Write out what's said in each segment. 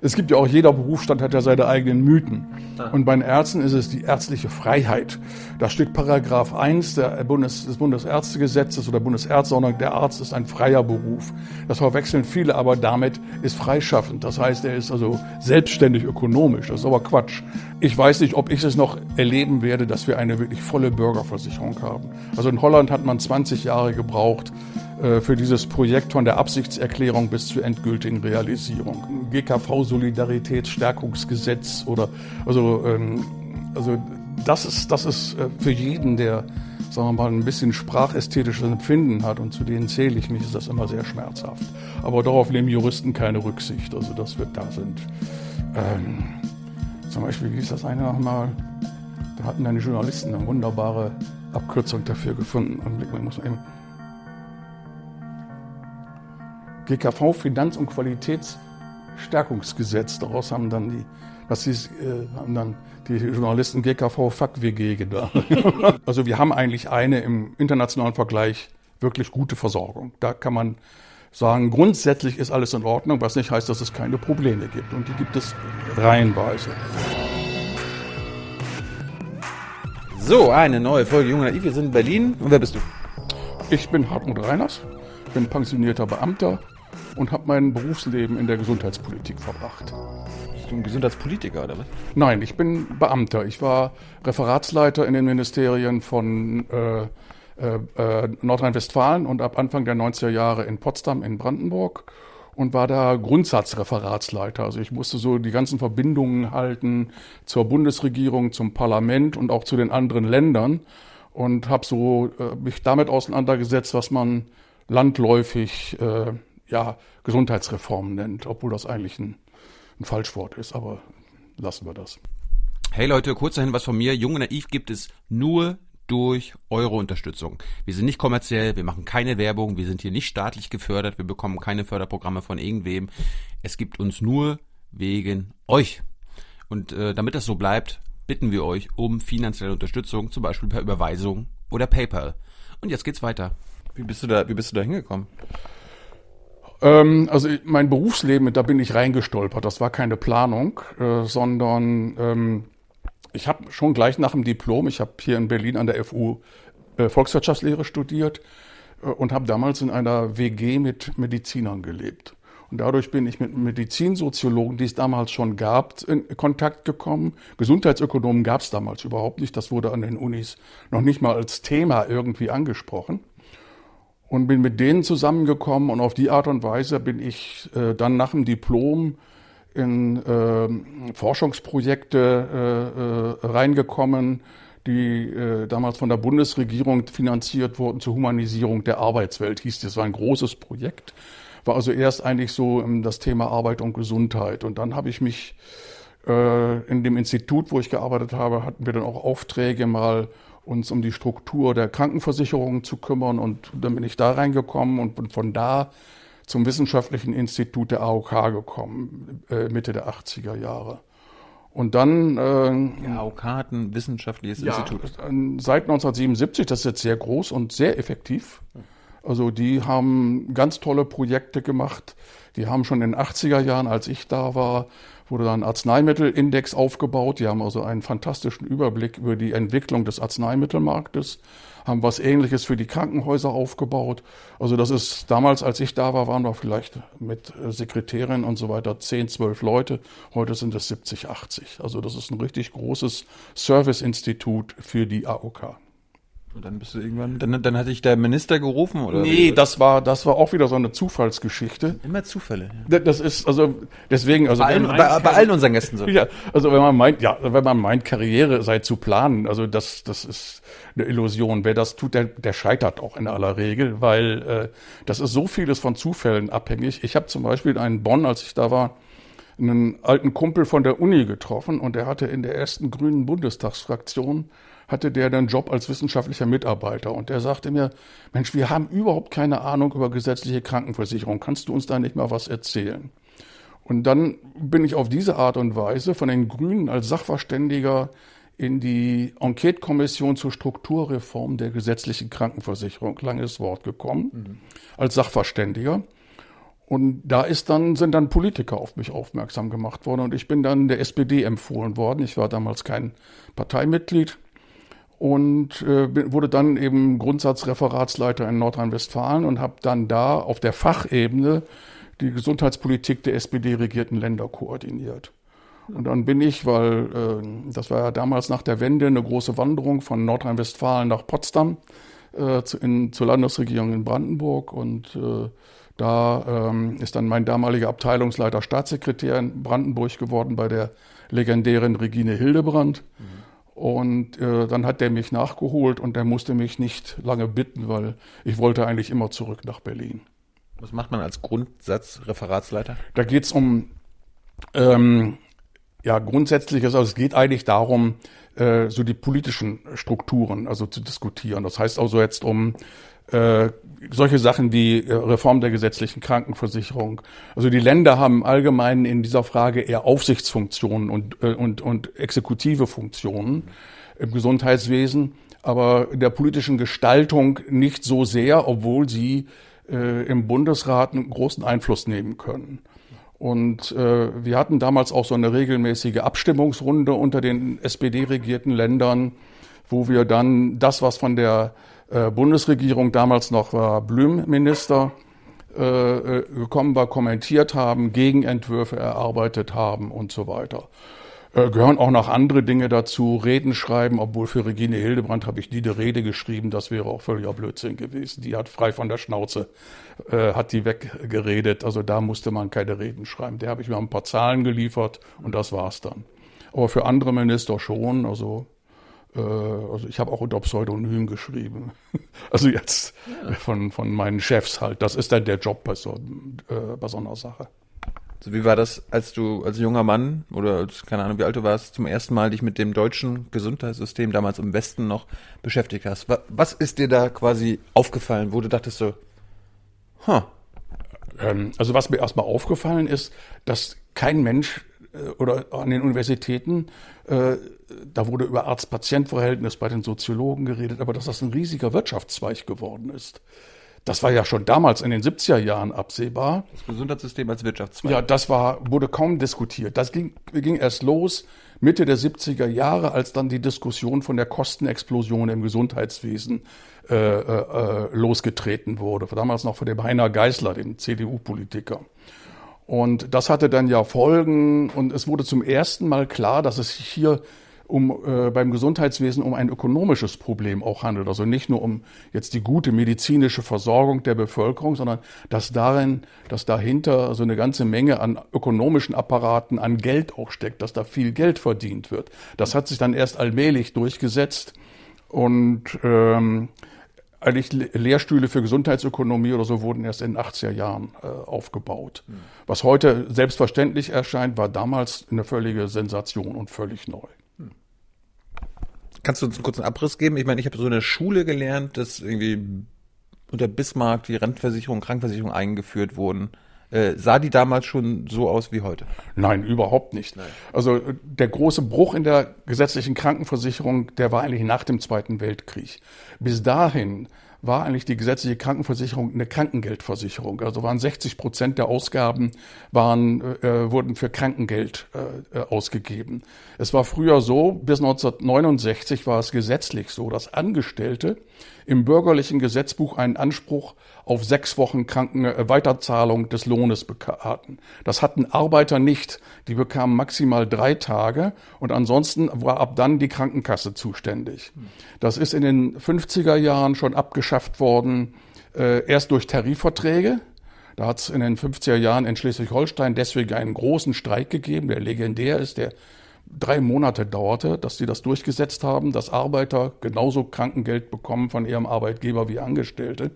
es gibt ja auch, jeder Berufsstand hat ja seine eigenen Mythen. Und bei den Ärzten ist es die ärztliche Freiheit. Da steht Paragraph 1 der Bundes, des Bundesärztegesetzes oder Bundesärzteordnung, der Arzt ist ein freier Beruf. Das verwechseln viele, aber damit ist freischaffend. Das heißt, er ist also selbstständig ökonomisch. Das ist aber Quatsch. Ich weiß nicht, ob ich es noch erleben werde, dass wir eine wirklich volle Bürgerversicherung haben. Also in Holland hat man 20 Jahre gebraucht, für dieses Projekt von der Absichtserklärung bis zur endgültigen Realisierung. GKV Solidaritätsstärkungsgesetz oder also ähm, also das ist das ist äh, für jeden, der sagen wir mal ein bisschen sprachästhetisches Empfinden hat und zu denen zähle ich mich, ist das immer sehr schmerzhaft. Aber darauf nehmen Juristen keine Rücksicht. Also das wird da sind. Ähm, zum Beispiel, wie ist das eine nochmal? Da hatten deine Journalisten eine wunderbare Abkürzung dafür gefunden. Und muss mal eben GKV Finanz- und Qualitätsstärkungsgesetz. Daraus haben dann die, das ist, äh, haben dann die Journalisten GKV Fuck WG gedacht. also wir haben eigentlich eine im internationalen Vergleich wirklich gute Versorgung. Da kann man sagen, grundsätzlich ist alles in Ordnung, was nicht heißt, dass es keine Probleme gibt. Und die gibt es reihenweise. So, eine neue Folge Junge Naiv. Wir sind in Berlin. Und wer bist du? Ich bin Hartmut Reiners, bin pensionierter Beamter, und habe mein Berufsleben in der Gesundheitspolitik verbracht. Bist du ein Gesundheitspolitiker oder was? Nein, ich bin Beamter. Ich war Referatsleiter in den Ministerien von äh, äh, äh Nordrhein-Westfalen und ab Anfang der 90er Jahre in Potsdam in Brandenburg und war da Grundsatzreferatsleiter. Also ich musste so die ganzen Verbindungen halten zur Bundesregierung, zum Parlament und auch zu den anderen Ländern und habe so äh, mich damit auseinandergesetzt, was man landläufig äh, ja, Gesundheitsreform nennt, obwohl das eigentlich ein, ein Falschwort ist, aber lassen wir das. Hey Leute, kurz dahin was von mir. Junge Naiv gibt es nur durch eure Unterstützung. Wir sind nicht kommerziell, wir machen keine Werbung, wir sind hier nicht staatlich gefördert, wir bekommen keine Förderprogramme von irgendwem. Es gibt uns nur wegen euch. Und äh, damit das so bleibt, bitten wir euch um finanzielle Unterstützung, zum Beispiel per Überweisung oder PayPal. Und jetzt geht's weiter. Wie bist du da, wie bist du da hingekommen? Ähm, also mein Berufsleben, da bin ich reingestolpert. Das war keine Planung, äh, sondern ähm, ich habe schon gleich nach dem Diplom, ich habe hier in Berlin an der FU äh, Volkswirtschaftslehre studiert äh, und habe damals in einer WG mit Medizinern gelebt. Und dadurch bin ich mit Medizinsoziologen, die es damals schon gab, in Kontakt gekommen. Gesundheitsökonomen gab es damals überhaupt nicht. Das wurde an den Unis noch nicht mal als Thema irgendwie angesprochen und bin mit denen zusammengekommen und auf die Art und Weise bin ich äh, dann nach dem Diplom in äh, Forschungsprojekte äh, äh, reingekommen, die äh, damals von der Bundesregierung finanziert wurden zur Humanisierung der Arbeitswelt, hieß das. war ein großes Projekt, war also erst eigentlich so um, das Thema Arbeit und Gesundheit. Und dann habe ich mich äh, in dem Institut, wo ich gearbeitet habe, hatten wir dann auch Aufträge mal uns um die Struktur der Krankenversicherung zu kümmern. Und dann bin ich da reingekommen und bin von da zum Wissenschaftlichen Institut der AOK gekommen, äh, Mitte der 80er Jahre. Und dann. Äh, ja, AOK hat ein wissenschaftliches ja, Institut. Seit 1977, das ist jetzt sehr groß und sehr effektiv. Also die haben ganz tolle Projekte gemacht. Die haben schon in den 80er Jahren, als ich da war, wurde dann ein Arzneimittelindex aufgebaut. Die haben also einen fantastischen Überblick über die Entwicklung des Arzneimittelmarktes, haben was Ähnliches für die Krankenhäuser aufgebaut. Also das ist damals, als ich da war, waren wir vielleicht mit Sekretärin und so weiter 10, 12 Leute. Heute sind es 70, 80. Also das ist ein richtig großes Serviceinstitut für die AOK. Und dann bist du irgendwann, dann, dann hatte ich der Minister gerufen oder? Nee, das war, das war auch wieder so eine Zufallsgeschichte. Immer Zufälle. Ja. Das ist, also, deswegen, also. Bei allen, bei, bei allen unseren Gästen so. Ja, also wenn man meint, ja, wenn man meint, Karriere sei zu planen, also das, das ist eine Illusion. Wer das tut, der, der scheitert auch in aller Regel, weil äh, das ist so vieles von Zufällen abhängig. Ich habe zum Beispiel in Bonn, als ich da war, einen alten Kumpel von der Uni getroffen und der hatte in der ersten grünen Bundestagsfraktion hatte der dann Job als wissenschaftlicher Mitarbeiter. Und der sagte mir, Mensch, wir haben überhaupt keine Ahnung über gesetzliche Krankenversicherung. Kannst du uns da nicht mal was erzählen? Und dann bin ich auf diese Art und Weise von den Grünen als Sachverständiger in die Enquete-Kommission zur Strukturreform der gesetzlichen Krankenversicherung, langes Wort gekommen, mhm. als Sachverständiger. Und da ist dann, sind dann Politiker auf mich aufmerksam gemacht worden und ich bin dann der SPD empfohlen worden. Ich war damals kein Parteimitglied und äh, wurde dann eben Grundsatzreferatsleiter in Nordrhein-Westfalen und habe dann da auf der Fachebene die Gesundheitspolitik der SPD-regierten Länder koordiniert. Und dann bin ich, weil äh, das war ja damals nach der Wende eine große Wanderung von Nordrhein-Westfalen nach Potsdam äh, zu, in, zur Landesregierung in Brandenburg und äh, da ähm, ist dann mein damaliger Abteilungsleiter Staatssekretär in Brandenburg geworden bei der legendären Regine Hildebrand. Mhm. Und äh, dann hat der mich nachgeholt und der musste mich nicht lange bitten, weil ich wollte eigentlich immer zurück nach Berlin. Was macht man als Grundsatz Referatsleiter? Da geht's um ähm, ja grundsätzliches, also es geht eigentlich darum, äh, so die politischen Strukturen also zu diskutieren. Das heißt also jetzt um äh, solche Sachen wie äh, Reform der gesetzlichen Krankenversicherung. Also die Länder haben allgemein in dieser Frage eher Aufsichtsfunktionen und, äh, und, und exekutive Funktionen im Gesundheitswesen, aber der politischen Gestaltung nicht so sehr, obwohl sie äh, im Bundesrat einen großen Einfluss nehmen können. Und äh, wir hatten damals auch so eine regelmäßige Abstimmungsrunde unter den SPD-regierten Ländern, wo wir dann das, was von der Bundesregierung, damals noch war Blüm Minister, äh, äh, gekommen war, kommentiert haben, Gegenentwürfe erarbeitet haben und so weiter. Äh, gehören auch noch andere Dinge dazu, Reden schreiben, obwohl für Regine Hildebrand habe ich nie eine Rede geschrieben, das wäre auch völliger Blödsinn gewesen. Die hat frei von der Schnauze, äh, hat die weggeredet, also da musste man keine Reden schreiben. Der habe ich mir ein paar Zahlen geliefert und das war's dann. Aber für andere Minister schon, also äh, also ich habe auch unter Pseudonym geschrieben. Also jetzt ja. von, von meinen Chefs halt. Das ist dann der Job bei so, äh, bei so einer Sache. Also wie war das, als du als junger Mann oder als, keine Ahnung, wie alt du warst, zum ersten Mal dich mit dem deutschen Gesundheitssystem damals im Westen noch beschäftigt hast? Was ist dir da quasi aufgefallen, wo du dachtest so, huh. Ähm, also was mir erstmal aufgefallen ist, dass kein Mensch äh, oder an den Universitäten, äh, da wurde über Arzt-Patient-Verhältnis bei den Soziologen geredet, aber dass das ein riesiger Wirtschaftszweig geworden ist. Das war ja schon damals in den 70er Jahren absehbar. Das Gesundheitssystem als Wirtschaftszweig. Ja, das war, wurde kaum diskutiert. Das ging, ging erst los Mitte der 70er Jahre, als dann die Diskussion von der Kostenexplosion im Gesundheitswesen äh, äh, losgetreten wurde. Damals noch von dem Heiner Geißler, dem CDU-Politiker. Und das hatte dann ja Folgen und es wurde zum ersten Mal klar, dass es sich hier um äh, beim Gesundheitswesen um ein ökonomisches Problem auch handelt. Also nicht nur um jetzt die gute medizinische Versorgung der Bevölkerung, sondern dass darin, dass dahinter so eine ganze Menge an ökonomischen Apparaten, an Geld auch steckt, dass da viel Geld verdient wird. Das hat sich dann erst allmählich durchgesetzt und ähm, eigentlich Lehrstühle für Gesundheitsökonomie oder so wurden erst in den 80er Jahren äh, aufgebaut. Mhm. Was heute selbstverständlich erscheint, war damals eine völlige Sensation und völlig neu. Hm. Kannst du uns einen kurzen Abriss geben? Ich meine, ich habe so eine Schule gelernt, dass irgendwie unter Bismarck die Rentenversicherung, Krankenversicherung eingeführt wurden. Äh, sah die damals schon so aus wie heute? Nein, überhaupt nicht. Nein. Also der große Bruch in der gesetzlichen Krankenversicherung, der war eigentlich nach dem Zweiten Weltkrieg. Bis dahin war eigentlich die gesetzliche Krankenversicherung eine Krankengeldversicherung. Also waren 60 Prozent der Ausgaben waren, äh, wurden für Krankengeld äh, ausgegeben. Es war früher so, bis 1969 war es gesetzlich so, dass Angestellte im bürgerlichen Gesetzbuch einen Anspruch auf sechs Wochen Kranken äh, Weiterzahlung des Lohnes hatten. Das hatten Arbeiter nicht. Die bekamen maximal drei Tage und ansonsten war ab dann die Krankenkasse zuständig. Das ist in den 50er Jahren schon abgeschafft worden, äh, erst durch Tarifverträge. Da hat es in den 50er Jahren in Schleswig-Holstein deswegen einen großen Streik gegeben, der legendär ist, der drei Monate dauerte, dass sie das durchgesetzt haben, dass Arbeiter genauso Krankengeld bekommen von ihrem Arbeitgeber wie Angestellte.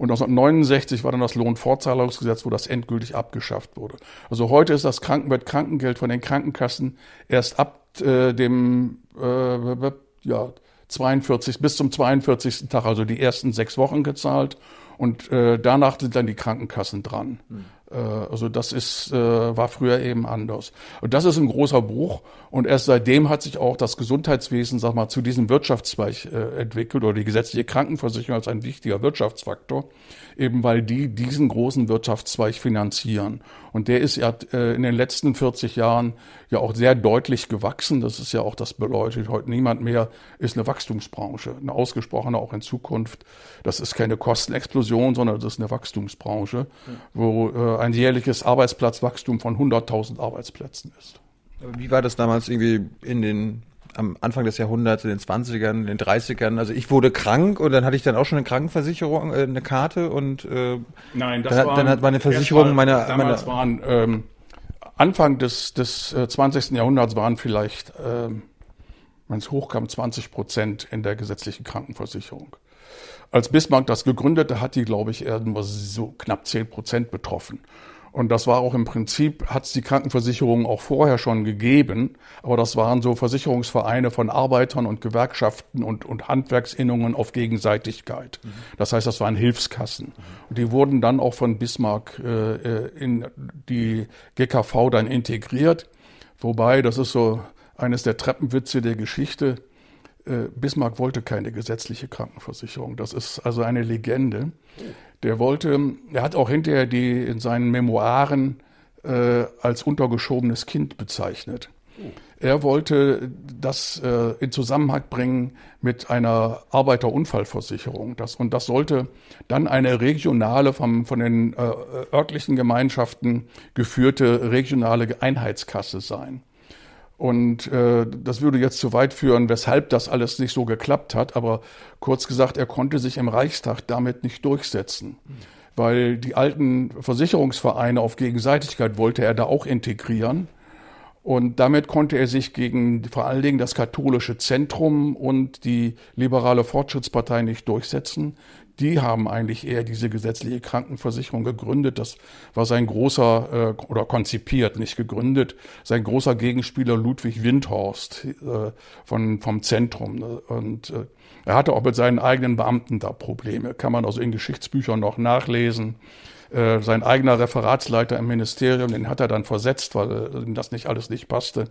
Und 1969 war dann das Lohnfortzahlungsgesetz, wo das endgültig abgeschafft wurde. Also heute ist das Kranken wird Krankengeld von den Krankenkassen erst ab äh, dem äh, ja, 42 bis zum 42. Tag, also die ersten sechs Wochen gezahlt. Und äh, danach sind dann die Krankenkassen dran. Mhm. Äh, also das ist, äh, war früher eben anders. Und das ist ein großer Bruch. Und erst seitdem hat sich auch das Gesundheitswesen, sag mal, zu diesem Wirtschaftszweig äh, entwickelt oder die gesetzliche Krankenversicherung als ein wichtiger Wirtschaftsfaktor, eben weil die diesen großen Wirtschaftszweig finanzieren. Und der ist ja in den letzten 40 Jahren ja auch sehr deutlich gewachsen. Das ist ja auch, das beleuchtet heute niemand mehr, ist eine Wachstumsbranche, eine ausgesprochene auch in Zukunft. Das ist keine Kostenexplosion, sondern das ist eine Wachstumsbranche, wo ein jährliches Arbeitsplatzwachstum von 100.000 Arbeitsplätzen ist. Wie war das damals irgendwie in den am Anfang des Jahrhunderts, in den 20ern, in den 30ern. Also ich wurde krank und dann hatte ich dann auch schon eine Krankenversicherung, äh, eine Karte und äh, Nein, das dann, waren, dann hat meine Versicherung mal, meine, damals meine waren ähm, Anfang des, des äh, 20. Jahrhunderts waren vielleicht, äh, wenn es hochkam, 20 Prozent in der gesetzlichen Krankenversicherung. Als Bismarck das gegründete, hat die, glaube ich, irgendwo so knapp 10 Prozent betroffen. Und das war auch im Prinzip, hat es die Krankenversicherung auch vorher schon gegeben, aber das waren so Versicherungsvereine von Arbeitern und Gewerkschaften und, und Handwerksinnungen auf Gegenseitigkeit. Mhm. Das heißt, das waren Hilfskassen. Mhm. Und die wurden dann auch von Bismarck äh, äh in die GKV dann integriert. Wobei, das ist so eines der Treppenwitze der Geschichte, Bismarck wollte keine gesetzliche Krankenversicherung. Das ist also eine Legende. Der wollte, er hat auch hinterher die in seinen Memoiren äh, als untergeschobenes Kind bezeichnet. Er wollte das äh, in Zusammenhang bringen mit einer Arbeiterunfallversicherung. Das, und das sollte dann eine regionale, vom, von den äh, örtlichen Gemeinschaften geführte regionale Einheitskasse sein. Und äh, das würde jetzt zu weit führen, weshalb das alles nicht so geklappt hat. Aber kurz gesagt, er konnte sich im Reichstag damit nicht durchsetzen. Weil die alten Versicherungsvereine auf Gegenseitigkeit wollte er da auch integrieren. Und damit konnte er sich gegen vor allen Dingen das katholische Zentrum und die liberale Fortschrittspartei nicht durchsetzen, die haben eigentlich eher diese gesetzliche Krankenversicherung gegründet. Das war sein großer, äh, oder konzipiert, nicht gegründet, sein großer Gegenspieler Ludwig Windhorst äh, von, vom Zentrum. Ne? Und äh, er hatte auch mit seinen eigenen Beamten da Probleme. Kann man also in Geschichtsbüchern noch nachlesen. Äh, sein eigener Referatsleiter im Ministerium, den hat er dann versetzt, weil ihm das nicht alles nicht passte.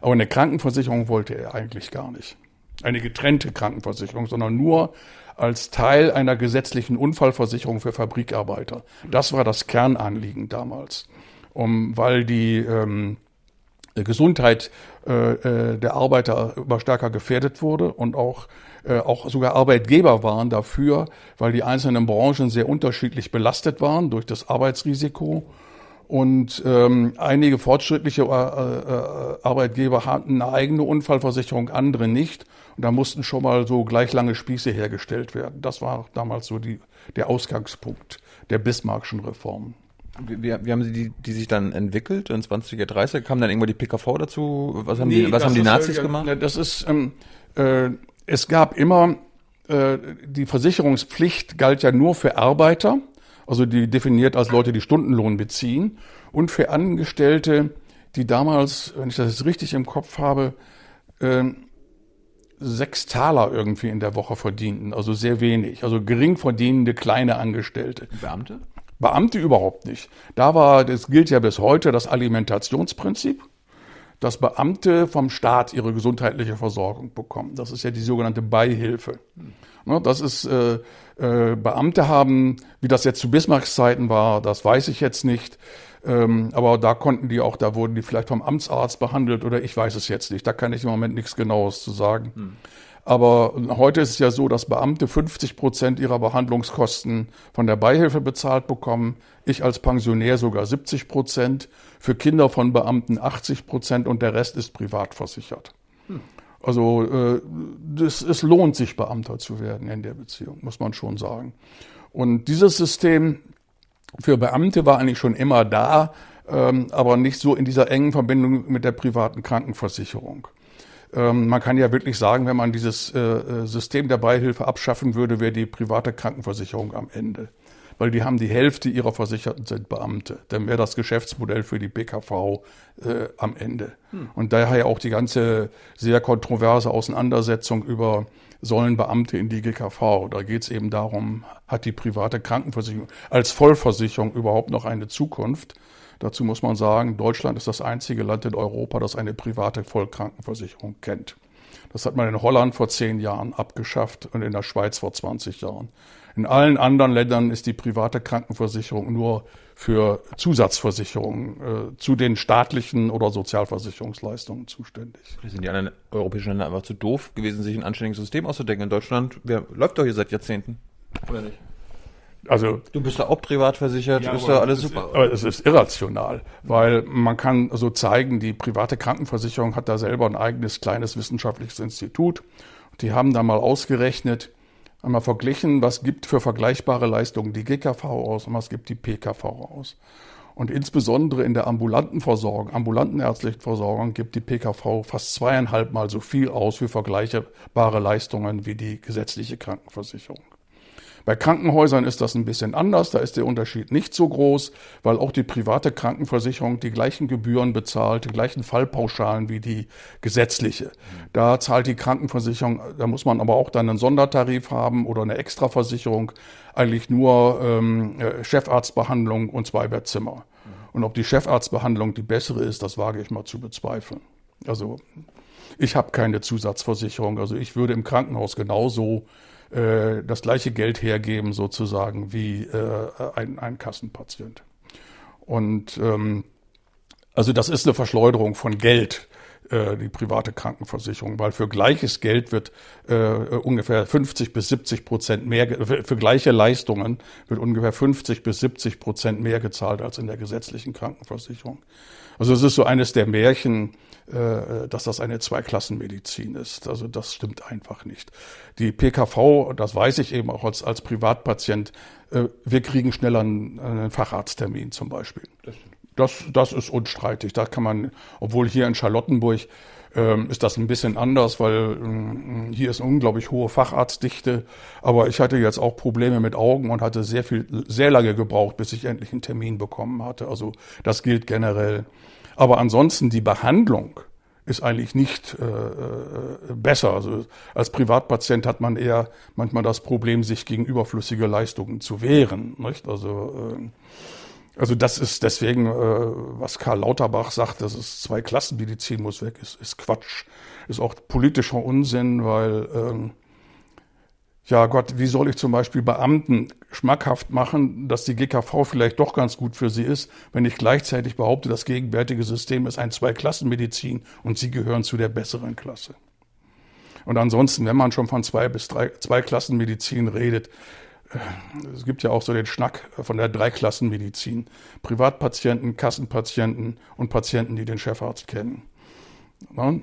Aber eine Krankenversicherung wollte er eigentlich gar nicht. Eine getrennte Krankenversicherung, sondern nur als Teil einer gesetzlichen Unfallversicherung für Fabrikarbeiter. Das war das Kernanliegen damals, um, weil die ähm, Gesundheit äh, äh, der Arbeiter immer stärker gefährdet wurde und auch äh, auch sogar Arbeitgeber waren dafür, weil die einzelnen Branchen sehr unterschiedlich belastet waren durch das Arbeitsrisiko. Und ähm, einige fortschrittliche äh, äh, Arbeitgeber hatten eine eigene Unfallversicherung, andere nicht. Und da mussten schon mal so gleich lange Spieße hergestellt werden. Das war damals so die, der Ausgangspunkt der Bismarckschen Reformen. Wie, wie, haben Sie die, die sich dann entwickelt in 20er, 30er? Kam dann irgendwann die PKV dazu? Was haben nee, die, was haben die Nazis ja, gemacht? Das ist, ähm, äh, es gab immer, äh, die Versicherungspflicht galt ja nur für Arbeiter, also die definiert als Leute, die Stundenlohn beziehen, und für Angestellte, die damals, wenn ich das jetzt richtig im Kopf habe, äh, sechs Taler irgendwie in der Woche verdienten, also sehr wenig, also gering verdienende kleine Angestellte. Beamte? Beamte überhaupt nicht. Da war, das gilt ja bis heute das Alimentationsprinzip, dass Beamte vom Staat ihre gesundheitliche Versorgung bekommen. Das ist ja die sogenannte Beihilfe. Ne, das ist, äh, äh, Beamte haben, wie das jetzt zu Bismarcks Zeiten war, das weiß ich jetzt nicht. Ähm, aber da konnten die auch, da wurden die vielleicht vom Amtsarzt behandelt oder ich weiß es jetzt nicht. Da kann ich im Moment nichts Genaues zu sagen. Hm. Aber heute ist es ja so, dass Beamte 50 Prozent ihrer Behandlungskosten von der Beihilfe bezahlt bekommen. Ich als Pensionär sogar 70 Prozent. Für Kinder von Beamten 80 Prozent und der Rest ist privat versichert. Also äh, das, es lohnt sich, Beamter zu werden in der Beziehung, muss man schon sagen. Und dieses System für Beamte war eigentlich schon immer da, ähm, aber nicht so in dieser engen Verbindung mit der privaten Krankenversicherung. Ähm, man kann ja wirklich sagen, wenn man dieses äh, äh System der Beihilfe abschaffen würde, wäre die private Krankenversicherung am Ende. Weil die haben die Hälfte ihrer Versicherten sind Beamte. Dann wäre das Geschäftsmodell für die BKV äh, am Ende. Hm. Und daher auch die ganze sehr kontroverse Auseinandersetzung über sollen Beamte in die GKV. Da geht es eben darum, hat die private Krankenversicherung als Vollversicherung überhaupt noch eine Zukunft? Dazu muss man sagen, Deutschland ist das einzige Land in Europa, das eine private Vollkrankenversicherung kennt. Das hat man in Holland vor zehn Jahren abgeschafft und in der Schweiz vor 20 Jahren. In allen anderen Ländern ist die private Krankenversicherung nur für Zusatzversicherungen äh, zu den staatlichen oder Sozialversicherungsleistungen zuständig. Sind die anderen europäischen Länder einfach zu doof gewesen, sich ein anständiges System auszudenken? In Deutschland wer, läuft doch hier seit Jahrzehnten, oder nicht? Also du bist da auch privat versichert, ja, ist da alles super. Aber es ist irrational, weil man kann so zeigen, die private Krankenversicherung hat da selber ein eigenes kleines wissenschaftliches Institut. Die haben da mal ausgerechnet, einmal verglichen, was gibt für vergleichbare Leistungen die GKV aus und was gibt die PKV aus. Und insbesondere in der ambulanten Versorgung, ambulanten ärztlichen Versorgung gibt die PKV fast zweieinhalb Mal so viel aus für vergleichbare Leistungen wie die gesetzliche Krankenversicherung. Bei Krankenhäusern ist das ein bisschen anders, da ist der Unterschied nicht so groß, weil auch die private Krankenversicherung die gleichen Gebühren bezahlt, die gleichen Fallpauschalen wie die gesetzliche. Da zahlt die Krankenversicherung, da muss man aber auch dann einen Sondertarif haben oder eine Extraversicherung, eigentlich nur ähm, äh, Chefarztbehandlung und zwei Bettzimmer. Und ob die Chefarztbehandlung die bessere ist, das wage ich mal zu bezweifeln. Also ich habe keine Zusatzversicherung. Also ich würde im Krankenhaus genauso äh, das gleiche Geld hergeben sozusagen wie äh, ein, ein Kassenpatient. Und ähm, also das ist eine Verschleuderung von Geld, äh, die private Krankenversicherung, weil für gleiches Geld wird äh, ungefähr 50 bis 70 Prozent mehr, für gleiche Leistungen wird ungefähr 50 bis 70 Prozent mehr gezahlt als in der gesetzlichen Krankenversicherung. Also es ist so eines der Märchen, dass das eine Zweiklassenmedizin ist. Also das stimmt einfach nicht. Die PKV, das weiß ich eben auch als, als Privatpatient, äh, wir kriegen schneller einen, einen Facharzttermin zum Beispiel. Das, das ist unstreitig. Da kann man, obwohl hier in Charlottenburg ähm, ist das ein bisschen anders, weil ähm, hier ist eine unglaublich hohe Facharztdichte. Aber ich hatte jetzt auch Probleme mit Augen und hatte sehr viel, sehr lange gebraucht, bis ich endlich einen Termin bekommen hatte. Also das gilt generell. Aber ansonsten die Behandlung ist eigentlich nicht äh, äh, besser. Also als Privatpatient hat man eher manchmal das Problem, sich gegen überflüssige Leistungen zu wehren. Nicht? Also, äh, also das ist deswegen, äh, was Karl Lauterbach sagt, dass es zwei Klassenmedizin muss weg, ist, ist Quatsch. Ist auch politischer Unsinn, weil äh, ja Gott, wie soll ich zum Beispiel Beamten schmackhaft machen, dass die GKV vielleicht doch ganz gut für sie ist, wenn ich gleichzeitig behaupte, das gegenwärtige System ist ein Zweiklassenmedizin und sie gehören zu der besseren Klasse. Und ansonsten, wenn man schon von zwei bis drei Zweiklassenmedizin redet, äh, es gibt ja auch so den Schnack von der Dreiklassenmedizin. Privatpatienten, Kassenpatienten und Patienten, die den Chefarzt kennen.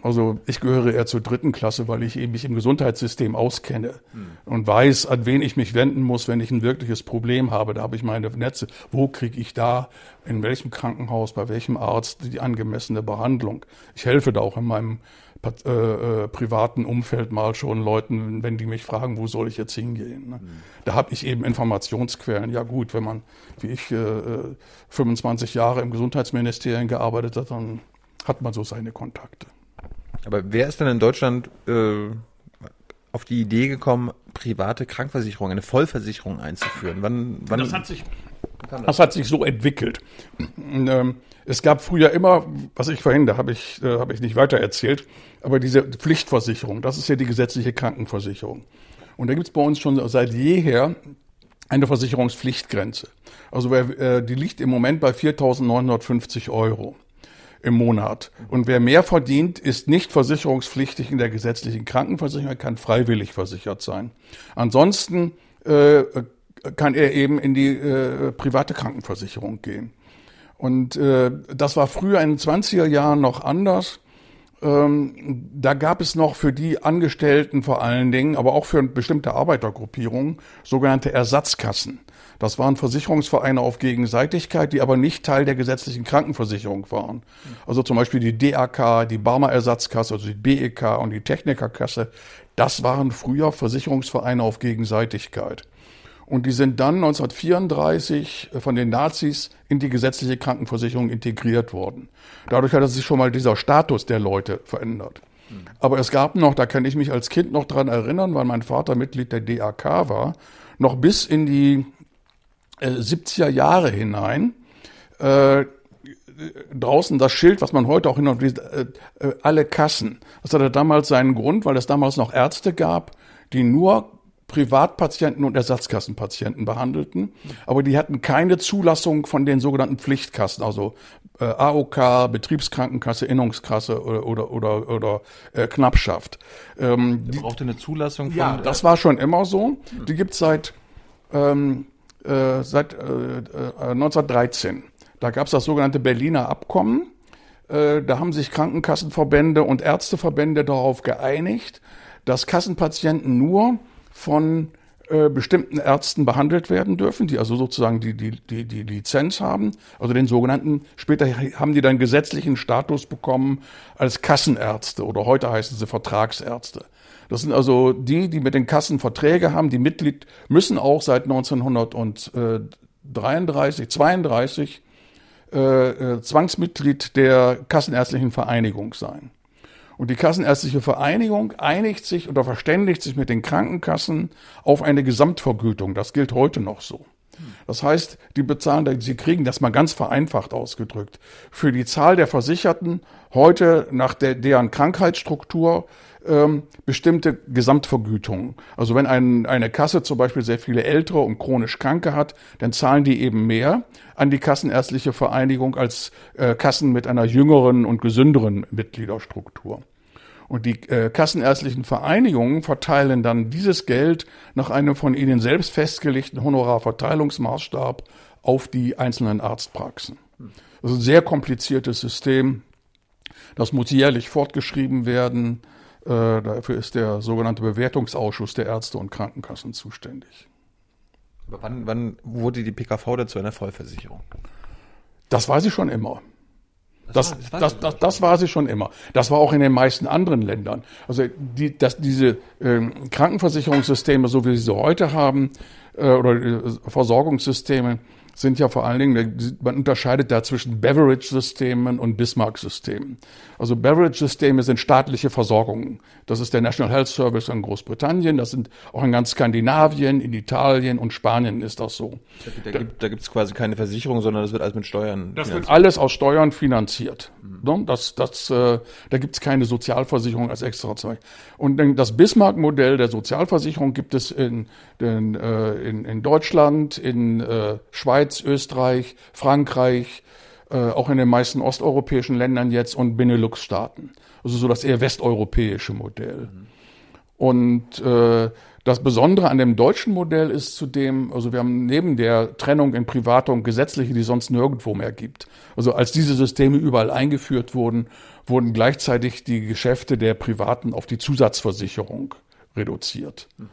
Also ich gehöre eher zur dritten Klasse, weil ich eben mich im Gesundheitssystem auskenne hm. und weiß, an wen ich mich wenden muss, wenn ich ein wirkliches Problem habe. Da habe ich meine Netze. Wo kriege ich da, in welchem Krankenhaus, bei welchem Arzt die angemessene Behandlung? Ich helfe da auch in meinem äh, äh, privaten Umfeld mal schon Leuten, wenn die mich fragen, wo soll ich jetzt hingehen. Ne? Hm. Da habe ich eben Informationsquellen. Ja gut, wenn man, wie ich, äh, 25 Jahre im Gesundheitsministerium gearbeitet hat, dann hat man so seine Kontakte. Aber wer ist denn in Deutschland äh, auf die Idee gekommen, private Krankenversicherung, eine Vollversicherung einzuführen? Wann, wann das, hat sich, das hat sich so entwickelt. Ähm, es gab früher immer, was ich vorhin, da habe ich, äh, hab ich nicht weiter erzählt, aber diese Pflichtversicherung, das ist ja die gesetzliche Krankenversicherung. Und da gibt es bei uns schon seit jeher eine Versicherungspflichtgrenze. Also äh, die liegt im Moment bei 4.950 Euro im Monat. Und wer mehr verdient, ist nicht versicherungspflichtig in der gesetzlichen Krankenversicherung, kann freiwillig versichert sein. Ansonsten äh, kann er eben in die äh, private Krankenversicherung gehen. Und äh, das war früher in den 20er Jahren noch anders. Ähm, da gab es noch für die Angestellten vor allen Dingen, aber auch für bestimmte Arbeitergruppierungen sogenannte Ersatzkassen. Das waren Versicherungsvereine auf Gegenseitigkeit, die aber nicht Teil der gesetzlichen Krankenversicherung waren. Also zum Beispiel die DAK, die Barmer Ersatzkasse, also die BEK und die Technikerkasse. Das waren früher Versicherungsvereine auf Gegenseitigkeit. Und die sind dann 1934 von den Nazis in die gesetzliche Krankenversicherung integriert worden. Dadurch hat sich schon mal dieser Status der Leute verändert. Aber es gab noch, da kann ich mich als Kind noch dran erinnern, weil mein Vater Mitglied der DAK war, noch bis in die äh, 70er Jahre hinein, äh, draußen das Schild, was man heute auch hin und wieder, äh, äh, alle Kassen. Das hatte damals seinen Grund, weil es damals noch Ärzte gab, die nur Privatpatienten und Ersatzkassenpatienten behandelten, aber die hatten keine Zulassung von den sogenannten Pflichtkassen, also äh, AOK, Betriebskrankenkasse, Innungskasse oder oder oder, oder äh, Knappschaft. Ähm, die brauchte eine Zulassung von. Ja, das war schon immer so. Die gibt's seit ähm, äh, seit äh, 1913. Äh, da gab's das sogenannte Berliner Abkommen. Äh, da haben sich Krankenkassenverbände und Ärzteverbände darauf geeinigt, dass Kassenpatienten nur von äh, bestimmten Ärzten behandelt werden dürfen, die also sozusagen die, die, die, die Lizenz haben, also den sogenannten, später haben die dann gesetzlichen Status bekommen als Kassenärzte oder heute heißen sie Vertragsärzte. Das sind also die, die mit den Kassen Verträge haben, die Mitglied müssen auch seit 1933, 32 äh, äh, Zwangsmitglied der Kassenärztlichen Vereinigung sein. Und die Kassenärztliche Vereinigung einigt sich oder verständigt sich mit den Krankenkassen auf eine Gesamtvergütung. Das gilt heute noch so. Das heißt, die bezahlen, sie kriegen das mal ganz vereinfacht ausgedrückt. Für die Zahl der Versicherten heute nach der, deren Krankheitsstruktur ähm, bestimmte Gesamtvergütungen. Also wenn ein, eine Kasse zum Beispiel sehr viele ältere und chronisch Kranke hat, dann zahlen die eben mehr an die Kassenärztliche Vereinigung als äh, Kassen mit einer jüngeren und gesünderen Mitgliederstruktur. Und die äh, kassenärztlichen Vereinigungen verteilen dann dieses Geld nach einem von ihnen selbst festgelegten Honorarverteilungsmaßstab auf die einzelnen Arztpraxen. Das ist ein sehr kompliziertes System. Das muss jährlich fortgeschrieben werden. Äh, dafür ist der sogenannte Bewertungsausschuss der Ärzte und Krankenkassen zuständig. Aber wann, wann wurde die PKV dazu einer Vollversicherung? Das weiß ich schon immer. Das, das, das, das, das war sie schon immer. Das war auch in den meisten anderen Ländern. Also die, dass diese äh, Krankenversicherungssysteme, so wie sie sie heute haben, äh, oder äh, Versorgungssysteme, sind ja vor allen Dingen, man unterscheidet da zwischen Beverage-Systemen und Bismarck-Systemen. Also Beverage-Systeme sind staatliche Versorgungen. Das ist der National Health Service in Großbritannien, das sind auch in ganz Skandinavien, in Italien und Spanien ist das so. Da, da gibt es quasi keine Versicherung, sondern das wird alles mit Steuern. Das wird alles aus Steuern finanziert. Mhm. Das, das, äh, da gibt es keine Sozialversicherung als extra Zeug. Und das Bismarck-Modell der Sozialversicherung gibt es in, in, äh, in, in Deutschland, in äh, Schweiz, Österreich, Frankreich, äh, auch in den meisten osteuropäischen Ländern jetzt und Benelux-Staaten. Also so das eher westeuropäische Modell. Mhm. Und äh, das Besondere an dem deutschen Modell ist zudem, also wir haben neben der Trennung in private und gesetzliche, die sonst nirgendwo mehr gibt. Also als diese Systeme überall eingeführt wurden, wurden gleichzeitig die Geschäfte der Privaten auf die Zusatzversicherung reduziert. Mhm.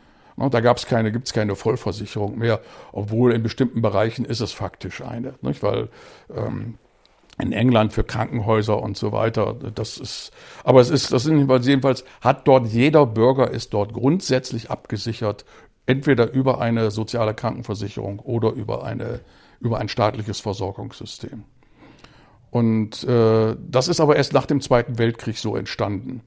Da gab es keine, gibt es keine Vollversicherung mehr, obwohl in bestimmten Bereichen ist es faktisch eine, nicht? weil ähm, in England für Krankenhäuser und so weiter. Das ist, aber es ist, das sind jedenfalls, hat dort jeder Bürger ist dort grundsätzlich abgesichert, entweder über eine soziale Krankenversicherung oder über eine, über ein staatliches Versorgungssystem. Und äh, das ist aber erst nach dem Zweiten Weltkrieg so entstanden.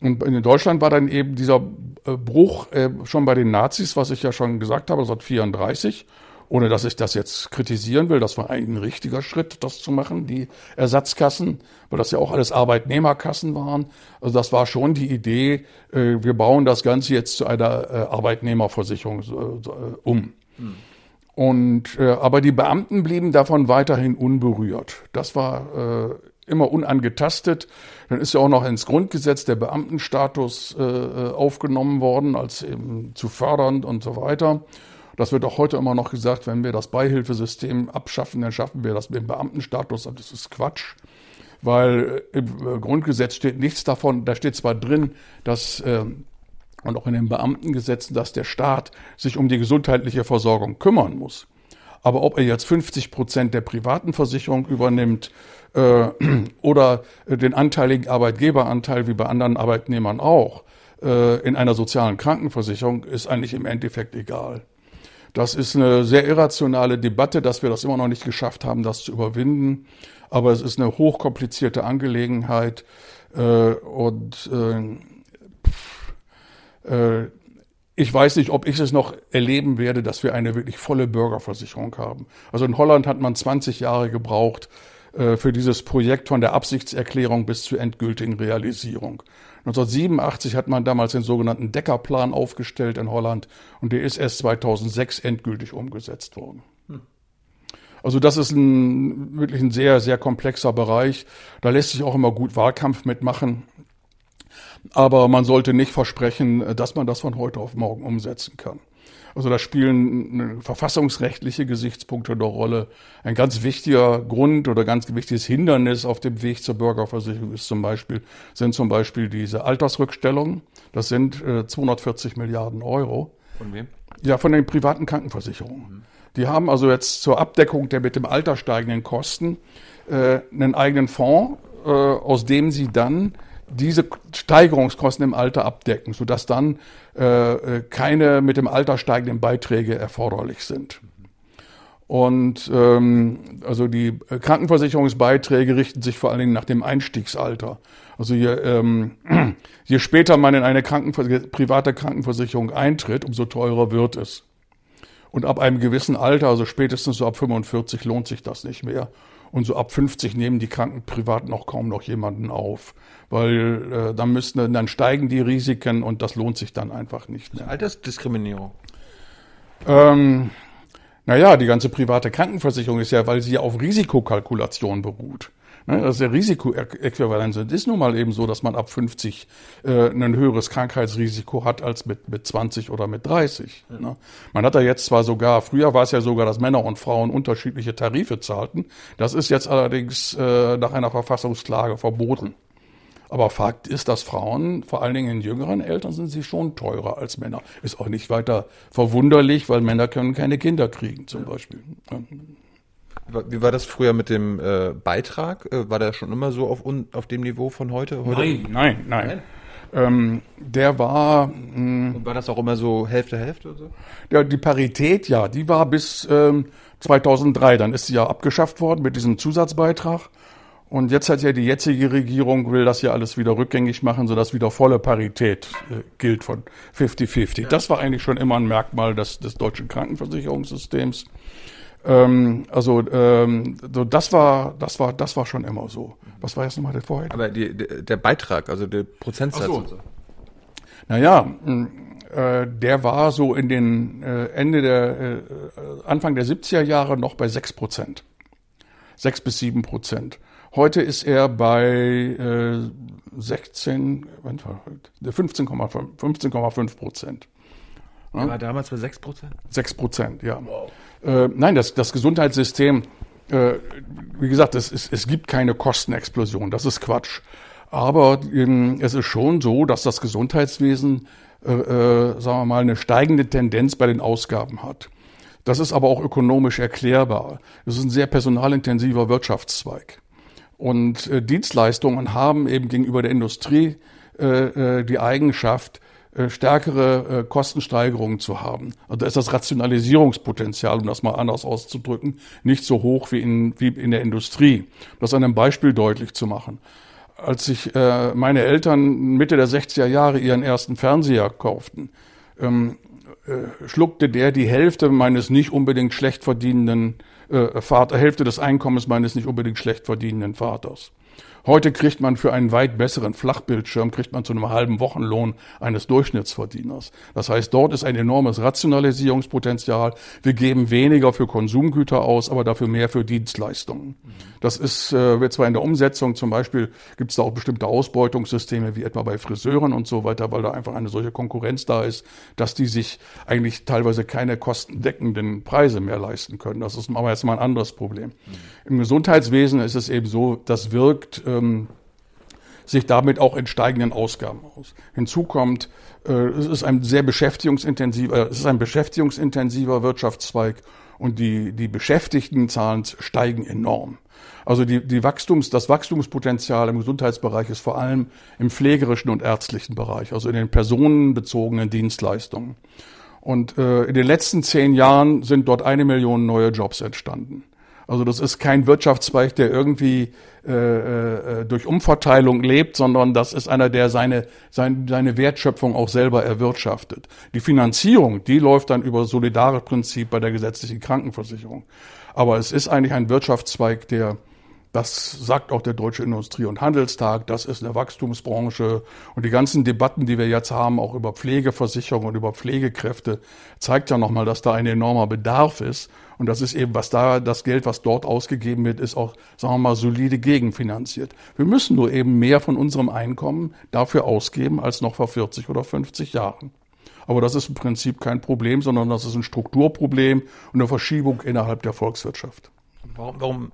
Und in Deutschland war dann eben dieser äh, Bruch äh, schon bei den Nazis, was ich ja schon gesagt habe, 1934 ohne dass ich das jetzt kritisieren will, das war eigentlich ein richtiger Schritt, das zu machen, die Ersatzkassen, weil das ja auch alles Arbeitnehmerkassen waren. Also das war schon die Idee, äh, wir bauen das Ganze jetzt zu einer äh, Arbeitnehmerversicherung äh, um. Hm. Und äh, aber die Beamten blieben davon weiterhin unberührt. Das war äh, immer unangetastet. Dann ist ja auch noch ins Grundgesetz der Beamtenstatus äh, äh aufgenommen worden, als eben zu fördernd und so weiter. Das wird auch heute immer noch gesagt, wenn wir das Beihilfesystem abschaffen, dann schaffen wir das mit dem Beamtenstatus. Aber das ist Quatsch, weil im äh, Grundgesetz steht nichts davon. Da steht zwar drin, dass äh, und auch in den Beamtengesetzen, dass der Staat sich um die gesundheitliche Versorgung kümmern muss. Aber ob er jetzt 50 Prozent der privaten Versicherung übernimmt äh, oder den anteiligen Arbeitgeberanteil wie bei anderen Arbeitnehmern auch äh, in einer sozialen Krankenversicherung, ist eigentlich im Endeffekt egal. Das ist eine sehr irrationale Debatte, dass wir das immer noch nicht geschafft haben, das zu überwinden. Aber es ist eine hochkomplizierte Angelegenheit äh, und äh, äh, ich weiß nicht, ob ich es noch erleben werde, dass wir eine wirklich volle Bürgerversicherung haben. Also in Holland hat man 20 Jahre gebraucht äh, für dieses Projekt von der Absichtserklärung bis zur endgültigen Realisierung. 1987 hat man damals den sogenannten Deckerplan aufgestellt in Holland und der ist erst 2006 endgültig umgesetzt worden. Also das ist ein, wirklich ein sehr, sehr komplexer Bereich. Da lässt sich auch immer gut Wahlkampf mitmachen. Aber man sollte nicht versprechen, dass man das von heute auf morgen umsetzen kann. Also da spielen verfassungsrechtliche Gesichtspunkte eine Rolle. Ein ganz wichtiger Grund oder ganz wichtiges Hindernis auf dem Weg zur Bürgerversicherung ist zum Beispiel, sind zum Beispiel diese Altersrückstellungen. Das sind äh, 240 Milliarden Euro. Von wem? Ja, von den privaten Krankenversicherungen. Mhm. Die haben also jetzt zur Abdeckung der mit dem Alter steigenden Kosten äh, einen eigenen Fonds, äh, aus dem sie dann diese Steigerungskosten im Alter abdecken, sodass dann äh, äh, keine mit dem Alter steigenden Beiträge erforderlich sind. Und ähm, also die Krankenversicherungsbeiträge richten sich vor allen Dingen nach dem Einstiegsalter. Also je, ähm, je später man in eine Krankenver private Krankenversicherung eintritt, umso teurer wird es. Und ab einem gewissen Alter, also spätestens so ab 45, lohnt sich das nicht mehr. Und so ab 50 nehmen die Kranken privat noch kaum noch jemanden auf, weil äh, dann müssten dann steigen die Risiken und das lohnt sich dann einfach nicht mehr. Altersdiskriminierung. Ähm, naja, die ganze private Krankenversicherung ist ja, weil sie ja auf Risikokalkulation beruht. Ne, das ist ja Risikoäquivalent. Es ist nun mal eben so, dass man ab 50 äh, ein höheres Krankheitsrisiko hat als mit, mit 20 oder mit 30. Ja. Ne? Man hat da jetzt zwar sogar, früher war es ja sogar, dass Männer und Frauen unterschiedliche Tarife zahlten. Das ist jetzt allerdings äh, nach einer Verfassungsklage verboten. Aber Fakt ist, dass Frauen, vor allen Dingen in jüngeren Eltern, sind sie schon teurer als Männer. Ist auch nicht weiter verwunderlich, weil Männer können keine Kinder kriegen, zum Beispiel. Wie war das früher mit dem äh, Beitrag? Äh, war der schon immer so auf, auf dem Niveau von heute? heute? Nein, nein, nein. nein? Ähm, der war. Mh, hm, Und war das auch immer so Hälfte, Hälfte oder so? Ja, die Parität, ja, die war bis ähm, 2003. Dann ist sie ja abgeschafft worden mit diesem Zusatzbeitrag. Und jetzt hat ja die jetzige Regierung, will das ja alles wieder rückgängig machen, sodass wieder volle Parität äh, gilt von 50-50. Ja. Das war eigentlich schon immer ein Merkmal des, des deutschen Krankenversicherungssystems. Ähm, also ähm, so das war das war das war schon immer so. Was war jetzt nochmal der Vorher? Aber die, der Beitrag, also der Prozentsatz. Ach so. so. Naja, äh, der war so in den äh, Ende der äh, Anfang der 70er Jahre noch bei 6 Prozent. 6 bis 7 Prozent. Heute ist er bei äh, 16, 15,5 15, Prozent. Ja? war damals bei 6 Prozent? 6 Prozent, ja. Wow. Äh, nein, das, das Gesundheitssystem, äh, wie gesagt, es, es, es gibt keine Kostenexplosion, das ist Quatsch. Aber ähm, es ist schon so, dass das Gesundheitswesen, äh, äh, sagen wir mal, eine steigende Tendenz bei den Ausgaben hat. Das ist aber auch ökonomisch erklärbar. Es ist ein sehr personalintensiver Wirtschaftszweig. Und äh, Dienstleistungen haben eben gegenüber der Industrie äh, äh, die Eigenschaft, stärkere äh, Kostensteigerungen zu haben. Also da ist das Rationalisierungspotenzial, um das mal anders auszudrücken, nicht so hoch wie in, wie in der Industrie. Das an einem Beispiel deutlich zu machen. Als sich äh, meine Eltern Mitte der 60er Jahre ihren ersten Fernseher kauften, ähm, äh, schluckte der die Hälfte meines nicht unbedingt schlecht verdienenden äh, Vater, Hälfte des Einkommens meines nicht unbedingt schlecht verdienenden Vaters. Heute kriegt man für einen weit besseren Flachbildschirm, kriegt man zu einem halben Wochenlohn eines Durchschnittsverdieners. Das heißt, dort ist ein enormes Rationalisierungspotenzial. Wir geben weniger für Konsumgüter aus, aber dafür mehr für Dienstleistungen. Das ist, äh, wird zwar in der Umsetzung zum Beispiel, gibt es da auch bestimmte Ausbeutungssysteme, wie etwa bei Friseuren und so weiter, weil da einfach eine solche Konkurrenz da ist, dass die sich eigentlich teilweise keine kostendeckenden Preise mehr leisten können. Das ist aber jetzt mal ein anderes Problem. Im Gesundheitswesen ist es eben so, das wirkt ähm, sich damit auch in steigenden Ausgaben aus. Hinzu kommt, äh, es ist ein sehr beschäftigungsintensiver, äh, es ist ein beschäftigungsintensiver Wirtschaftszweig und die, die Beschäftigtenzahlen steigen enorm. Also die, die Wachstums, das Wachstumspotenzial im Gesundheitsbereich ist vor allem im pflegerischen und ärztlichen Bereich, also in den personenbezogenen Dienstleistungen. Und äh, in den letzten zehn Jahren sind dort eine Million neue Jobs entstanden. Also das ist kein Wirtschaftszweig, der irgendwie äh, äh, durch Umverteilung lebt, sondern das ist einer, der seine, seine, seine Wertschöpfung auch selber erwirtschaftet. Die Finanzierung, die läuft dann über solidare Prinzip bei der gesetzlichen Krankenversicherung. Aber es ist eigentlich ein Wirtschaftszweig, der das sagt auch der Deutsche Industrie- und Handelstag. Das ist eine Wachstumsbranche. Und die ganzen Debatten, die wir jetzt haben, auch über Pflegeversicherung und über Pflegekräfte, zeigt ja nochmal, dass da ein enormer Bedarf ist. Und das ist eben, was da, das Geld, was dort ausgegeben wird, ist auch, sagen wir mal, solide gegenfinanziert. Wir müssen nur eben mehr von unserem Einkommen dafür ausgeben als noch vor 40 oder 50 Jahren. Aber das ist im Prinzip kein Problem, sondern das ist ein Strukturproblem und eine Verschiebung innerhalb der Volkswirtschaft. Warum, warum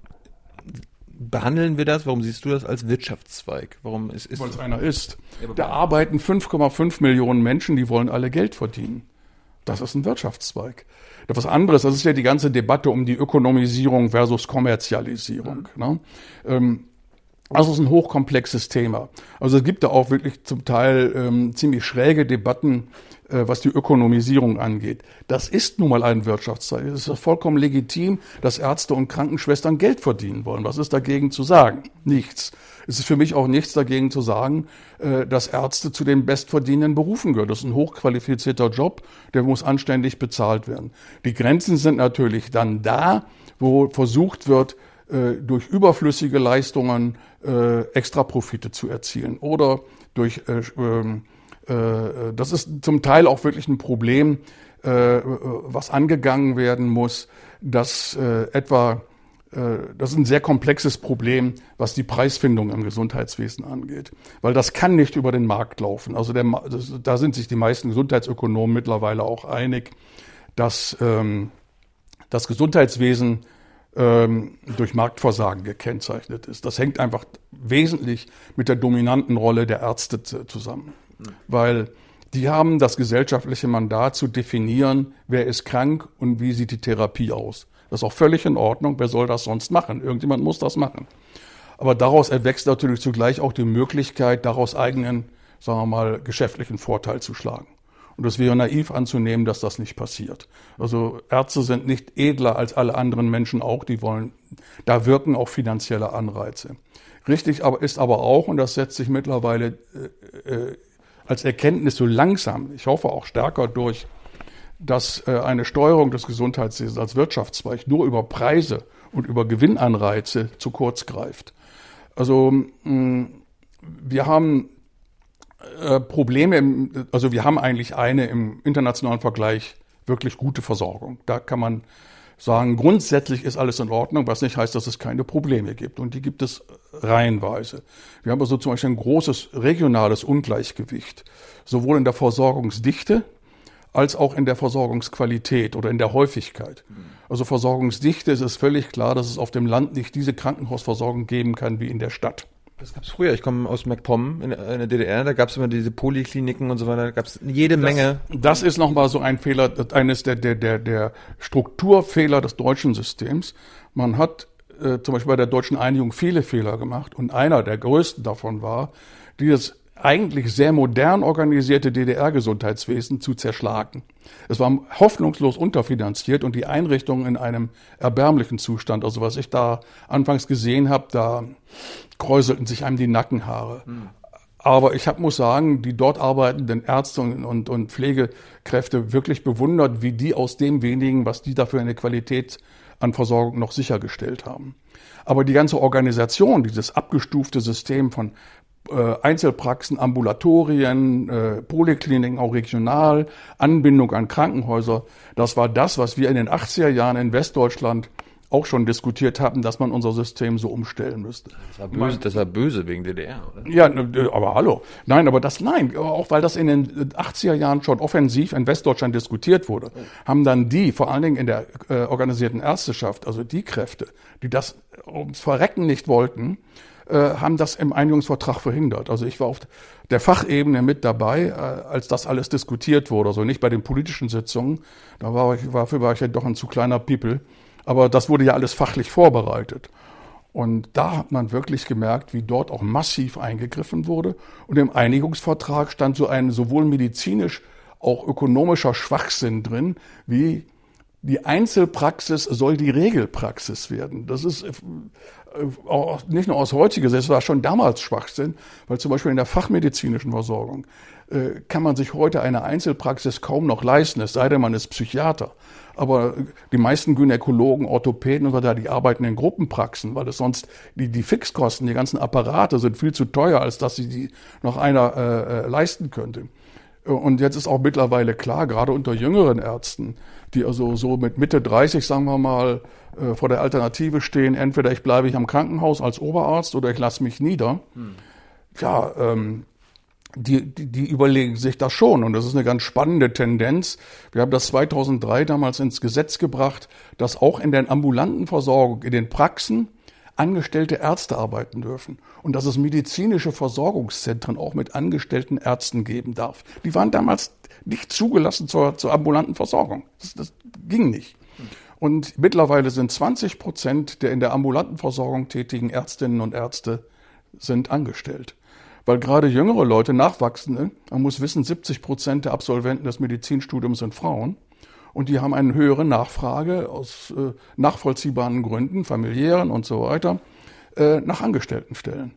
behandeln wir das? Warum siehst du das als Wirtschaftszweig? Warum ist, ist Weil es einer ist. Da arbeiten 5,5 Millionen Menschen, die wollen alle Geld verdienen. Das ist ein Wirtschaftszweig. Das was anderes, das ist ja die ganze Debatte um die Ökonomisierung versus Kommerzialisierung. Mhm. Ne? Ähm, das ist ein hochkomplexes Thema. Also es gibt da auch wirklich zum Teil ähm, ziemlich schräge Debatten was die Ökonomisierung angeht. Das ist nun mal ein Wirtschaftszweig. Es ist vollkommen legitim, dass Ärzte und Krankenschwestern Geld verdienen wollen. Was ist dagegen zu sagen? Nichts. Es ist für mich auch nichts dagegen zu sagen, äh, dass Ärzte zu den bestverdienenden Berufen gehören. Das ist ein hochqualifizierter Job, der muss anständig bezahlt werden. Die Grenzen sind natürlich dann da, wo versucht wird, äh, durch überflüssige Leistungen Extraprofite zu erzielen oder durch ähm, äh, das ist zum Teil auch wirklich ein Problem, äh, was angegangen werden muss, dass äh, etwa das ist ein sehr komplexes Problem, was die Preisfindung im Gesundheitswesen angeht. Weil das kann nicht über den Markt laufen. Also der, da sind sich die meisten Gesundheitsökonomen mittlerweile auch einig, dass ähm, das Gesundheitswesen ähm, durch Marktversagen gekennzeichnet ist. Das hängt einfach wesentlich mit der dominanten Rolle der Ärzte zusammen weil die haben das gesellschaftliche Mandat zu definieren, wer ist krank und wie sieht die Therapie aus. Das ist auch völlig in Ordnung. Wer soll das sonst machen? Irgendjemand muss das machen. Aber daraus erwächst natürlich zugleich auch die Möglichkeit, daraus eigenen, sagen wir mal, geschäftlichen Vorteil zu schlagen. Und es wäre naiv anzunehmen, dass das nicht passiert. Also Ärzte sind nicht edler als alle anderen Menschen auch, die wollen, da wirken auch finanzielle Anreize. Richtig aber ist aber auch, und das setzt sich mittlerweile äh, äh als Erkenntnis so langsam, ich hoffe auch stärker durch, dass äh, eine Steuerung des Gesundheitswesens als Wirtschaftszweig nur über Preise und über Gewinnanreize zu kurz greift. Also mh, wir haben äh, Probleme, also wir haben eigentlich eine im internationalen Vergleich wirklich gute Versorgung. Da kann man sagen, grundsätzlich ist alles in Ordnung, was nicht heißt, dass es keine Probleme gibt. Und die gibt es reihenweise. Wir haben also zum Beispiel ein großes regionales Ungleichgewicht, sowohl in der Versorgungsdichte als auch in der Versorgungsqualität oder in der Häufigkeit. Also Versorgungsdichte ist es völlig klar, dass es auf dem Land nicht diese Krankenhausversorgung geben kann wie in der Stadt. Das gab's früher. Ich komme aus MacPom in, in der DDR. Da gab's immer diese Polykliniken und so weiter. Da gab's jede das, Menge. Das ist nochmal so ein Fehler, eines der, der, der, der Strukturfehler des deutschen Systems. Man hat äh, zum Beispiel bei der deutschen Einigung viele Fehler gemacht. Und einer der größten davon war, dieses eigentlich sehr modern organisierte DDR-Gesundheitswesen zu zerschlagen. Es war hoffnungslos unterfinanziert und die Einrichtungen in einem erbärmlichen Zustand. Also was ich da anfangs gesehen habe, da kräuselten sich einem die Nackenhaare. Aber ich hab, muss sagen, die dort arbeitenden Ärzte und, und, und, Pflegekräfte wirklich bewundert, wie die aus dem wenigen, was die dafür eine Qualität an Versorgung noch sichergestellt haben. Aber die ganze Organisation, dieses abgestufte System von äh, Einzelpraxen, Ambulatorien, äh, Polikliniken, auch regional, Anbindung an Krankenhäuser, das war das, was wir in den 80er Jahren in Westdeutschland auch schon diskutiert hatten, dass man unser System so umstellen müsste. Das war böse, das war böse wegen DDR, oder? Ja, aber hallo. Nein, aber das, nein, auch weil das in den 80er Jahren schon offensiv in Westdeutschland diskutiert wurde, haben dann die, vor allen Dingen in der äh, organisierten Ärzteschaft, also die Kräfte, die das ums Verrecken nicht wollten, äh, haben das im Einigungsvertrag verhindert. Also ich war auf der Fachebene mit dabei, äh, als das alles diskutiert wurde. Also nicht bei den politischen Sitzungen. Da war ich, dafür war ich ja doch ein zu kleiner People. Aber das wurde ja alles fachlich vorbereitet. Und da hat man wirklich gemerkt, wie dort auch massiv eingegriffen wurde. Und im Einigungsvertrag stand so ein sowohl medizinisch auch ökonomischer Schwachsinn drin, wie die Einzelpraxis soll die Regelpraxis werden. Das ist äh, auch nicht nur aus heutiger Sicht, es war schon damals Schwachsinn, weil zum Beispiel in der fachmedizinischen Versorgung äh, kann man sich heute eine Einzelpraxis kaum noch leisten, es sei denn, man ist Psychiater. Aber die meisten Gynäkologen, Orthopäden und so weiter, die arbeiten in Gruppenpraxen, weil es sonst die, die Fixkosten, die ganzen Apparate sind viel zu teuer, als dass sie die noch einer äh, äh leisten könnte. Und jetzt ist auch mittlerweile klar, gerade unter jüngeren Ärzten, die also so mit Mitte 30, sagen wir mal, äh, vor der Alternative stehen, entweder ich bleibe ich am Krankenhaus als Oberarzt oder ich lasse mich nieder. Hm. Ja, ähm, die, die, die überlegen sich das schon. Und das ist eine ganz spannende Tendenz. Wir haben das 2003 damals ins Gesetz gebracht, dass auch in der ambulanten Versorgung, in den Praxen, angestellte Ärzte arbeiten dürfen und dass es medizinische Versorgungszentren auch mit angestellten Ärzten geben darf. Die waren damals nicht zugelassen zur, zur ambulanten Versorgung. Das, das ging nicht. Und mittlerweile sind 20 Prozent der in der ambulanten Versorgung tätigen Ärztinnen und Ärzte sind angestellt. Weil gerade jüngere Leute, Nachwachsende, man muss wissen, 70 Prozent der Absolventen des Medizinstudiums sind Frauen. Und die haben eine höhere Nachfrage aus äh, nachvollziehbaren Gründen, familiären und so weiter, äh, nach Angestelltenstellen.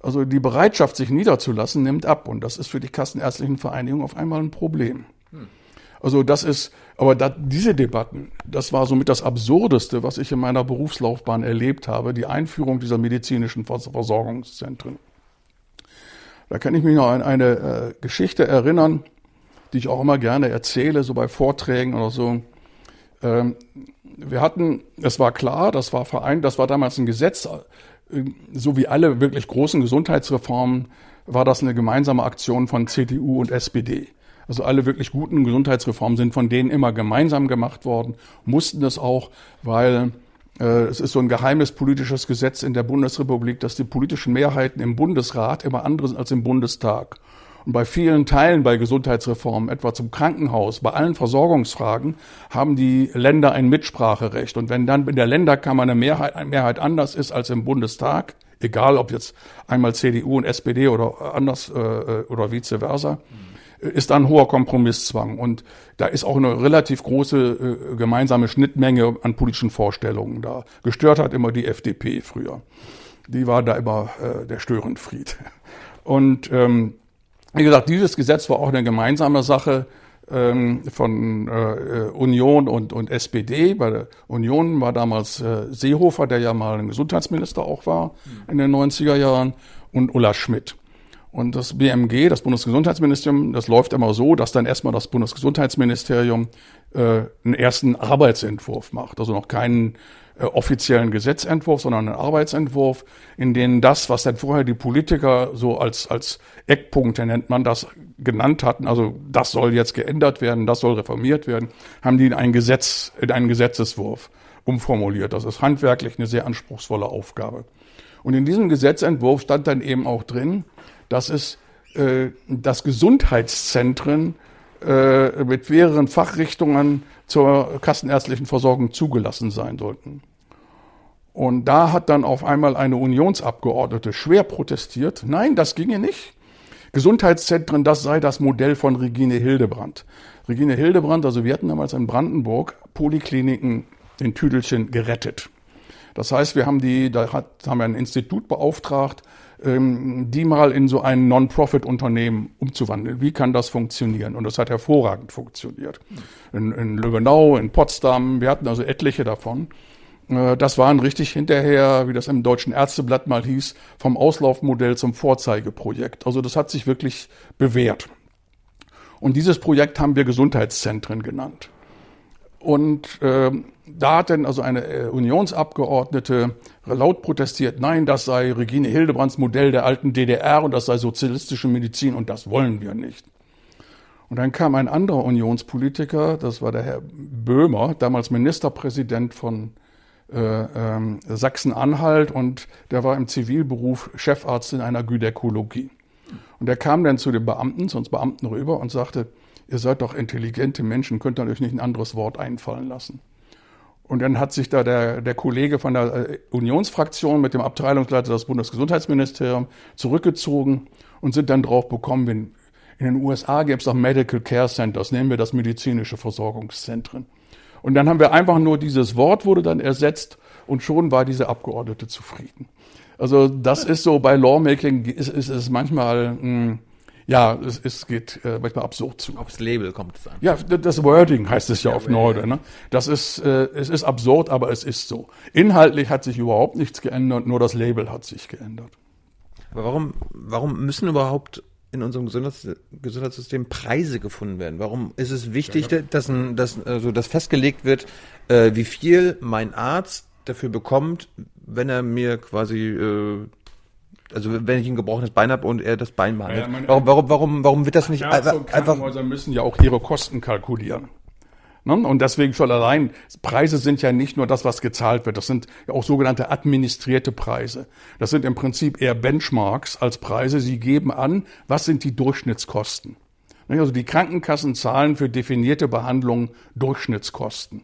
Also die Bereitschaft, sich niederzulassen, nimmt ab. Und das ist für die Kassenärztlichen Vereinigungen auf einmal ein Problem. Also das ist, aber da, diese Debatten, das war somit das Absurdeste, was ich in meiner Berufslaufbahn erlebt habe, die Einführung dieser medizinischen Versorgungszentren. Da kann ich mich noch an eine äh, Geschichte erinnern, die ich auch immer gerne erzähle, so bei Vorträgen oder so. Ähm, wir hatten, es war klar, das war vereint, das war damals ein Gesetz, äh, so wie alle wirklich großen Gesundheitsreformen, war das eine gemeinsame Aktion von CDU und SPD. Also alle wirklich guten Gesundheitsreformen sind von denen immer gemeinsam gemacht worden, mussten es auch, weil es ist so ein geheimes politisches Gesetz in der Bundesrepublik, dass die politischen Mehrheiten im Bundesrat immer andere sind als im Bundestag. Und bei vielen Teilen bei Gesundheitsreformen, etwa zum Krankenhaus, bei allen Versorgungsfragen, haben die Länder ein Mitspracherecht. Und wenn dann in der Länderkammer eine Mehrheit, eine Mehrheit anders ist als im Bundestag, egal ob jetzt einmal CDU und SPD oder anders äh, äh, oder vice versa, ist da ein hoher Kompromisszwang. Und da ist auch eine relativ große äh, gemeinsame Schnittmenge an politischen Vorstellungen da. Gestört hat immer die FDP früher. Die war da immer äh, der Störenfried. Und ähm, wie gesagt, dieses Gesetz war auch eine gemeinsame Sache ähm, von äh, Union und, und SPD. Bei der Union war damals äh, Seehofer, der ja mal ein Gesundheitsminister auch war in den 90er Jahren, und Ulla Schmidt. Und das BMG, das Bundesgesundheitsministerium, das läuft immer so, dass dann erstmal das Bundesgesundheitsministerium äh, einen ersten Arbeitsentwurf macht. Also noch keinen äh, offiziellen Gesetzentwurf, sondern einen Arbeitsentwurf, in dem das, was dann vorher die Politiker so als, als Eckpunkte nennt man das, genannt hatten, also das soll jetzt geändert werden, das soll reformiert werden, haben die in ein Gesetz, in einen Gesetzeswurf umformuliert. Das ist handwerklich eine sehr anspruchsvolle Aufgabe. Und in diesem Gesetzentwurf stand dann eben auch drin, dass es äh, dass Gesundheitszentren äh, mit mehreren Fachrichtungen zur kassenärztlichen Versorgung zugelassen sein sollten. Und da hat dann auf einmal eine Unionsabgeordnete schwer protestiert. Nein, das ginge nicht. Gesundheitszentren, das sei das Modell von Regine Hildebrand. Regine Hildebrand, also wir hatten damals in Brandenburg Polikliniken in Tüdelchen gerettet. Das heißt, wir haben die, da hat, haben wir ein Institut beauftragt, die mal in so ein Non-Profit-Unternehmen umzuwandeln. Wie kann das funktionieren? Und das hat hervorragend funktioniert. In, in Lübbenau, in Potsdam, wir hatten also etliche davon. Äh, das waren richtig hinterher, wie das im Deutschen Ärzteblatt mal hieß, vom Auslaufmodell zum Vorzeigeprojekt. Also das hat sich wirklich bewährt. Und dieses Projekt haben wir Gesundheitszentren genannt. Und äh, da hat dann also eine äh, Unionsabgeordnete laut protestiert, nein, das sei Regine Hildebrands Modell der alten DDR und das sei sozialistische Medizin und das wollen wir nicht. Und dann kam ein anderer Unionspolitiker, das war der Herr Böhmer, damals Ministerpräsident von äh, ähm, Sachsen-Anhalt und der war im Zivilberuf Chefarzt in einer Gynäkologie. Und er kam dann zu den Beamten, zu uns Beamten rüber und sagte, ihr seid doch intelligente Menschen, könnt ihr euch nicht ein anderes Wort einfallen lassen. Und dann hat sich da der, der Kollege von der äh, Unionsfraktion mit dem Abteilungsleiter des Bundesgesundheitsministeriums zurückgezogen und sind dann drauf bekommen, wenn In den USA gibt es auch Medical Care Centers, nehmen wir das medizinische Versorgungszentren. Und dann haben wir einfach nur dieses Wort wurde dann ersetzt und schon war diese Abgeordnete zufrieden. Also das ist so bei Lawmaking ist, ist es manchmal mh, hm, ja, es, es geht äh, manchmal absurd zu. Aufs Label kommt es an. Ja, das Wording heißt es ja, ja auf Norde. Ne? Das ist, äh, es ist absurd, aber es ist so. Inhaltlich hat sich überhaupt nichts geändert, nur das Label hat sich geändert. Aber warum, warum müssen überhaupt in unserem Gesundheitssystem Preise gefunden werden? Warum ist es wichtig, ja, ja. dass, dass, also, dass festgelegt wird, äh, wie viel mein Arzt dafür bekommt, wenn er mir quasi äh, also wenn ich ein gebrochenes Bein habe und er das Bein behandelt. Ja, warum, warum, warum, warum wird das nicht Ärzte einfach? Krankenhäuser müssen ja auch ihre Kosten kalkulieren. Ne? Und deswegen schon allein, Preise sind ja nicht nur das, was gezahlt wird, das sind ja auch sogenannte administrierte Preise. Das sind im Prinzip eher Benchmarks als Preise. Sie geben an, was sind die Durchschnittskosten. Ne? Also die Krankenkassen zahlen für definierte Behandlungen Durchschnittskosten.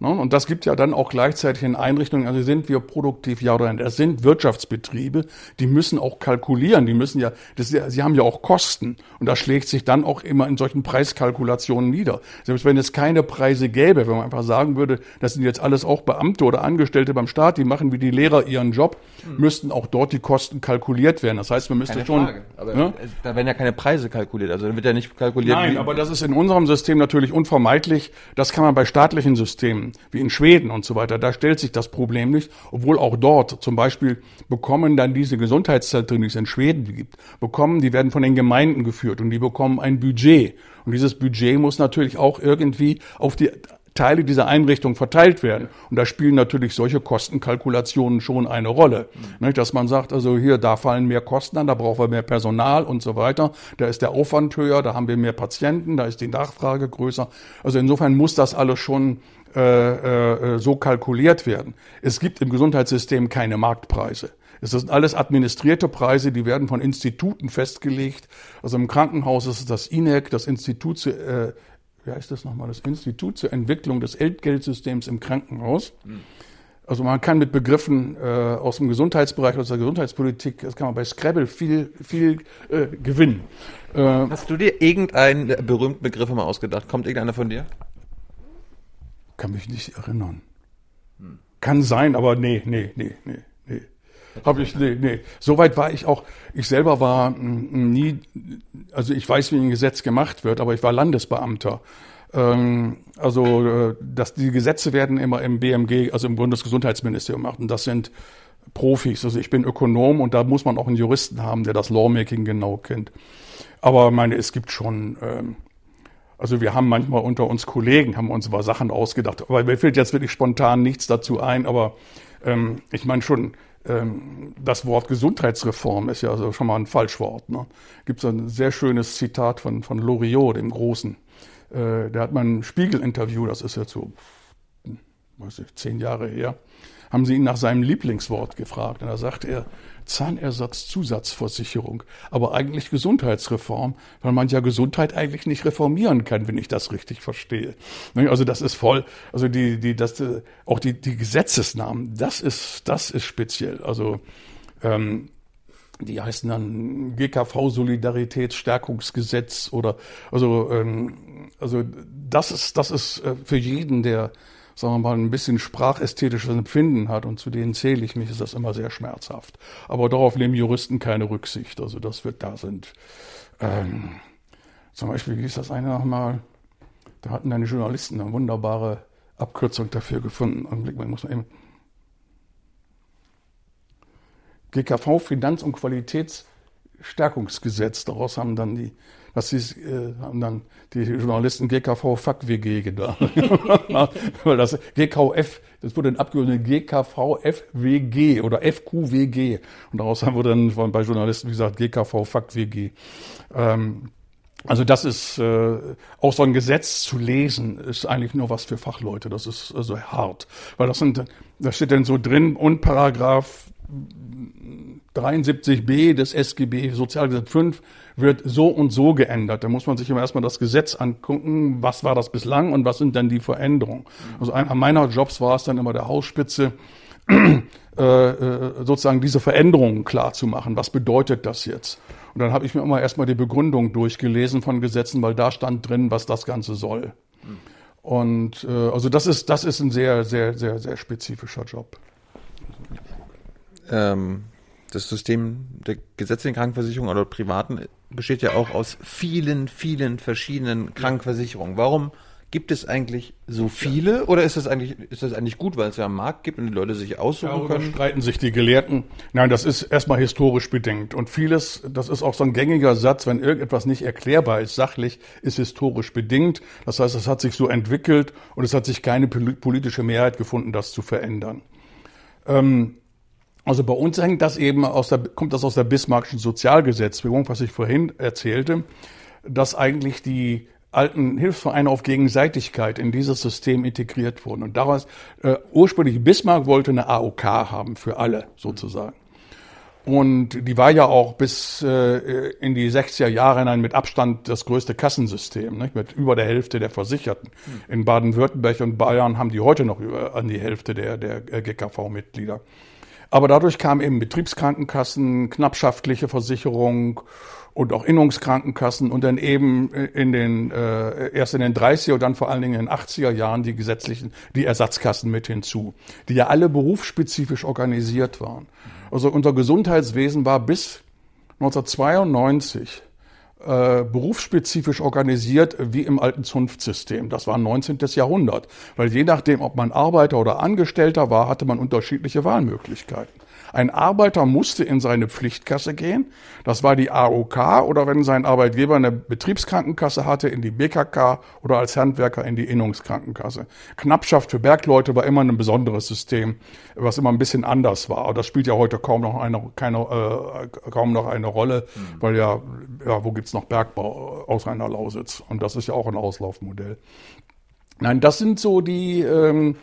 Ne? Und das gibt ja dann auch gleichzeitig in Einrichtungen, also sind wir produktiv, ja oder nein. Das sind Wirtschaftsbetriebe, die müssen auch kalkulieren, die müssen ja, das, sie haben ja auch Kosten. Und das schlägt sich dann auch immer in solchen Preiskalkulationen nieder. Selbst wenn es keine Preise gäbe, wenn man einfach sagen würde, das sind jetzt alles auch Beamte oder Angestellte beim Staat, die machen wie die Lehrer ihren Job, hm. müssten auch dort die Kosten kalkuliert werden. Das heißt, man müsste keine schon. Frage. Aber ja? da werden ja keine Preise kalkuliert, also dann wird ja nicht kalkuliert. Nein, aber das ist in unserem System natürlich unvermeidlich. Das kann man bei staatlichen Systemen wie in Schweden und so weiter. Da stellt sich das Problem nicht, obwohl auch dort zum Beispiel bekommen dann diese Gesundheitszentren, die es in Schweden gibt, bekommen, die werden von den Gemeinden geführt und die bekommen ein Budget. Und dieses Budget muss natürlich auch irgendwie auf die Teile dieser Einrichtung verteilt werden. Und da spielen natürlich solche Kostenkalkulationen schon eine Rolle. Mhm. Dass man sagt, also hier, da fallen mehr Kosten an, da brauchen wir mehr Personal und so weiter. Da ist der Aufwand höher, da haben wir mehr Patienten, da ist die Nachfrage größer. Also insofern muss das alles schon äh, äh, so kalkuliert werden. Es gibt im Gesundheitssystem keine Marktpreise. Es sind alles administrierte Preise, die werden von Instituten festgelegt. Also im Krankenhaus ist es das INEC, das Institut zu, äh, wie heißt das nochmal, das Institut zur Entwicklung des Entgeltsystems im Krankenhaus. Also man kann mit Begriffen äh, aus dem Gesundheitsbereich, aus der Gesundheitspolitik, das kann man bei Scrabble viel, viel äh, gewinnen. Äh, Hast du dir irgendeinen berühmten Begriff mal ausgedacht? Kommt irgendeiner von dir? Kann mich nicht erinnern. Hm. Kann sein, aber nee, nee, nee, nee, nee. Habe ich, nee, nee. Soweit war ich auch, ich selber war mm, nie, also ich weiß, wie ein Gesetz gemacht wird, aber ich war Landesbeamter. Ähm, also, äh, dass die Gesetze werden immer im BMG, also im Bundesgesundheitsministerium gemacht. Und das sind Profis. Also ich bin Ökonom und da muss man auch einen Juristen haben, der das Lawmaking genau kennt. Aber meine, es gibt schon, ähm, also wir haben manchmal unter uns Kollegen, haben uns über Sachen ausgedacht. Aber mir fällt jetzt wirklich spontan nichts dazu ein. Aber ähm, ich meine schon, ähm, das Wort Gesundheitsreform ist ja also schon mal ein Falschwort. Ne? Gibt es ein sehr schönes Zitat von, von Loriot, dem Großen. Äh, der hat mal ein Spiegel-Interview, das ist jetzt so, weiß ich, zehn Jahre her, haben sie ihn nach seinem Lieblingswort gefragt. Und da sagt er, Zahnersatzzusatzversicherung, aber eigentlich Gesundheitsreform, weil man ja Gesundheit eigentlich nicht reformieren kann, wenn ich das richtig verstehe. Also das ist voll, also die, die, das, äh, auch die, die Gesetzesnamen, das ist, das ist speziell. Also ähm, die heißen dann GKV Solidaritätsstärkungsgesetz oder also ähm, also das ist das ist äh, für jeden der sagen wir mal, ein bisschen sprachästhetisches Empfinden hat, und zu denen zähle ich mich, ist das immer sehr schmerzhaft. Aber darauf nehmen Juristen keine Rücksicht. Also das wird da sind. Ähm, zum Beispiel, wie ist das eine nochmal? Da hatten deine Journalisten eine wunderbare Abkürzung dafür gefunden. Augenblick, man muss man eben. GKV Finanz- und Qualitätsstärkungsgesetz. Daraus haben dann die was sie äh, haben dann die Journalisten GKV Fuck WG gedacht. Weil das GKF, das wurde dann abgeordnet GKV FWG oder FQWG. Und daraus haben wir dann bei Journalisten, wie gesagt, GKV Fuck WG. Ähm, also das ist äh, auch so ein Gesetz zu lesen, ist eigentlich nur was für Fachleute. Das ist also hart. Weil das sind, da steht dann so drin und Paragraph 73b des SGB Sozialgesetz 5 wird so und so geändert. Da muss man sich immer erstmal das Gesetz angucken, was war das bislang und was sind dann die Veränderungen. Also einer meiner Jobs war es dann immer der Hausspitze, äh, sozusagen diese Veränderungen klar zu machen. Was bedeutet das jetzt? Und dann habe ich mir immer erstmal die Begründung durchgelesen von Gesetzen, weil da stand drin, was das Ganze soll. Und äh, also das ist, das ist ein sehr, sehr, sehr, sehr spezifischer Job. Ähm, das System der gesetzlichen Krankenversicherung oder privaten besteht ja auch aus vielen, vielen verschiedenen Krankenversicherungen. Warum Gibt es eigentlich so viele oder ist das eigentlich, ist das eigentlich gut, weil es ja einen Markt gibt und die Leute sich aussuchen Darüber können? streiten sich die Gelehrten. Nein, das ist erstmal historisch bedingt. Und vieles, das ist auch so ein gängiger Satz, wenn irgendetwas nicht erklärbar ist, sachlich, ist historisch bedingt. Das heißt, es hat sich so entwickelt und es hat sich keine politische Mehrheit gefunden, das zu verändern. Ähm, also bei uns hängt das eben aus der, kommt das aus der Bismarckschen Sozialgesetzgebung, was ich vorhin erzählte, dass eigentlich die alten Hilfsvereine auf Gegenseitigkeit in dieses System integriert wurden. Und daraus, äh, ursprünglich Bismarck wollte eine AOK haben für alle sozusagen. Und die war ja auch bis äh, in die 60er Jahre hinein mit Abstand das größte Kassensystem, nicht? mit über der Hälfte der Versicherten. In Baden-Württemberg und Bayern haben die heute noch über, an die Hälfte der, der äh, GKV-Mitglieder. Aber dadurch kamen eben Betriebskrankenkassen, knappschaftliche Versicherung und auch Innungskrankenkassen und dann eben in den äh, erst in den 30er und dann vor allen Dingen in den 80er Jahren die gesetzlichen, die Ersatzkassen mit hinzu, die ja alle berufsspezifisch organisiert waren. Also unser Gesundheitswesen war bis 1992 äh, berufsspezifisch organisiert wie im alten Zunftsystem. Das war 19. Jahrhundert, weil je nachdem, ob man Arbeiter oder Angestellter war, hatte man unterschiedliche Wahlmöglichkeiten. Ein Arbeiter musste in seine Pflichtkasse gehen. Das war die AOK oder wenn sein Arbeitgeber eine Betriebskrankenkasse hatte, in die BKK oder als Handwerker in die Innungskrankenkasse. Knappschaft für Bergleute war immer ein besonderes System, was immer ein bisschen anders war. Aber das spielt ja heute kaum noch eine, keine, äh, kaum noch eine Rolle, mhm. weil ja, ja, wo gibt's noch Bergbau aus einer Lausitz? Und das ist ja auch ein Auslaufmodell. Nein, das sind so die, ähm,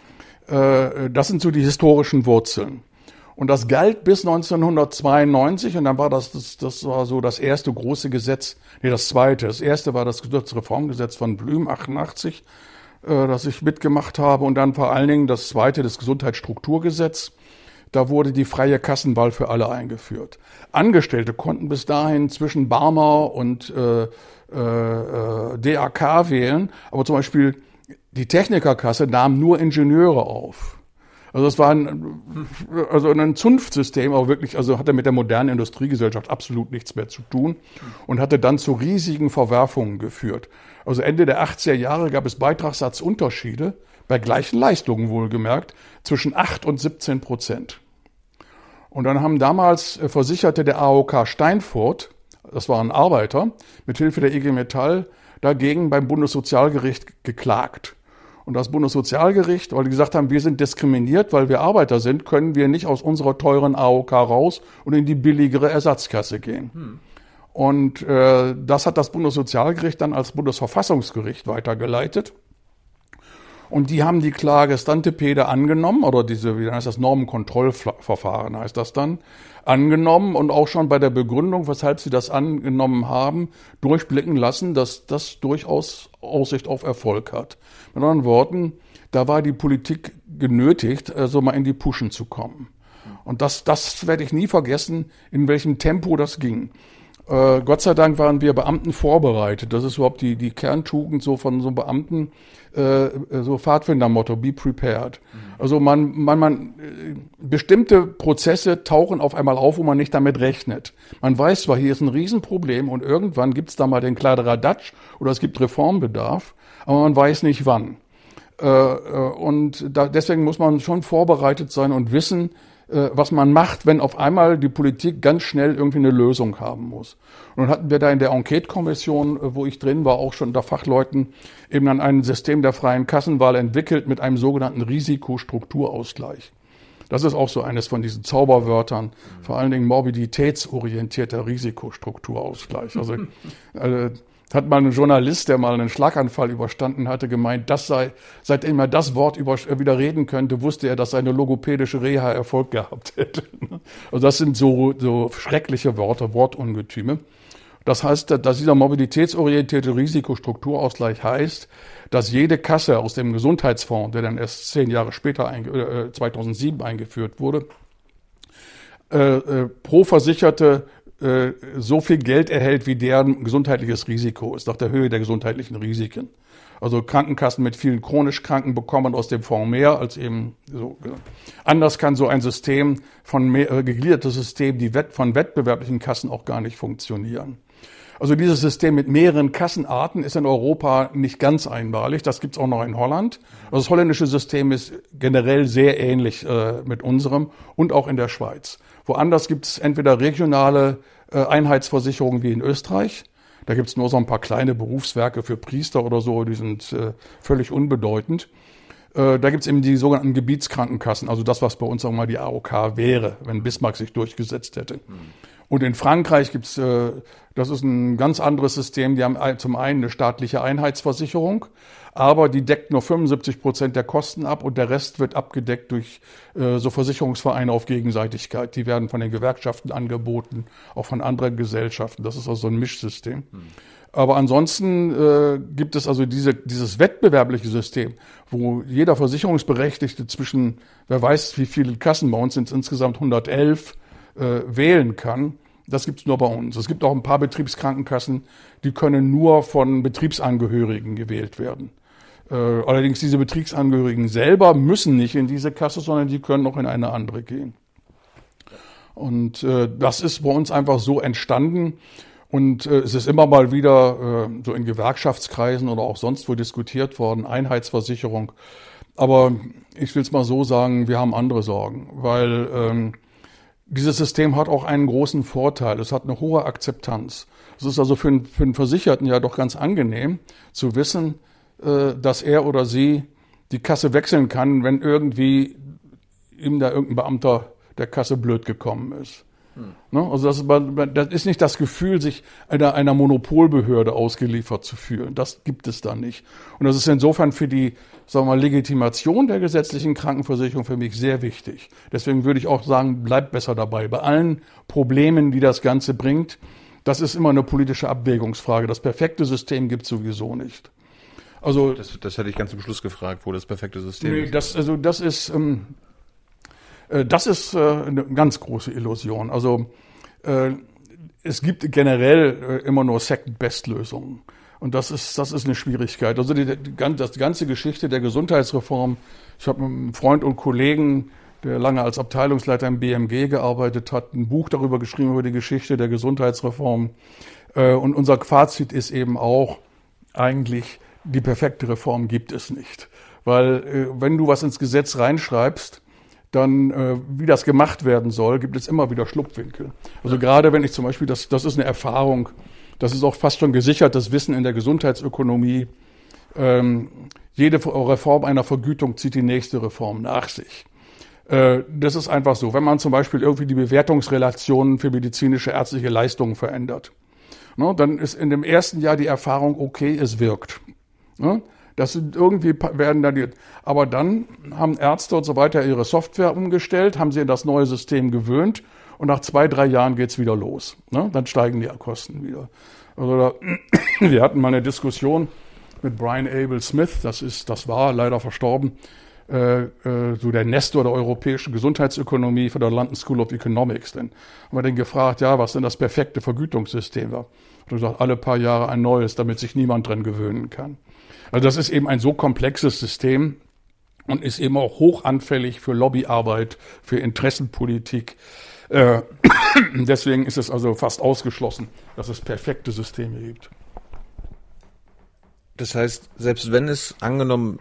äh, das sind so die historischen Wurzeln. Und das galt bis 1992 und dann war das, das, das war so das erste große Gesetz, nee, das zweite. Das erste war das Reformgesetz von Blüm 88, äh, das ich mitgemacht habe und dann vor allen Dingen das zweite, das Gesundheitsstrukturgesetz. Da wurde die freie Kassenwahl für alle eingeführt. Angestellte konnten bis dahin zwischen Barmer und äh, äh, äh DAK wählen, aber zum Beispiel die Technikerkasse nahm nur Ingenieure auf. Also es war ein, also ein Zunftsystem, aber wirklich, also hatte mit der modernen Industriegesellschaft absolut nichts mehr zu tun und hatte dann zu riesigen Verwerfungen geführt. Also Ende der 80er Jahre gab es Beitragssatzunterschiede, bei gleichen Leistungen wohlgemerkt, zwischen 8 und 17 Prozent. Und dann haben damals äh, Versicherte der AOK Steinfurt, das waren Arbeiter, mit Hilfe der IG Metall dagegen beim Bundessozialgericht geklagt. Und das Bundessozialgericht, weil die gesagt haben, wir sind diskriminiert, weil wir Arbeiter sind, können wir nicht aus unserer teuren AOK raus und in die billigere Ersatzkasse gehen. Hm. Und äh, das hat das Bundessozialgericht dann als Bundesverfassungsgericht weitergeleitet. Und die haben die Klage Stantepede angenommen, oder diese, wie heißt das, Normenkontrollverfahren heißt das dann, angenommen und auch schon bei der Begründung, weshalb sie das angenommen haben, durchblicken lassen, dass das durchaus Aussicht auf Erfolg hat. Mit anderen Worten, da war die Politik genötigt, so also mal in die Puschen zu kommen. Und das, das werde ich nie vergessen, in welchem Tempo das ging. Äh, Gott sei Dank waren wir Beamten vorbereitet. Das ist überhaupt die, die Kerntugend so von so einem Beamten, äh, so Pfadfindermotto, be prepared. Mhm. Also man, man, man, äh, bestimmte Prozesse tauchen auf einmal auf, wo man nicht damit rechnet. Man weiß zwar, hier ist ein Riesenproblem und irgendwann gibt's da mal den Kladderadatsch oder es gibt Reformbedarf, aber man weiß nicht wann. Äh, äh, und deswegen muss man schon vorbereitet sein und wissen, äh, was man macht, wenn auf einmal die Politik ganz schnell irgendwie eine Lösung haben muss. Und dann hatten wir da in der Enquete-Kommission, wo ich drin war, auch schon unter Fachleuten eben dann ein System der freien Kassenwahl entwickelt mit einem sogenannten Risikostrukturausgleich. Das ist auch so eines von diesen Zauberwörtern, vor allen Dingen morbiditätsorientierter Risikostrukturausgleich. Also, also hat mal ein Journalist, der mal einen Schlaganfall überstanden hatte, gemeint, das sei, seitdem er das Wort über, wieder reden könnte, wusste er, dass seine logopädische Reha Erfolg gehabt hätte. Also das sind so, so schreckliche Worte, Wortungetüme. Das heißt, dass dieser mobilitätsorientierte Risikostrukturausgleich heißt, dass jede Kasse aus dem Gesundheitsfonds, der dann erst zehn Jahre später, äh, 2007 eingeführt wurde, äh, äh, pro Versicherte äh, so viel Geld erhält, wie deren gesundheitliches Risiko ist, nach der Höhe der gesundheitlichen Risiken. Also Krankenkassen mit vielen chronisch Kranken bekommen aus dem Fonds mehr als eben so. Anders kann so ein System von mehr, äh, gegliedertes System, die Wett, von wettbewerblichen Kassen auch gar nicht funktionieren. Also dieses System mit mehreren Kassenarten ist in Europa nicht ganz einmalig. Das gibt's auch noch in Holland. Also das holländische System ist generell sehr ähnlich äh, mit unserem und auch in der Schweiz. Woanders gibt's entweder regionale äh, Einheitsversicherungen wie in Österreich da gibt's nur so ein paar kleine Berufswerke für Priester oder so, die sind äh, völlig unbedeutend. Äh, da gibt's eben die sogenannten Gebietskrankenkassen, also das, was bei uns auch mal die AOK wäre, wenn Bismarck sich durchgesetzt hätte. Mhm. Und in Frankreich gibt's, äh, das ist ein ganz anderes System, die haben zum einen eine staatliche Einheitsversicherung aber die deckt nur 75 Prozent der Kosten ab und der Rest wird abgedeckt durch äh, so Versicherungsvereine auf Gegenseitigkeit. Die werden von den Gewerkschaften angeboten, auch von anderen Gesellschaften. Das ist also so ein Mischsystem. Hm. Aber ansonsten äh, gibt es also diese, dieses wettbewerbliche System, wo jeder Versicherungsberechtigte zwischen, wer weiß, wie viele Kassen bei uns sind, insgesamt 111, äh, wählen kann. Das gibt's nur bei uns. Es gibt auch ein paar Betriebskrankenkassen, die können nur von Betriebsangehörigen gewählt werden. Äh, allerdings diese Betriebsangehörigen selber müssen nicht in diese Kasse, sondern die können auch in eine andere gehen. Und äh, das ist bei uns einfach so entstanden. Und äh, es ist immer mal wieder äh, so in Gewerkschaftskreisen oder auch sonst wo diskutiert worden, Einheitsversicherung. Aber ich will es mal so sagen, wir haben andere Sorgen, weil ähm, dieses System hat auch einen großen Vorteil. Es hat eine hohe Akzeptanz. Es ist also für für einen Versicherten ja doch ganz angenehm zu wissen, dass er oder sie die Kasse wechseln kann, wenn irgendwie ihm da irgendein Beamter der Kasse blöd gekommen ist. Hm. Ne? Also das ist, das ist, nicht das Gefühl, sich einer, einer Monopolbehörde ausgeliefert zu fühlen. Das gibt es da nicht. Und das ist insofern für die sagen wir mal, Legitimation der gesetzlichen Krankenversicherung für mich sehr wichtig. Deswegen würde ich auch sagen, bleibt besser dabei. Bei allen Problemen, die das Ganze bringt, das ist immer eine politische Abwägungsfrage. Das perfekte System gibt es sowieso nicht. Also das, das hätte ich ganz zum Schluss gefragt, wo das perfekte System nee, ist. Das, also das ist, ähm, äh, das ist äh, eine ganz große Illusion. Also äh, es gibt generell äh, immer nur Second-Best-Lösungen. Und das ist, das ist eine Schwierigkeit. Also die, die, die ganze Geschichte der Gesundheitsreform. Ich habe mit einem Freund und Kollegen, der lange als Abteilungsleiter im BMG gearbeitet hat, ein Buch darüber geschrieben über die Geschichte der Gesundheitsreform. Äh, und unser Fazit ist eben auch eigentlich die perfekte Reform gibt es nicht. Weil äh, wenn du was ins Gesetz reinschreibst, dann, äh, wie das gemacht werden soll, gibt es immer wieder Schlupfwinkel. Also gerade wenn ich zum Beispiel, das, das ist eine Erfahrung, das ist auch fast schon gesichertes Wissen in der Gesundheitsökonomie. Ähm, jede Reform einer Vergütung zieht die nächste Reform nach sich. Äh, das ist einfach so. Wenn man zum Beispiel irgendwie die Bewertungsrelationen für medizinische ärztliche Leistungen verändert, ne, dann ist in dem ersten Jahr die Erfahrung, okay, es wirkt. Ne? Das sind irgendwie werden dann die, aber dann haben Ärzte und so weiter ihre Software umgestellt, haben sie in das neue System gewöhnt und nach zwei, drei Jahren geht's wieder los. Ne? Dann steigen die Kosten wieder. Also da, wir hatten mal eine Diskussion mit Brian Abel Smith, das ist, das war leider verstorben, äh, äh, so der Nestor der europäischen Gesundheitsökonomie von der London School of Economics. Denn haben wir den gefragt, ja, was denn das perfekte Vergütungssystem war. Und er gesagt, alle paar Jahre ein neues, damit sich niemand dran gewöhnen kann. Also das ist eben ein so komplexes System und ist eben auch hochanfällig für Lobbyarbeit, für Interessenpolitik. Äh, deswegen ist es also fast ausgeschlossen, dass es perfekte Systeme gibt. Das heißt, selbst wenn es angenommen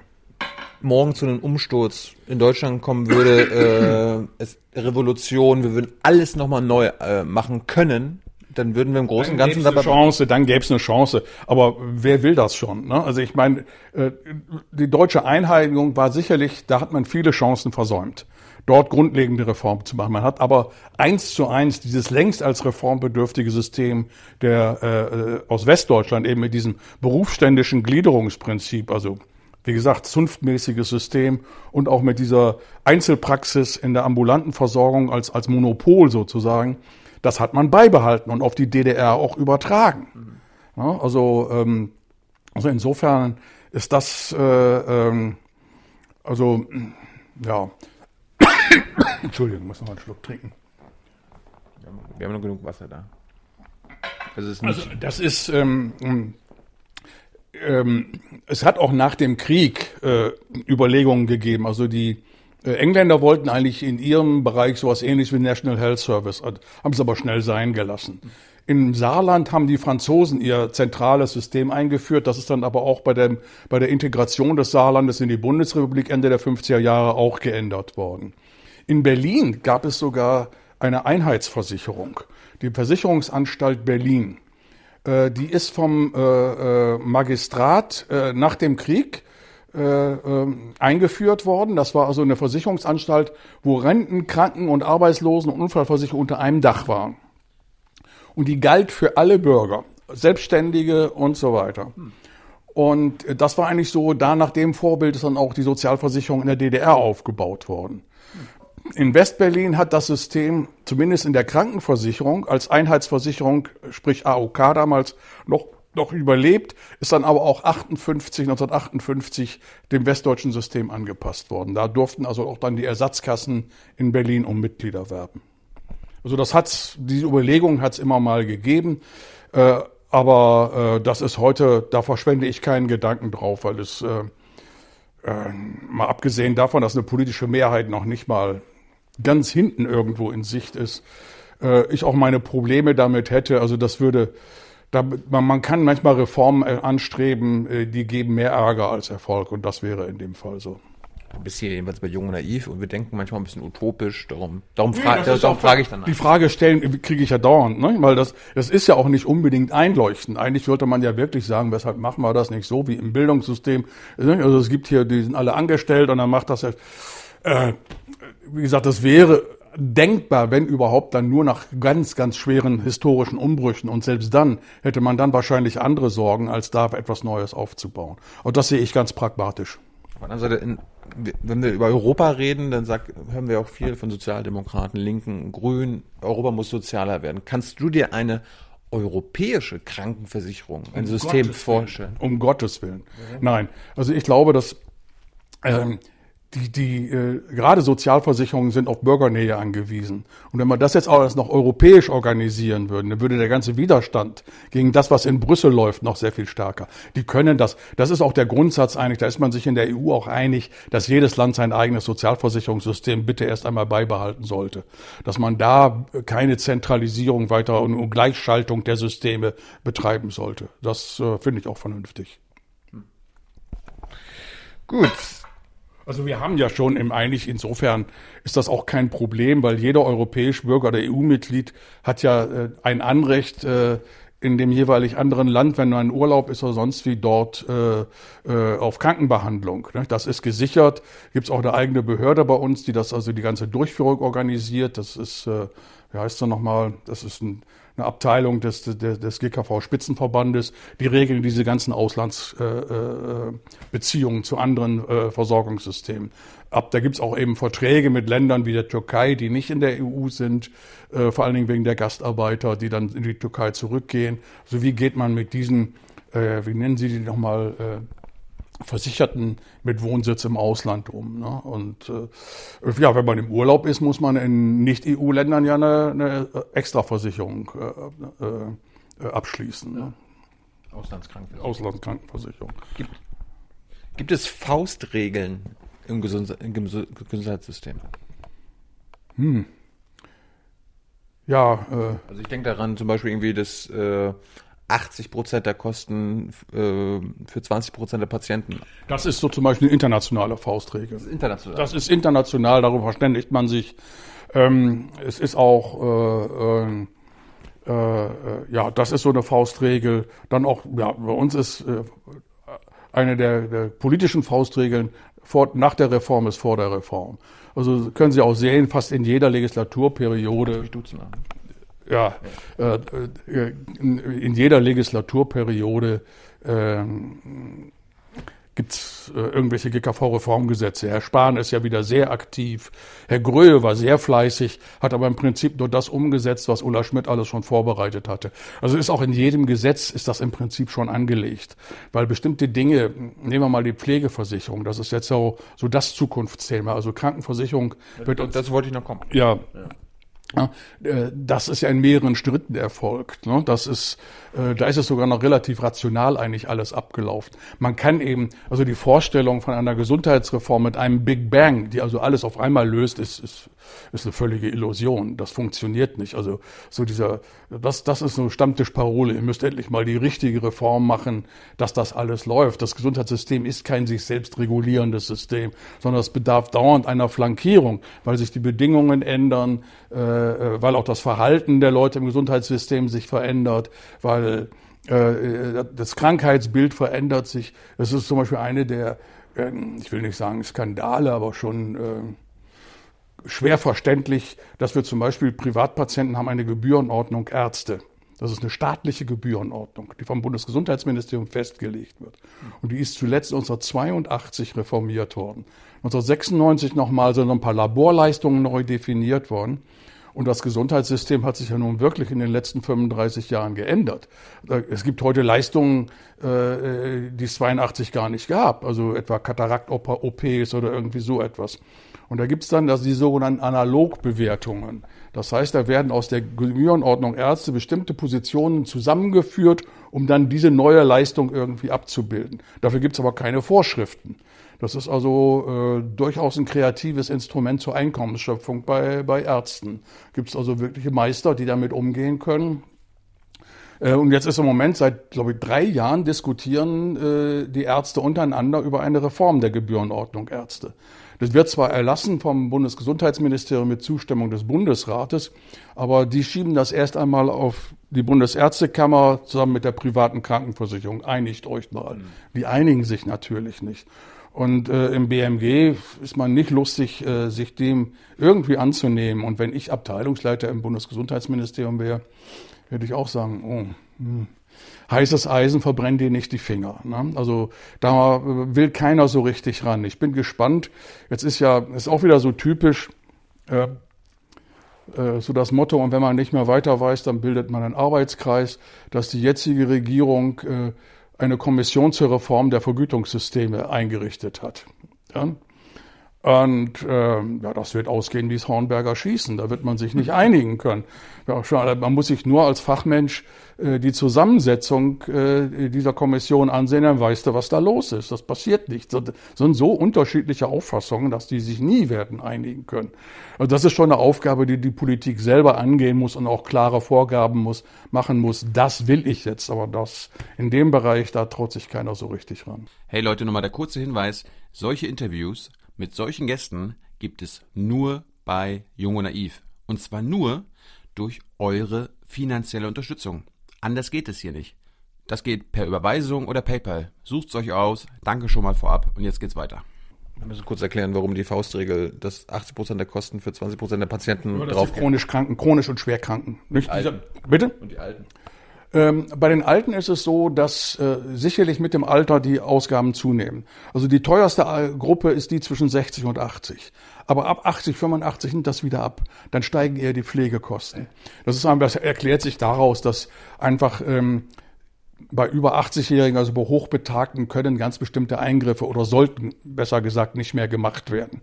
morgen zu einem Umsturz in Deutschland kommen würde, äh, Revolution, wir würden alles nochmal neu äh, machen können, dann würden wir im Großen und Ganzen dabei. Chance, dann gäbe es eine Chance. Aber wer will das schon? Ne? Also ich meine, äh, die deutsche Einheiligung war sicherlich, da hat man viele Chancen versäumt, dort grundlegende Reformen zu machen. Man hat aber eins zu eins dieses längst als reformbedürftige System der äh, aus Westdeutschland eben mit diesem berufsständischen Gliederungsprinzip, also wie gesagt, zunftmäßiges System und auch mit dieser Einzelpraxis in der ambulanten Versorgung als, als Monopol sozusagen, das hat man beibehalten und auf die DDR auch übertragen. Mhm. Ja, also, ähm, also insofern ist das, äh, ähm, also, ja, Entschuldigung, muss noch einen Schluck trinken. Wir haben noch genug Wasser da. Also, ist also das ist, ähm, ähm, es hat auch nach dem Krieg äh, Überlegungen gegeben. Also die Engländer wollten eigentlich in ihrem Bereich sowas ähnliches wie National Health Service, haben es aber schnell sein gelassen. Im Saarland haben die Franzosen ihr zentrales System eingeführt. Das ist dann aber auch bei, dem, bei der Integration des Saarlandes in die Bundesrepublik Ende der 50er Jahre auch geändert worden. In Berlin gab es sogar eine Einheitsversicherung, die Versicherungsanstalt Berlin. Äh, die ist vom äh, äh, Magistrat nach dem Krieg eingeführt worden. Das war also eine Versicherungsanstalt, wo Renten, Kranken- und Arbeitslosen- und Unfallversicherung unter einem Dach waren. Und die galt für alle Bürger, Selbstständige und so weiter. Und das war eigentlich so, da nach dem Vorbild ist dann auch die Sozialversicherung in der DDR aufgebaut worden. In Westberlin hat das System, zumindest in der Krankenversicherung, als Einheitsversicherung, sprich AOK damals, noch, noch überlebt, ist dann aber auch 58, 1958 dem westdeutschen System angepasst worden. Da durften also auch dann die Ersatzkassen in Berlin um Mitglieder werben. Also das hat's, diese Überlegung hat's immer mal gegeben. Äh, aber äh, das ist heute, da verschwende ich keinen Gedanken drauf, weil es äh, äh, mal abgesehen davon, dass eine politische Mehrheit noch nicht mal ganz hinten irgendwo in Sicht ist, äh, ich auch meine Probleme damit hätte. Also das würde, da, man, man kann manchmal Reformen äh, anstreben, äh, die geben mehr Ärger als Erfolg und das wäre in dem Fall so. Du bist hier jedenfalls bei Jung und Naiv und wir denken manchmal ein bisschen utopisch, darum, darum, fra nee, darum frage ich dann. Die Frage stellen kriege ich ja dauernd, ne? weil das, das ist ja auch nicht unbedingt einleuchtend. Eigentlich würde man ja wirklich sagen, weshalb machen wir das nicht so wie im Bildungssystem. Also es gibt hier, die sind alle angestellt und dann macht das ja, äh, wie gesagt, das wäre denkbar, wenn überhaupt, dann nur nach ganz, ganz schweren historischen Umbrüchen. Und selbst dann hätte man dann wahrscheinlich andere Sorgen, als da etwas Neues aufzubauen. Und das sehe ich ganz pragmatisch. In, wenn wir über Europa reden, dann sag, hören wir auch viel von Sozialdemokraten, Linken, Grünen. Europa muss sozialer werden. Kannst du dir eine europäische Krankenversicherung, ein um System Gottes vorstellen? Willen. Um Gottes Willen. Mhm. Nein. Also ich glaube, dass ähm, die, die äh, gerade Sozialversicherungen sind auf Bürgernähe angewiesen. Und wenn wir das jetzt alles noch europäisch organisieren würden, dann würde der ganze Widerstand gegen das, was in Brüssel läuft, noch sehr viel stärker. Die können das. Das ist auch der Grundsatz einig. Da ist man sich in der EU auch einig, dass jedes Land sein eigenes Sozialversicherungssystem bitte erst einmal beibehalten sollte. Dass man da keine Zentralisierung weiter und Gleichschaltung der Systeme betreiben sollte. Das äh, finde ich auch vernünftig. Gut, also wir haben ja schon im eigentlich insofern ist das auch kein Problem, weil jeder europäische Bürger oder EU-Mitglied hat ja äh, ein Anrecht äh, in dem jeweilig anderen Land, wenn er in Urlaub ist oder sonst wie dort äh, äh, auf Krankenbehandlung. Ne? Das ist gesichert. Gibt es auch eine eigene Behörde bei uns, die das also die ganze Durchführung organisiert. Das ist, äh, wie heißt das nochmal? Das ist ein eine Abteilung des, des, des GKV-Spitzenverbandes, die regeln diese ganzen Auslandsbeziehungen äh, äh, zu anderen äh, Versorgungssystemen ab. Da gibt's auch eben Verträge mit Ländern wie der Türkei, die nicht in der EU sind, äh, vor allen Dingen wegen der Gastarbeiter, die dann in die Türkei zurückgehen. Also wie geht man mit diesen, äh, wie nennen Sie die nochmal, Versicherten mit Wohnsitz im Ausland um. Ne? Und äh, ja, wenn man im Urlaub ist, muss man in Nicht-EU-Ländern ja eine, eine Extraversicherung äh, äh, abschließen. Ne? Auslandskrankenversicherung. Auslandskrankenversicherung. Gibt, gibt es Faustregeln im, Gesund im Gesundheitssystem? Hm. Ja. Äh, also ich denke daran zum Beispiel irgendwie, dass äh, 80 Prozent der Kosten äh, für 20 Prozent der Patienten. Das ist so zum Beispiel eine internationale Faustregel. Das ist international. Das ist international, darüber verständigt man sich. Ähm, es ist auch, äh, äh, äh, ja, das ist so eine Faustregel. Dann auch, ja, bei uns ist äh, eine der, der politischen Faustregeln vor, nach der Reform ist vor der Reform. Also können Sie auch sehen, fast in jeder Legislaturperiode. Ich duzen an ja, äh, äh in jeder Legislaturperiode äh, gibt es äh, irgendwelche GKV-Reformgesetze. Herr Spahn ist ja wieder sehr aktiv. Herr Gröhe war sehr fleißig, hat aber im Prinzip nur das umgesetzt, was Ulla Schmidt alles schon vorbereitet hatte. Also ist auch in jedem Gesetz ist das im Prinzip schon angelegt. Weil bestimmte Dinge, nehmen wir mal die Pflegeversicherung, das ist jetzt so, so das Zukunftsthema. Also Krankenversicherung wird uns. Das wollte ich noch kommen. Ja. ja. Ja, äh, das ist ja in mehreren Schritten erfolgt. Ne? Das ist, äh, da ist es sogar noch relativ rational eigentlich alles abgelaufen. Man kann eben, also die Vorstellung von einer Gesundheitsreform mit einem Big Bang, die also alles auf einmal löst, ist, ist, ist eine völlige Illusion. Das funktioniert nicht. Also so dieser, das, das ist eine Stammtischparole. Ihr müsst endlich mal die richtige Reform machen, dass das alles läuft. Das Gesundheitssystem ist kein sich selbst regulierendes System, sondern es bedarf dauernd einer Flankierung, weil sich die Bedingungen ändern, äh, weil auch das Verhalten der Leute im Gesundheitssystem sich verändert, weil äh, das Krankheitsbild verändert sich. Das ist zum Beispiel eine der, äh, ich will nicht sagen Skandale, aber schon äh, schwer verständlich, dass wir zum Beispiel Privatpatienten haben eine Gebührenordnung Ärzte. Das ist eine staatliche Gebührenordnung, die vom Bundesgesundheitsministerium festgelegt wird. Und die ist zuletzt 1982 reformiert worden. 1996 nochmal sind ein paar Laborleistungen neu definiert worden. Und das Gesundheitssystem hat sich ja nun wirklich in den letzten 35 Jahren geändert. Es gibt heute Leistungen, äh, die es 82 gar nicht gab, also etwa Katarakt-OPs oder irgendwie so etwas. Und da gibt es dann also die sogenannten Analogbewertungen. Das heißt, da werden aus der Gebührenordnung Ärzte bestimmte Positionen zusammengeführt, um dann diese neue Leistung irgendwie abzubilden. Dafür gibt es aber keine Vorschriften. Das ist also äh, durchaus ein kreatives Instrument zur Einkommensschöpfung bei, bei Ärzten. Gibt es also wirkliche Meister, die damit umgehen können. Äh, und jetzt ist im Moment seit, glaube ich, drei Jahren diskutieren äh, die Ärzte untereinander über eine Reform der Gebührenordnung Ärzte. Das wird zwar erlassen vom Bundesgesundheitsministerium mit Zustimmung des Bundesrates, aber die schieben das erst einmal auf die Bundesärztekammer zusammen mit der privaten Krankenversicherung. Einigt euch mal. Die einigen sich natürlich nicht. Und äh, im BMG ist man nicht lustig, äh, sich dem irgendwie anzunehmen. Und wenn ich Abteilungsleiter im Bundesgesundheitsministerium wäre, würde ich auch sagen, oh, hm, heißes Eisen verbrennt dir nicht die Finger. Ne? Also da will keiner so richtig ran. Ich bin gespannt. Jetzt ist ja, ist auch wieder so typisch, äh, äh, so das Motto, und wenn man nicht mehr weiter weiß, dann bildet man einen Arbeitskreis, dass die jetzige Regierung äh, eine Kommission zur Reform der Vergütungssysteme eingerichtet hat. Ja? Und äh, ja, das wird ausgehen wie das Hornberger Schießen. Da wird man sich nicht einigen können. Ja, man muss sich nur als Fachmensch äh, die Zusammensetzung äh, dieser Kommission ansehen, dann weißt du, was da los ist. Das passiert nicht. Das sind so unterschiedliche Auffassungen, dass die sich nie werden einigen können. Also das ist schon eine Aufgabe, die die Politik selber angehen muss und auch klare Vorgaben muss, machen muss. Das will ich jetzt, aber das in dem Bereich, da traut sich keiner so richtig ran. Hey Leute, nochmal der kurze Hinweis. Solche Interviews mit solchen Gästen gibt es nur bei Jung und Naiv. Und zwar nur durch eure finanzielle Unterstützung. Anders geht es hier nicht. Das geht per Überweisung oder PayPal. Sucht's euch aus. Danke schon mal vorab. Und jetzt geht's weiter. Wir müssen kurz erklären, warum die Faustregel, dass 80 Prozent der Kosten für 20 Prozent der Patienten ja, drauf chronisch Kranken, chronisch und Schwerkranken. Nicht? Alten. Bitte? Und die Alten. Ähm, bei den Alten ist es so, dass äh, sicherlich mit dem Alter die Ausgaben zunehmen. Also die teuerste Gruppe ist die zwischen 60 und 80. Aber ab 80, 85 nimmt das wieder ab. Dann steigen eher die Pflegekosten. Das ist das erklärt sich daraus, dass einfach ähm, bei über 80-Jährigen, also bei Hochbetagten, können ganz bestimmte Eingriffe oder sollten, besser gesagt, nicht mehr gemacht werden.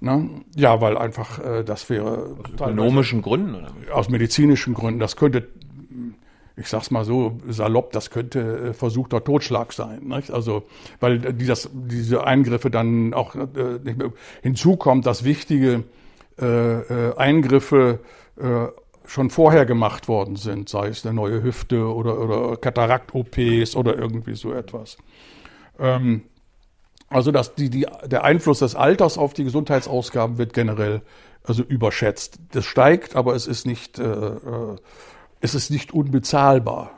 Ne? Ja, weil einfach äh, das wäre. Aus ökonomischen Gründen? Oder? Aus medizinischen Gründen. Das könnte ich sag's mal so salopp, das könnte äh, versuchter Totschlag sein. Nicht? Also, weil die das, diese Eingriffe dann auch äh, nicht mehr hinzukommt, dass wichtige äh, äh, Eingriffe äh, schon vorher gemacht worden sind, sei es eine neue Hüfte oder, oder Katarakt-OPs oder irgendwie so etwas. Ähm, also dass die, die, der Einfluss des Alters auf die Gesundheitsausgaben wird generell also überschätzt. Das steigt, aber es ist nicht äh, äh es ist nicht unbezahlbar.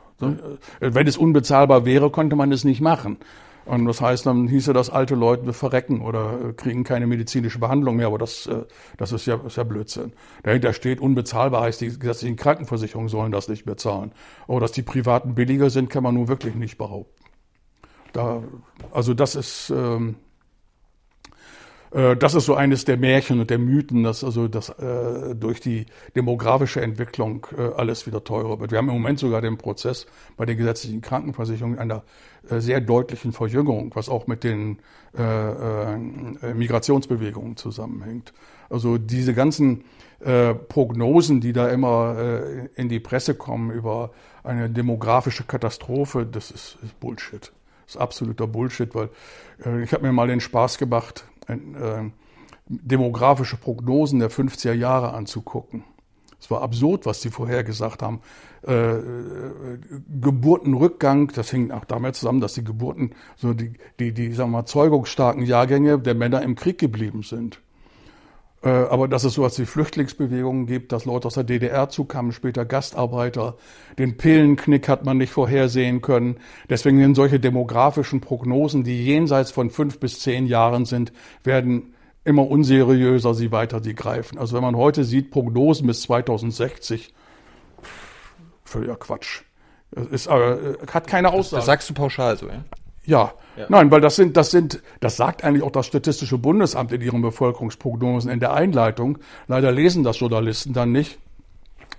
Wenn es unbezahlbar wäre, konnte man es nicht machen. Und das heißt, dann hieße das, alte Leute verrecken oder kriegen keine medizinische Behandlung mehr. Aber das, äh, das ist, ja, ist ja Blödsinn. Dahinter steht, unbezahlbar heißt, die gesetzlichen Krankenversicherungen sollen das nicht bezahlen. Aber dass die Privaten billiger sind, kann man nun wirklich nicht behaupten. da, also das ist, ähm, äh, das ist so eines der Märchen und der Mythen, dass also das äh, durch die demografische Entwicklung äh, alles wieder teurer wird. Wir haben im Moment sogar den Prozess bei der gesetzlichen Krankenversicherung einer äh, sehr deutlichen Verjüngerung, was auch mit den äh, äh, Migrationsbewegungen zusammenhängt. Also diese ganzen äh, Prognosen, die da immer äh, in die Presse kommen über eine demografische Katastrophe, das ist, ist Bullshit. Das ist absoluter Bullshit, weil äh, ich habe mir mal den Spaß gemacht, äh, demografische Prognosen der 50er Jahre anzugucken. Es war absurd, was die vorher gesagt haben. Äh, äh, Geburtenrückgang, das hing auch damit zusammen, dass die Geburten, so die, die, die sagen wir mal, zeugungsstarken Jahrgänge der Männer im Krieg geblieben sind. Äh, aber dass es sowas wie Flüchtlingsbewegungen gibt, dass Leute aus der DDR zukamen, später Gastarbeiter. Den Pillenknick hat man nicht vorhersehen können. Deswegen sind solche demografischen Prognosen, die jenseits von fünf bis zehn Jahren sind, werden immer unseriöser, sie weiter die greifen. Also wenn man heute sieht, Prognosen bis 2060, völliger Quatsch. Es ist, äh, hat keine Aussage. Das sagst du pauschal so, ja? Ja. ja. Nein, weil das sind, das sind, das sagt eigentlich auch das Statistische Bundesamt in ihren Bevölkerungsprognosen in der Einleitung. Leider lesen das Journalisten dann nicht.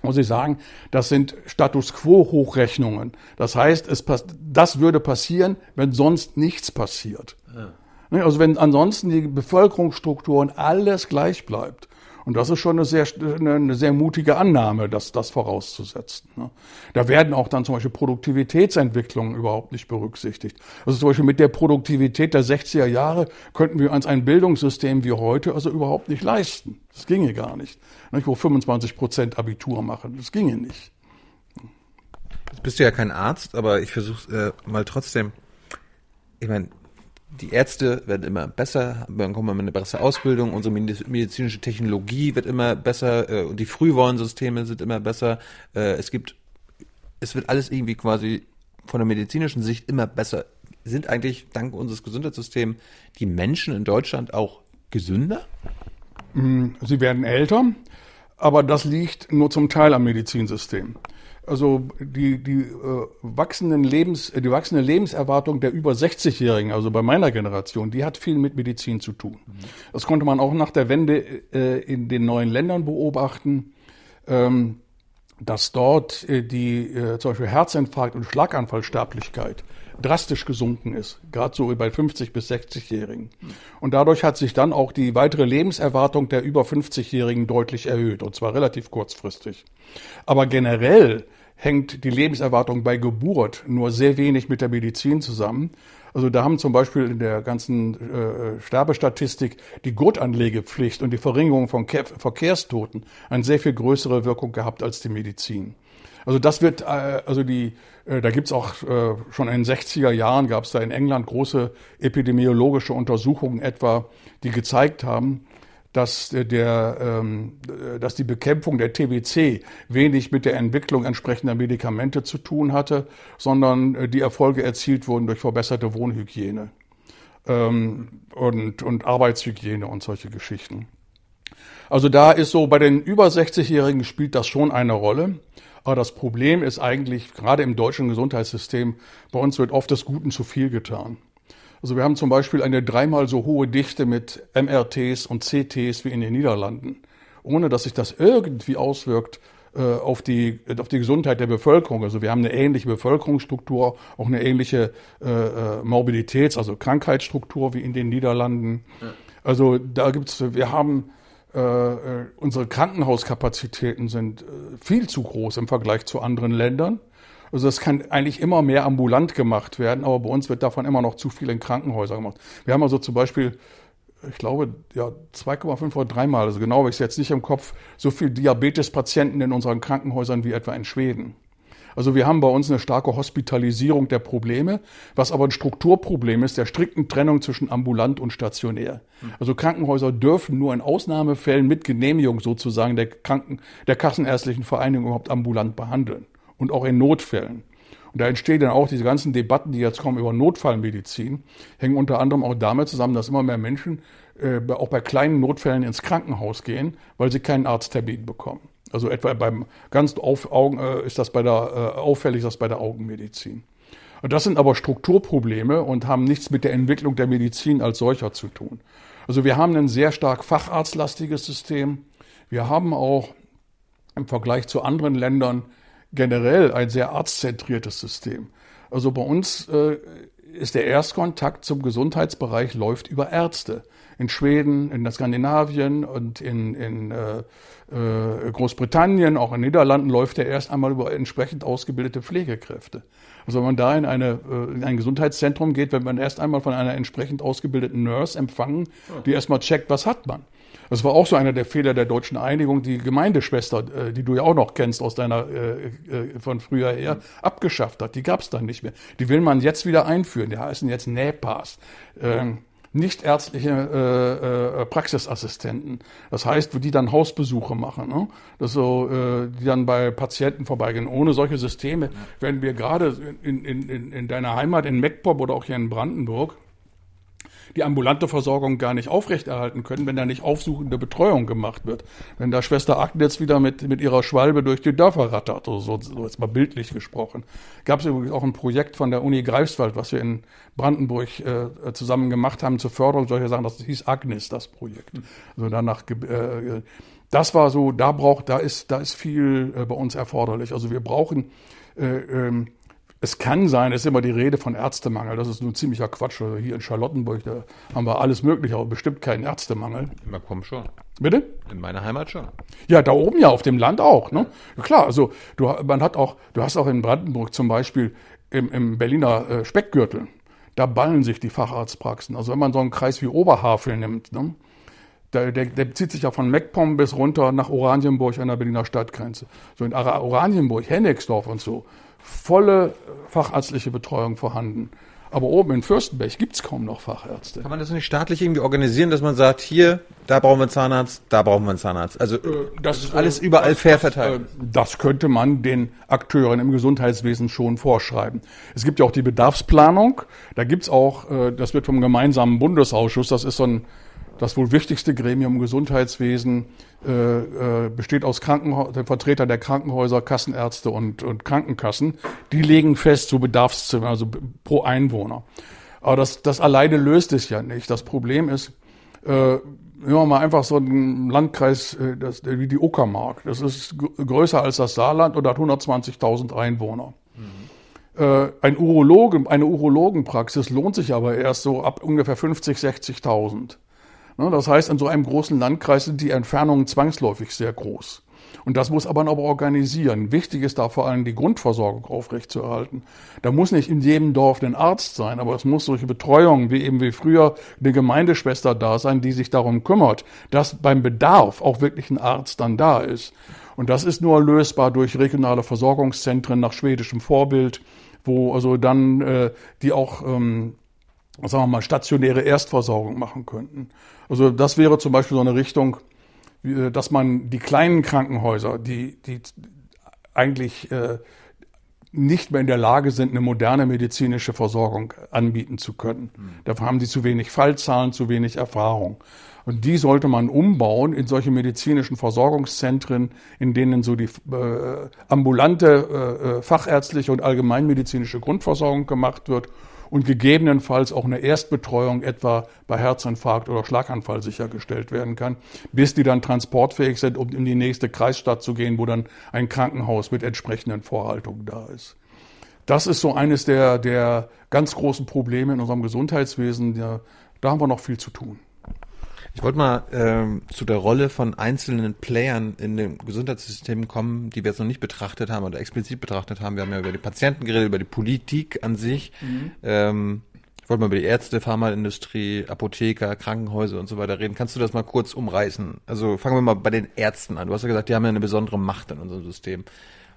Muss ich sagen, das sind Status quo Hochrechnungen. Das heißt, es, das würde passieren, wenn sonst nichts passiert. Ja. Ne, also wenn ansonsten die Bevölkerungsstrukturen alles gleich bleibt. Und das ist schon eine sehr, eine sehr mutige Annahme, das, das vorauszusetzen. Ne? Da werden auch dann zum Beispiel Produktivitätsentwicklungen überhaupt nicht berücksichtigt. Also zum Beispiel mit der Produktivität der 60er Jahre könnten wir uns ein Bildungssystem wie heute also überhaupt nicht leisten. Das ginge gar nicht. nicht wo 25 Prozent Abitur machen. Das ginge nicht. Jetzt bist du ja kein Arzt, aber ich versuche äh, mal trotzdem. Ich meine, die Ärzte werden immer besser, dann kommen wir mit einer besseren Ausbildung, unsere medizinische Technologie wird immer besser äh, und die Frühwarnsysteme sind immer besser. Äh, es gibt, es wird alles irgendwie quasi von der medizinischen Sicht immer besser. Sind eigentlich dank unseres Gesundheitssystems die Menschen in Deutschland auch gesünder? Mm, sie werden älter, aber das liegt nur zum Teil am Medizinsystem. Also die, die, äh, wachsenden Lebens, äh, die wachsende Lebenserwartung der über 60-Jährigen, also bei meiner Generation, die hat viel mit Medizin zu tun. Mhm. Das konnte man auch nach der Wende äh, in den neuen Ländern beobachten, ähm, dass dort äh, die äh, zum Beispiel Herzinfarkt und Schlaganfallsterblichkeit drastisch gesunken ist, gerade so bei 50 bis 60-Jährigen. Und dadurch hat sich dann auch die weitere Lebenserwartung der über 50-Jährigen deutlich erhöht, und zwar relativ kurzfristig. Aber generell hängt die Lebenserwartung bei Geburt nur sehr wenig mit der Medizin zusammen. Also da haben zum Beispiel in der ganzen äh, Sterbestatistik die Gurtanlegepflicht und die Verringerung von Ke Verkehrstoten eine sehr viel größere Wirkung gehabt als die Medizin. Also das wird, äh, also die, äh, da gibt's auch äh, schon in den 60er Jahren gab es da in England große epidemiologische Untersuchungen etwa, die gezeigt haben, dass der, ähm, dass die Bekämpfung der TBC wenig mit der Entwicklung entsprechender Medikamente zu tun hatte, sondern die Erfolge erzielt wurden durch verbesserte Wohnhygiene ähm, und, und Arbeitshygiene und solche Geschichten. Also da ist so, bei den über 60-Jährigen spielt das schon eine Rolle. Aber das Problem ist eigentlich, gerade im deutschen Gesundheitssystem, bei uns wird oft des Guten zu viel getan. Also wir haben zum Beispiel eine dreimal so hohe Dichte mit MRTs und CTs wie in den Niederlanden, ohne dass sich das irgendwie auswirkt äh, auf die, auf die Gesundheit der Bevölkerung. Also wir haben eine ähnliche Bevölkerungsstruktur, auch eine ähnliche äh, äh Morbiditäts-, also Krankheitsstruktur wie in den Niederlanden. Also da gibt's, wir haben äh, äh, unsere Krankenhauskapazitäten sind äh, viel zu groß im Vergleich zu anderen Ländern. Also das kann eigentlich immer mehr ambulant gemacht werden, aber bei uns wird davon immer noch zu viel in Krankenhäusern gemacht. Wir haben also zum Beispiel, ich glaube, ja 2,5 oder dreimal, also genau habe ich es jetzt nicht im Kopf, so viel Diabetespatienten in unseren Krankenhäusern wie etwa in Schweden. Also wir haben bei uns eine starke Hospitalisierung der Probleme, was aber ein Strukturproblem ist, der strikten Trennung zwischen ambulant und stationär. Also Krankenhäuser dürfen nur in Ausnahmefällen mit Genehmigung sozusagen der Kranken, der Kassenärztlichen Vereinigung überhaupt ambulant behandeln. Und auch in Notfällen. Und da entstehen dann auch diese ganzen Debatten, die jetzt kommen über Notfallmedizin, hängen unter anderem auch damit zusammen, dass immer mehr Menschen äh, auch bei kleinen Notfällen ins Krankenhaus gehen, weil sie keinen Arzttermin bekommen. Also etwa beim ganz auf Augen äh, ist das bei der äh, auffällig, das bei der Augenmedizin. Und das sind aber Strukturprobleme und haben nichts mit der Entwicklung der Medizin als solcher zu tun. Also wir haben ein sehr stark facharztlastiges System. Wir haben auch im Vergleich zu anderen Ländern generell ein sehr arztzentriertes System. Also bei uns äh, ist der Erstkontakt zum Gesundheitsbereich läuft über Ärzte. In Schweden, in Skandinavien und in, in äh, äh, Großbritannien, auch in Niederlanden läuft der erst einmal über entsprechend ausgebildete Pflegekräfte. Also wenn man da in, eine, äh, in ein Gesundheitszentrum geht, wird man erst einmal von einer entsprechend ausgebildeten Nurse empfangen, die erstmal checkt, was hat man. Das war auch so einer der Fehler der deutschen Einigung, die Gemeindeschwester, äh, die du ja auch noch kennst aus deiner von früher her, abgeschafft hat. Die gab es dann nicht mehr. Die will man jetzt wieder einführen. Die heißen jetzt NäPAS. Ähm, nichtärztliche äh, äh, Praxisassistenten. Das heißt, die dann Hausbesuche machen, ne? das so, äh, die dann bei Patienten vorbeigehen. Ohne solche Systeme werden wir gerade in, in, in, in deiner Heimat in Meckpop oder auch hier in Brandenburg die ambulante Versorgung gar nicht aufrechterhalten können, wenn da nicht aufsuchende Betreuung gemacht wird. Wenn da Schwester Agnes wieder mit, mit ihrer Schwalbe durch die Dörfer rattert, so, so, so jetzt mal bildlich gesprochen. Gab es übrigens auch ein Projekt von der Uni Greifswald, was wir in Brandenburg äh, zusammen gemacht haben zur Förderung solcher Sachen. Das hieß Agnes, das Projekt. Also danach äh, das war so, da braucht, da ist, da ist viel äh, bei uns erforderlich. Also wir brauchen äh, ähm, es kann sein, es ist immer die Rede von Ärztemangel. Das ist nur ziemlicher Quatsch. Also hier in Charlottenburg, da haben wir alles Mögliche, aber bestimmt keinen Ärztemangel. Na komm schon. Bitte? In meiner Heimat schon. Ja, da oben ja, auf dem Land auch. Ne? Ja, klar, also du, man hat auch, du hast auch in Brandenburg zum Beispiel im, im Berliner äh, Speckgürtel, da ballen sich die Facharztpraxen. Also wenn man so einen Kreis wie Oberhavel nimmt, ne? Der, der, der zieht sich ja von Meckpomm bis runter nach Oranienburg an der Berliner Stadtgrenze. So in Oranienburg, Hennigsdorf und so volle fachärztliche Betreuung vorhanden. Aber oben in Fürstenberg gibt es kaum noch Fachärzte. Kann man das nicht staatlich irgendwie organisieren, dass man sagt, hier, da brauchen wir einen Zahnarzt, da brauchen wir einen Zahnarzt? Also äh, das ist alles überall das, fair verteilt. Das, äh, das könnte man den Akteuren im Gesundheitswesen schon vorschreiben. Es gibt ja auch die Bedarfsplanung. Da gibt es auch, äh, das wird vom gemeinsamen Bundesausschuss, das ist so ein das wohl wichtigste Gremium im Gesundheitswesen äh, äh, besteht aus Krankenha Vertretern der Krankenhäuser, Kassenärzte und, und Krankenkassen. Die legen fest, so Bedarfszimmer, also pro Einwohner. Aber das, das alleine löst es ja nicht. Das Problem ist, äh, nehmen wir mal einfach so einen Landkreis äh, das, wie die Uckermark. Das ist größer als das Saarland und hat 120.000 Einwohner. Mhm. Äh, ein Urologe, eine Urologenpraxis lohnt sich aber erst so ab ungefähr 50, 60.000. Ne, das heißt, in so einem großen Landkreis sind die Entfernungen zwangsläufig sehr groß. Und das muss aber aber organisieren. Wichtig ist da vor allem die Grundversorgung aufrechtzuerhalten. Da muss nicht in jedem Dorf ein Arzt sein, aber es muss solche Betreuung wie eben wie früher eine Gemeindeschwester da sein, die sich darum kümmert, dass beim Bedarf auch wirklich ein Arzt dann da ist. Und das ist nur lösbar durch regionale Versorgungszentren nach schwedischem Vorbild, wo also dann äh, die auch ähm, sagen wir mal, stationäre Erstversorgung machen könnten. Also das wäre zum Beispiel so eine Richtung, äh, dass man die kleinen Krankenhäuser, die, die eigentlich äh, nicht mehr in der Lage sind, eine moderne medizinische Versorgung anbieten zu können. Mhm. Dafür haben sie zu wenig Fallzahlen, zu wenig Erfahrung. Und die sollte man umbauen in solche medizinischen Versorgungszentren, in denen so die äh, ambulante äh, fachärztliche und allgemeinmedizinische Grundversorgung gemacht wird und gegebenenfalls auch eine Erstbetreuung etwa bei Herzinfarkt oder Schlaganfall sichergestellt werden kann, bis die dann transportfähig sind, um in die nächste Kreisstadt zu gehen, wo dann ein Krankenhaus mit entsprechenden Vorhaltungen da ist. Das ist so eines der, der ganz großen Probleme in unserem Gesundheitswesen. Da, da haben wir noch viel zu tun. Ich wollte mal ähm, zu der Rolle von einzelnen Playern in dem Gesundheitssystem kommen, die wir jetzt noch nicht betrachtet haben oder explizit betrachtet haben. Wir haben ja über die Patienten geredet, über die Politik an sich. Mhm. Ähm, ich wollte mal über die Ärzte, Pharmaindustrie, Apotheker, Krankenhäuser und so weiter reden. Kannst du das mal kurz umreißen? Also fangen wir mal bei den Ärzten an. Du hast ja gesagt, die haben ja eine besondere Macht in unserem System.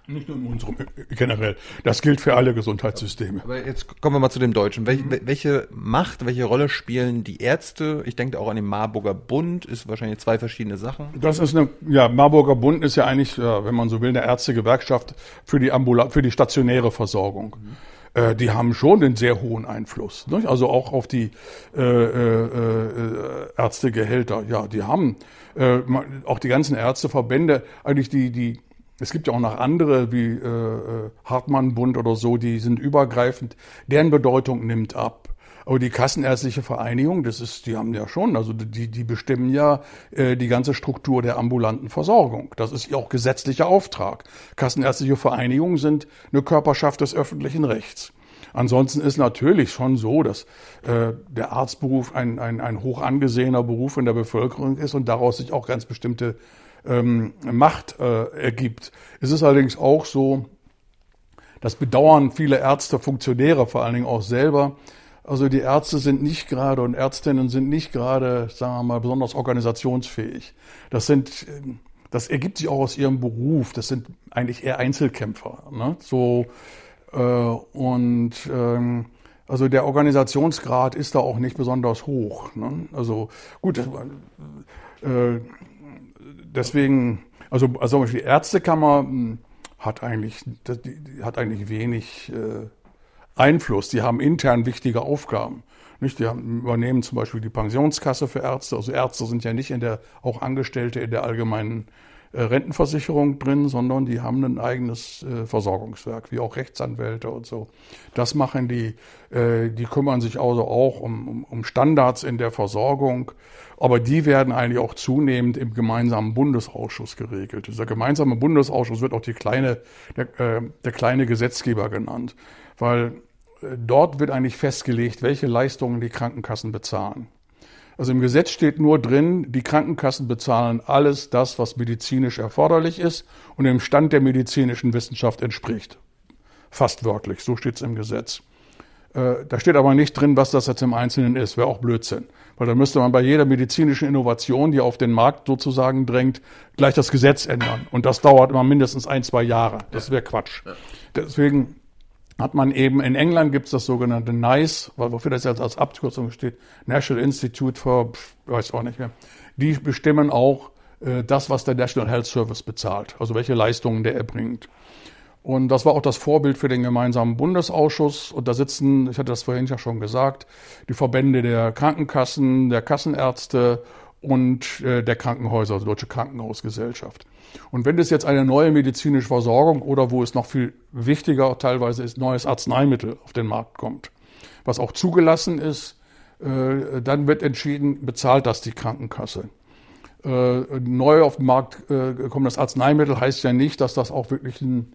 Nicht nur in unserem, generell. Das gilt für alle Gesundheitssysteme. Aber jetzt kommen wir mal zu dem Deutschen. Welche, mhm. welche Macht, welche Rolle spielen die Ärzte? Ich denke auch an den Marburger Bund, ist wahrscheinlich zwei verschiedene Sachen. Das ist eine, ja, Marburger Bund ist ja eigentlich, wenn man so will, eine Ärztegewerkschaft für die Ambula für die stationäre Versorgung. Mhm äh, die haben schon einen sehr hohen Einfluss. Nicht? Also auch auf die äh, äh, äh, Ärztegehälter. Ja, die haben äh, auch die ganzen Ärzteverbände, eigentlich die, die es gibt ja auch noch andere wie äh, äh Hartmann-Bund oder so, die sind übergreifend. Deren Bedeutung nimmt ab. Aber die Kassenärztliche Vereinigung, das ist, die haben ja schon, also die, die bestimmen ja äh, die ganze Struktur der ambulanten Versorgung. Das ist ja auch gesetzlicher Auftrag. Kassenärztliche Vereinigungen sind eine Körperschaft des öffentlichen Rechts. Ansonsten ist natürlich schon so, dass äh, der Arztberuf ein, ein, ein hoch angesehener Beruf in der Bevölkerung ist und daraus sich auch ganz bestimmte ähm, Macht äh, ergibt. Es ist allerdings auch so, das bedauern viele Ärzte, Funktionäre vor allen Dingen auch selber, also die Ärzte sind nicht gerade und Ärztinnen sind nicht gerade, sagen wir mal, besonders organisationsfähig. Das sind, das ergibt sich auch aus ihrem Beruf. Das sind eigentlich eher Einzelkämpfer. Ne? So äh, und ähm, also der Organisationsgrad ist da auch nicht besonders hoch. Ne? Also gut, äh, deswegen, also, also zum Beispiel die Ärztekammer hm, hat eigentlich, hat eigentlich wenig äh, Einfluss. Die haben intern wichtige Aufgaben. Nicht? Die haben, übernehmen zum Beispiel die Pensionskasse für Ärzte. Also Ärzte sind ja nicht in der, auch Angestellte in der allgemeinen Rentenversicherung drin, sondern die haben ein eigenes äh, Versorgungswerk, wie auch Rechtsanwälte und so. Das machen die, äh, die kümmern sich also auch um, um, Standards in der Versorgung, aber die werden eigentlich auch zunehmend im gemeinsamen Bundesausschuss geregelt. Dieser gemeinsame Bundesausschuss wird auch die kleine, der, äh, der kleine Gesetzgeber genannt weil äh, dort wird eigentlich festgelegt, welche Leistungen die Krankenkassen bezahlen. Also im Gesetz steht nur drin, die Krankenkassen bezahlen alles das, was medizinisch erforderlich ist und dem Stand der medizinischen Wissenschaft entspricht. Fast wörtlich, so steht es im Gesetz. Äh, da steht aber nicht drin, was das jetzt im Einzelnen ist, wäre auch Blödsinn. Weil da müsste man bei jeder medizinischen Innovation, die auf den Markt sozusagen drängt, gleich das Gesetz ändern. Und das dauert immer mindestens ein, zwei Jahre. Das wäre Quatsch. Deswegen hat man eben, in England gibt es das sogenannte NICE, wofür das jetzt als Abkürzung steht, National Institute for, weiß auch nicht mehr. Die bestimmen auch äh, das, was der National Health Service bezahlt, also welche Leistungen der erbringt. Und das war auch das Vorbild für den gemeinsamen Bundesausschuss. Und da sitzen, ich hatte das vorhin ja schon gesagt, die Verbände der Krankenkassen, der Kassenärzte und äh, der Krankenhäuser, also Deutsche Krankenhausgesellschaft. Und wenn es jetzt eine neue medizinische Versorgung oder wo es noch viel wichtiger teilweise ist, neues Arzneimittel auf den Markt kommt, was auch zugelassen ist, äh, dann wird entschieden, bezahlt das die Krankenkasse. Äh, neu auf den Markt kommendes Arzneimittel heißt ja nicht, dass das auch wirklich einen,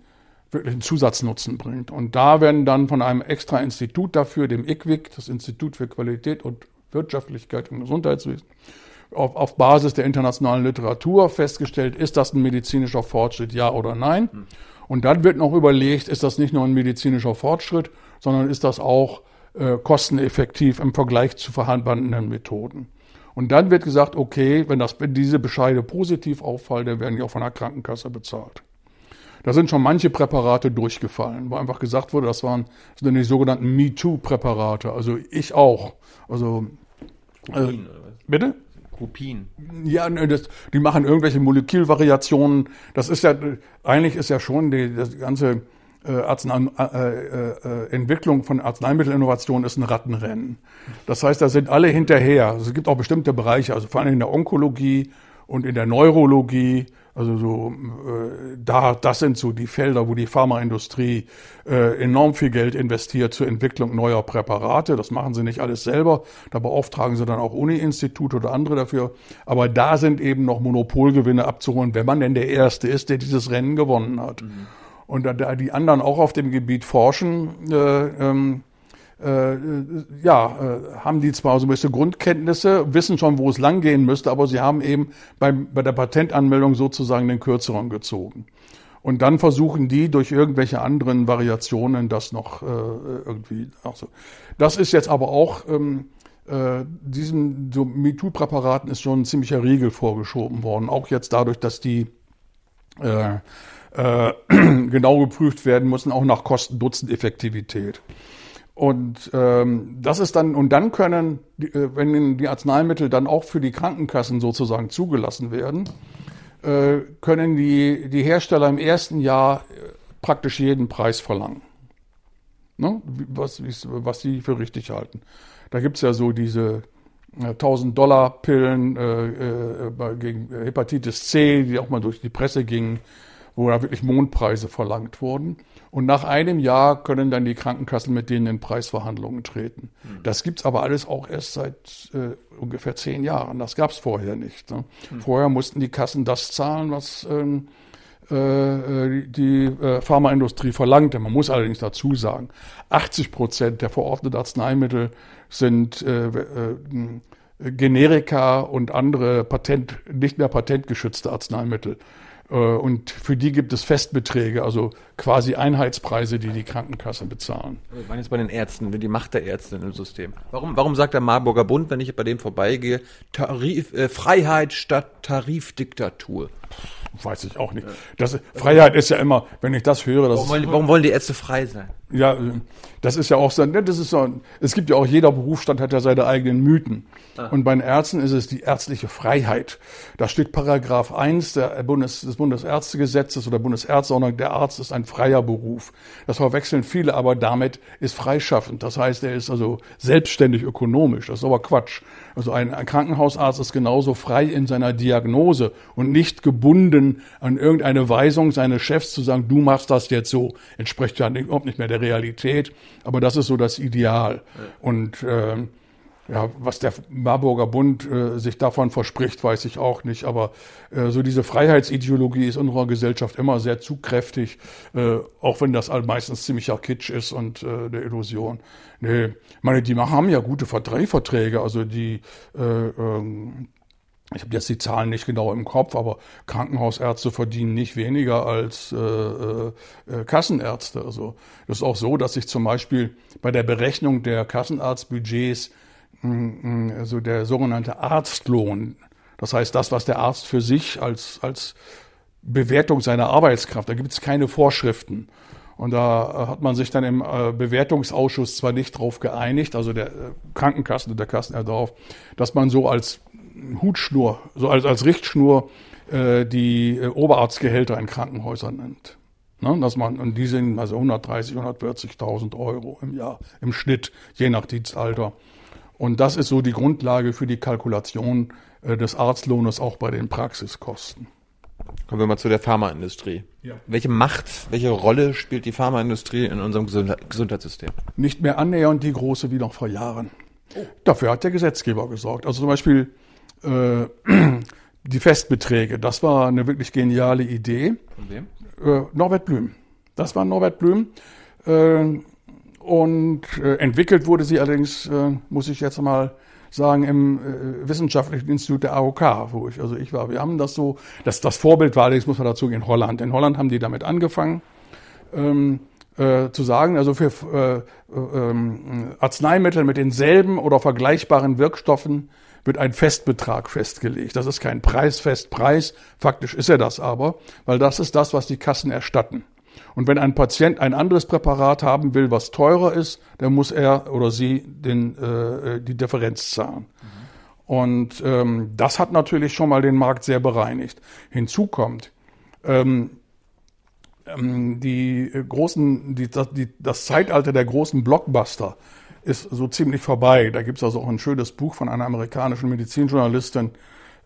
wirklich einen Zusatznutzen bringt. Und da werden dann von einem extra Institut dafür, dem IQWIC, das Institut für Qualität und Wirtschaftlichkeit im Gesundheitswesen, auf, auf Basis der internationalen Literatur festgestellt, ist das ein medizinischer Fortschritt, ja oder nein. Hm. Und dann wird noch überlegt, ist das nicht nur ein medizinischer Fortschritt, sondern ist das auch äh, kosteneffektiv im Vergleich zu vorhandenen Methoden. Und dann wird gesagt, okay, wenn, das, wenn diese Bescheide positiv auffallen, dann werden die auch von der Krankenkasse bezahlt. Da sind schon manche Präparate durchgefallen, wo einfach gesagt wurde, das waren das sind die sogenannten MeToo-Präparate. Also ich auch. Also äh, bitte? Kopien. Ja, das, die machen irgendwelche Molekülvariationen. Das ist ja, eigentlich ist ja schon die, das ganze äh, Arznei, äh, äh, äh, Entwicklung von Arzneimittelinnovation ist ein Rattenrennen. Das heißt, da sind alle hinterher. Also es gibt auch bestimmte Bereiche, also vor allem in der Onkologie und in der Neurologie also so, äh, da, das sind so die Felder, wo die Pharmaindustrie äh, enorm viel Geld investiert zur Entwicklung neuer Präparate. Das machen sie nicht alles selber. Da beauftragen sie dann auch Uni-Institute oder andere dafür. Aber da sind eben noch Monopolgewinne abzuholen, wenn man denn der Erste ist, der dieses Rennen gewonnen hat. Mhm. Und da die anderen auch auf dem Gebiet forschen, äh, ähm, äh, ja, äh, haben die zwar so ein bisschen Grundkenntnisse, wissen schon, wo es langgehen müsste, aber sie haben eben beim, bei der Patentanmeldung sozusagen den kürzeren gezogen. Und dann versuchen die durch irgendwelche anderen Variationen das noch äh, irgendwie auch so. Das ist jetzt aber auch ähm, äh, diesen so MeToo-Präparaten ist schon ein ziemlicher Riegel vorgeschoben worden. Auch jetzt dadurch, dass die äh, äh, genau geprüft werden müssen, auch nach Kosten-Nutzen-Effektivität. Und ähm, das ist dann, und dann können, äh, wenn die Arzneimittel dann auch für die Krankenkassen sozusagen zugelassen werden, äh, können die, die Hersteller im ersten Jahr äh, praktisch jeden Preis verlangen. Ne? Was, was sie für richtig halten. Da gibt's ja so diese äh, 1000 Dollar Pillen äh, äh, gegen Hepatitis C, die auch mal durch die Presse gingen wo da wirklich Mondpreise verlangt wurden. Und nach einem Jahr können dann die Krankenkassen mit denen in Preisverhandlungen treten. Mhm. Das gibt's aber alles auch erst seit äh, ungefähr zehn Jahren. Das gab's vorher nicht. Ne? Mhm. Vorher mussten die Kassen das zahlen, was ähm, äh, die äh, Pharmaindustrie verlangte. Man muss allerdings dazu sagen, 80 Prozent der verordneten Arzneimittel sind äh, äh, Generika und andere Patent, nicht mehr patentgeschützte Arzneimittel. Äh, und für die gibt es Festbeträge, also quasi Einheitspreise, die die Krankenkasse bezahlen. Ich meine jetzt bei den Ärzten, die Macht der Ärzte im System. Warum, warum sagt der Marburger Bund, wenn ich bei dem vorbeigehe, Tarif, äh, Freiheit statt Tarifdiktatur? Weiß ich auch nicht. Das, Freiheit ist ja immer, wenn ich das höre, das warum, wollen, warum wollen die Ärzte frei sein? Ja, das ist ja auch so, das ist so, es gibt ja auch, jeder Berufsstand hat ja seine eigenen Mythen. Ah. Und bei den Ärzten ist es die ärztliche Freiheit. Da steht Paragraph 1 der Bundes, des Bundesärztegesetzes oder Bundesärztordnung, der Arzt ist ein freier Beruf. Das verwechseln viele, aber damit ist freischaffend. Das heißt, er ist also selbstständig ökonomisch. Das ist aber Quatsch. Also ein, ein Krankenhausarzt ist genauso frei in seiner Diagnose und nicht gebunden an irgendeine Weisung seines Chefs zu sagen, du machst das jetzt so. Entspricht ja überhaupt nicht mehr der Realität, aber das ist so das Ideal. Und äh, ja, was der Marburger Bund äh, sich davon verspricht, weiß ich auch nicht. Aber äh, so diese Freiheitsideologie ist in unserer Gesellschaft immer sehr zugkräftig, äh, auch wenn das meistens ziemlicher Kitsch ist und äh, der Illusion. Nee, meine, die haben ja gute Drehverträge, also die äh, ähm, ich habe jetzt die Zahlen nicht genau im Kopf, aber Krankenhausärzte verdienen nicht weniger als äh, äh, äh, Kassenärzte. Also das ist auch so, dass sich zum Beispiel bei der Berechnung der Kassenarztbudgets mh, mh, also der sogenannte Arztlohn, das heißt das, was der Arzt für sich als, als Bewertung seiner Arbeitskraft, da gibt es keine Vorschriften. Und da hat man sich dann im äh, Bewertungsausschuss zwar nicht drauf geeinigt, also der äh, Krankenkassen und der Kassen darauf, dass man so als Hutschnur, so als, als Richtschnur äh, die äh, Oberarztgehälter in Krankenhäusern nennt. Ne, dass man, und die sind also 130, 140.000 Euro im Jahr im Schnitt, je nach Dienstalter. Und das ist so die Grundlage für die Kalkulation äh, des Arztlohnes auch bei den Praxiskosten. Kommen wir mal zu der Pharmaindustrie. Ja. Welche Macht, welche Rolle spielt die Pharmaindustrie in unserem Gesundheitssystem? Nicht mehr annähernd die große wie noch vor Jahren. Oh. Dafür hat der Gesetzgeber gesorgt. Also zum Beispiel äh, die Festbeträge. Das war eine wirklich geniale Idee. Von wem? Äh, Norbert Blüm. Das war Norbert Blüm. Äh, und äh, entwickelt wurde sie allerdings, äh, muss ich jetzt mal sagen, im äh, Wissenschaftlichen Institut der AOK, wo ich, also ich war. Wir haben das so, das, das Vorbild war allerdings, muss man dazu gehen, Holland. In Holland haben die damit angefangen. Ähm, äh, zu sagen, also für äh, äh, ähm, Arzneimittel mit denselben oder vergleichbaren Wirkstoffen wird ein Festbetrag festgelegt. Das ist kein Preisfestpreis, faktisch ist er das aber, weil das ist das, was die Kassen erstatten. Und wenn ein Patient ein anderes Präparat haben will, was teurer ist, dann muss er oder sie den, äh, die Differenz zahlen. Mhm. Und ähm, das hat natürlich schon mal den Markt sehr bereinigt. Hinzu kommt, ähm, ähm die großen, die, die, das Zeitalter der großen Blockbuster ist so ziemlich vorbei. Da gibt es also auch ein schönes Buch von einer amerikanischen Medizinjournalistin,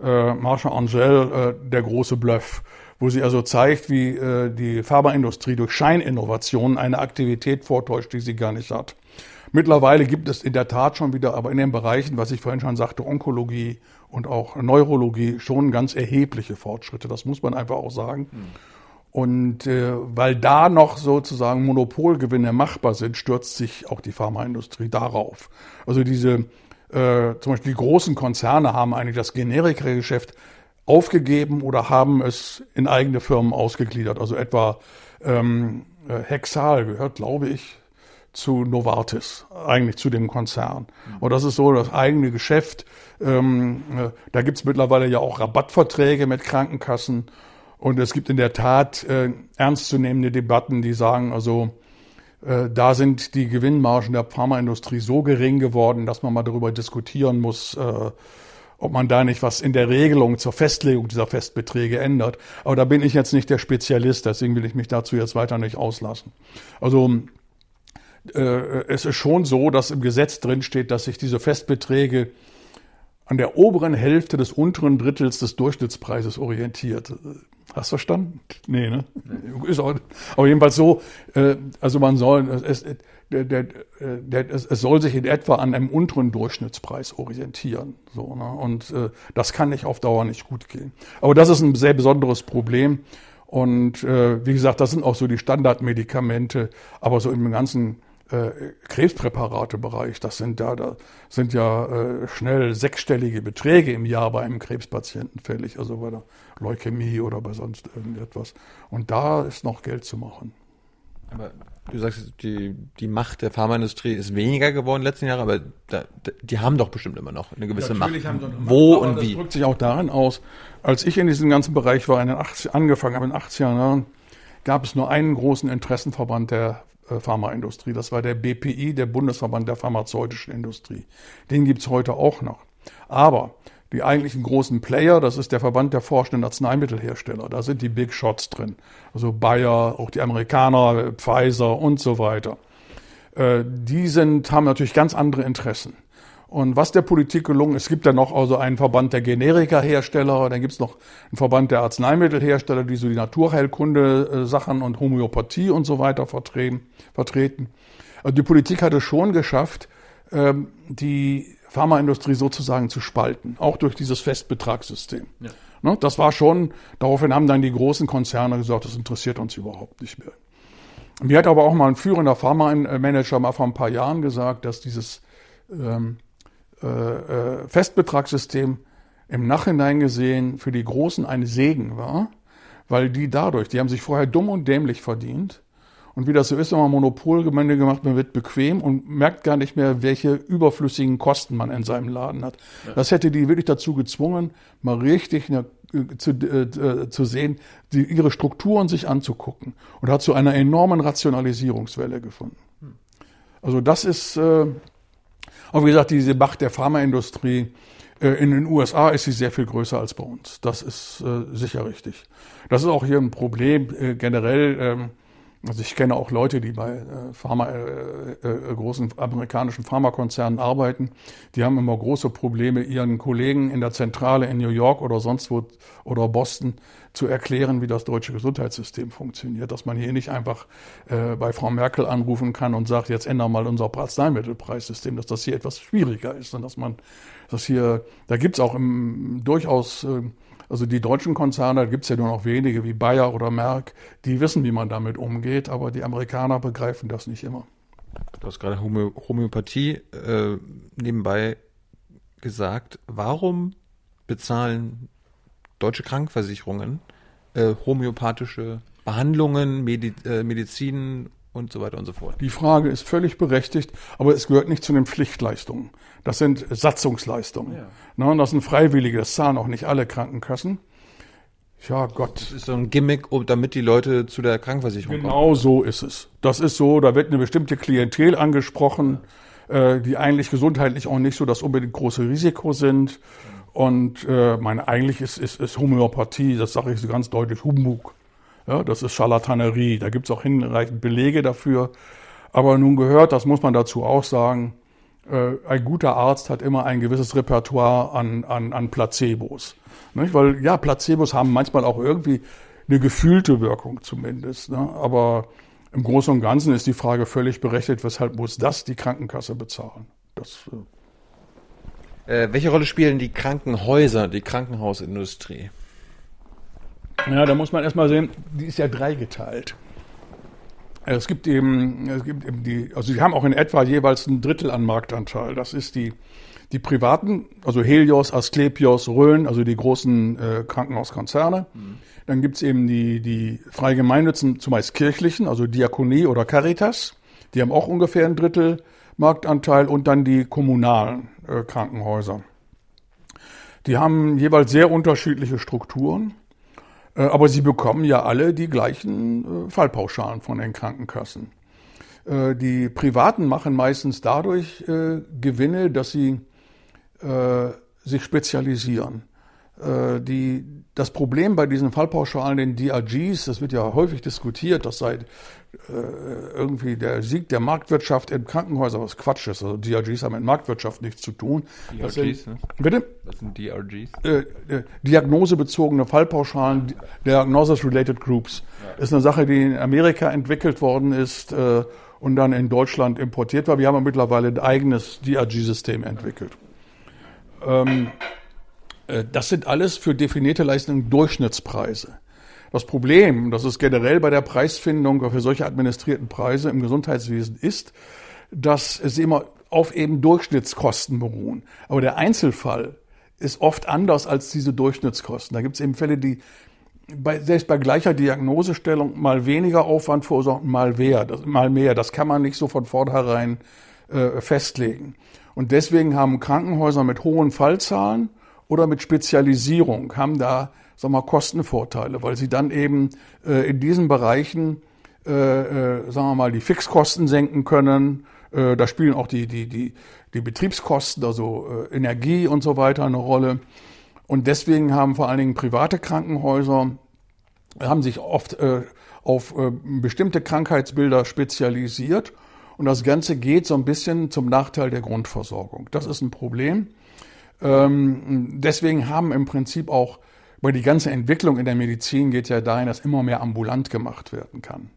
äh, Marsha Angel, äh, Der große Bluff, wo sie also zeigt, wie äh, die Pharmaindustrie durch Scheininnovationen eine Aktivität vortäuscht, die sie gar nicht hat. Mittlerweile gibt es in der Tat schon wieder, aber in den Bereichen, was ich vorhin schon sagte, Onkologie und auch Neurologie, schon ganz erhebliche Fortschritte. Das muss man einfach auch sagen. Hm. Und äh, weil da noch sozusagen Monopolgewinne machbar sind, stürzt sich auch die Pharmaindustrie darauf. Also diese, äh, zum Beispiel die großen Konzerne haben eigentlich das Generika-Geschäft aufgegeben oder haben es in eigene Firmen ausgegliedert. Also etwa ähm, äh, Hexal gehört, glaube ich, zu Novartis, eigentlich zu dem Konzern. Und das ist so das eigene Geschäft. Ähm, äh, da gibt's mittlerweile ja auch Rabattverträge mit Krankenkassen. Und es gibt in der Tat äh, ernstzunehmende Debatten, die sagen, also äh, da sind die Gewinnmargen der Pharmaindustrie so gering geworden, dass man mal darüber diskutieren muss, äh, ob man da nicht was in der Regelung zur Festlegung dieser Festbeträge ändert. Aber da bin ich jetzt nicht der Spezialist, deswegen will ich mich dazu jetzt weiter nicht auslassen. Also äh, es ist schon so, dass im Gesetz drin steht, dass sich diese Festbeträge an der oberen Hälfte des unteren Drittels des Durchschnittspreises orientiert Hast du verstanden? Nee, ne? Nee. Ist auch, aber jedenfalls so, äh, also man soll, es, der, der, der, es, es soll sich in etwa an einem unteren Durchschnittspreis orientieren. So, ne? Und äh, das kann nicht auf Dauer nicht gut gehen. Aber das ist ein sehr besonderes Problem. Und äh, wie gesagt, das sind auch so die Standardmedikamente, aber so im ganzen äh, Krebspräparatebereich, das sind ja, da sind ja äh, schnell sechsstellige Beträge im Jahr bei einem Krebspatienten fällig, also bei der Leukämie oder bei sonst irgendetwas. Und da ist noch Geld zu machen. Aber du sagst, die, die Macht der Pharmaindustrie ist weniger geworden in den letzten Jahren, aber da, die haben doch bestimmt immer noch eine gewisse Natürlich Macht. Wo und wie? Das drückt sich auch darin aus, als ich in diesem ganzen Bereich war, in den 80, angefangen habe in den 80er Jahren, gab es nur einen großen Interessenverband der äh, Pharmaindustrie. Das war der BPI, der Bundesverband der pharmazeutischen Industrie. Den gibt's heute auch noch. Aber die eigentlichen großen Player, das ist der Verband der forschenden Arzneimittelhersteller. Da sind die Big Shots drin. Also Bayer, auch die Amerikaner, Pfizer und so weiter. Äh, die sind, haben natürlich ganz andere Interessen. Und was der Politik gelungen ist, gibt ja noch also einen Verband der Generika-Hersteller, dann gibt es noch einen Verband der Arzneimittelhersteller, die so die Naturheilkunde-Sachen und Homöopathie und so weiter vertreten. vertreten. Also die Politik hat es schon geschafft, ähm, die Pharmaindustrie sozusagen zu spalten, auch durch dieses Festbetragssystem. Ja. Ne, das war schon, daraufhin haben dann die großen Konzerne gesagt, das interessiert uns überhaupt nicht mehr. Mir hat aber auch mal ein führender Pharma-Manager mal vor ein paar Jahren gesagt, dass dieses ähm, äh, äh, Festbetragssystem im Nachhinein gesehen für die Großen ein Segen war, weil die dadurch, die haben sich vorher dumm und dämlich verdient, und wie das so ist, wenn man Monopolgemeinde gemacht, man wird bequem und merkt gar nicht mehr, welche überflüssigen Kosten man in seinem Laden hat. Ja. Das hätte die wirklich dazu gezwungen, mal richtig eine, äh, zu, äh, zu sehen, die, ihre Strukturen sich anzugucken und hat zu einer enormen Rationalisierungswelle gefunden. Hm. Also das ist, äh, aber wie gesagt, diese Macht der Pharmaindustrie, äh, in den USA ist sie sehr viel größer als bei uns. Das ist äh, sicher richtig. Das ist auch hier ein Problem äh, generell. Ähm, also ich kenne auch Leute, die bei äh, Pharma, äh, äh, großen amerikanischen Pharmakonzernen arbeiten. Die haben immer große Probleme, ihren Kollegen in der Zentrale in New York oder sonst wo oder Boston zu erklären, wie das deutsche Gesundheitssystem funktioniert. Dass man hier nicht einfach äh, bei Frau Merkel anrufen kann und sagt, jetzt ändern mal unser Arzneimittelpreissystem, dass das hier etwas schwieriger ist und dass man das hier, da gibt's auch im, durchaus äh, also die deutschen Konzerne, da gibt es ja nur noch wenige wie Bayer oder Merck, die wissen, wie man damit umgeht, aber die Amerikaner begreifen das nicht immer. Du hast gerade Homö Homöopathie äh, nebenbei gesagt. Warum bezahlen deutsche Krankenversicherungen äh, homöopathische Behandlungen, Medi äh, Medizin und so weiter und so fort? Die Frage ist völlig berechtigt, aber es gehört nicht zu den Pflichtleistungen. Das sind Satzungsleistungen. Ja. Ne, das sind freiwillige, das zahlen auch nicht alle Krankenkassen. Ja, Gott. Das ist so ein Gimmick, damit die Leute zu der Krankenversicherung genau kommen. Genau so ist es. Das ist so, da wird eine bestimmte Klientel angesprochen, äh, die eigentlich gesundheitlich auch nicht so das unbedingt große Risiko sind. Und äh, meine, eigentlich ist, ist, ist Homöopathie, das sage ich so ganz deutlich, Humbug. Ja, das ist Charlatanerie. Da gibt's auch hinreichend Belege dafür. Aber nun gehört, das muss man dazu auch sagen, äh, ein guter Arzt hat immer ein gewisses Repertoire an, an, an Placebos. Nicht? Weil ja, Placebos haben manchmal auch irgendwie eine gefühlte Wirkung zumindest. Ne? Aber im Großen und Ganzen ist die Frage völlig berechtigt, weshalb muss das die Krankenkasse bezahlen? Das, äh, äh welche Rolle spielen die Krankenhäuser, die Krankenhausindustrie? Ja, da muss man erstmal sehen, die ist ja dreigeteilt. Es gibt eben, es gibt eben die, also sie haben auch in etwa jeweils ein Drittel an Marktanteil. Das ist die, die privaten, also Helios, Asklepios, Rhön, also die großen äh, Krankenhauskonzerne. Mhm. Dann gibt's eben die, die freie Gemeinnützen, zumeist kirchlichen, also Diakonie oder Caritas. Die haben auch ungefähr ein Drittel Marktanteil und dann die kommunalen äh, Krankenhäuser. Die haben jeweils sehr unterschiedliche Strukturen. Äh, aber sie bekommen ja alle die gleichen äh, Fallpauschalen von den Krankenkassen. Äh, die Privaten machen meistens dadurch Gewinne, dass sie sich spezialisieren. die, das Problem bei diesen Fallpauschalen, den DRGs, das wird ja häufig diskutiert, das sei äh, irgendwie der Sieg der Marktwirtschaft in Krankenhäusern, was Quatsch ist. Also DRGs haben mit Marktwirtschaft nichts zu tun. DRGs, sind, ne? Bitte? Was sind DRGs? Äh, äh, diagnosebezogene Fallpauschalen, Diagnosis-Related Groups, ja. ist eine Sache, die in Amerika entwickelt worden ist äh, und dann in Deutschland importiert war. Wir haben mittlerweile ein eigenes DRG-System entwickelt. Ähm, äh, das sind alles für definierte Leistungen Durchschnittspreise. Das Problem, das ist generell bei der Preisfindung für solche administrierten Preise im Gesundheitswesen ist, dass sie immer auf eben Durchschnittskosten beruhen. Aber der Einzelfall ist oft anders als diese Durchschnittskosten. Da gibt es eben Fälle, die bei, selbst bei gleicher Diagnosestellung mal weniger Aufwand verursachen, mal mehr. Das, mal mehr. Das kann man nicht so von vornherein äh, festlegen. Und deswegen haben Krankenhäuser mit hohen Fallzahlen oder mit Spezialisierung haben da sag mal, Kostenvorteile, weil sie dann eben äh, in diesen Bereichen, äh, äh, sagen wir mal, die Fixkosten senken können. Äh, da spielen auch die, die, die, die Betriebskosten, also äh, Energie und so weiter eine Rolle. Und deswegen haben vor allen Dingen private Krankenhäuser, haben sich oft äh, auf äh, bestimmte Krankheitsbilder spezialisiert. Und das Ganze geht so ein bisschen zum Nachteil der Grundversorgung. Das ist ein Problem. Ähm, deswegen haben im Prinzip auch aber die ganze Entwicklung in der Medizin geht ja dahin, dass immer mehr ambulant gemacht werden kann.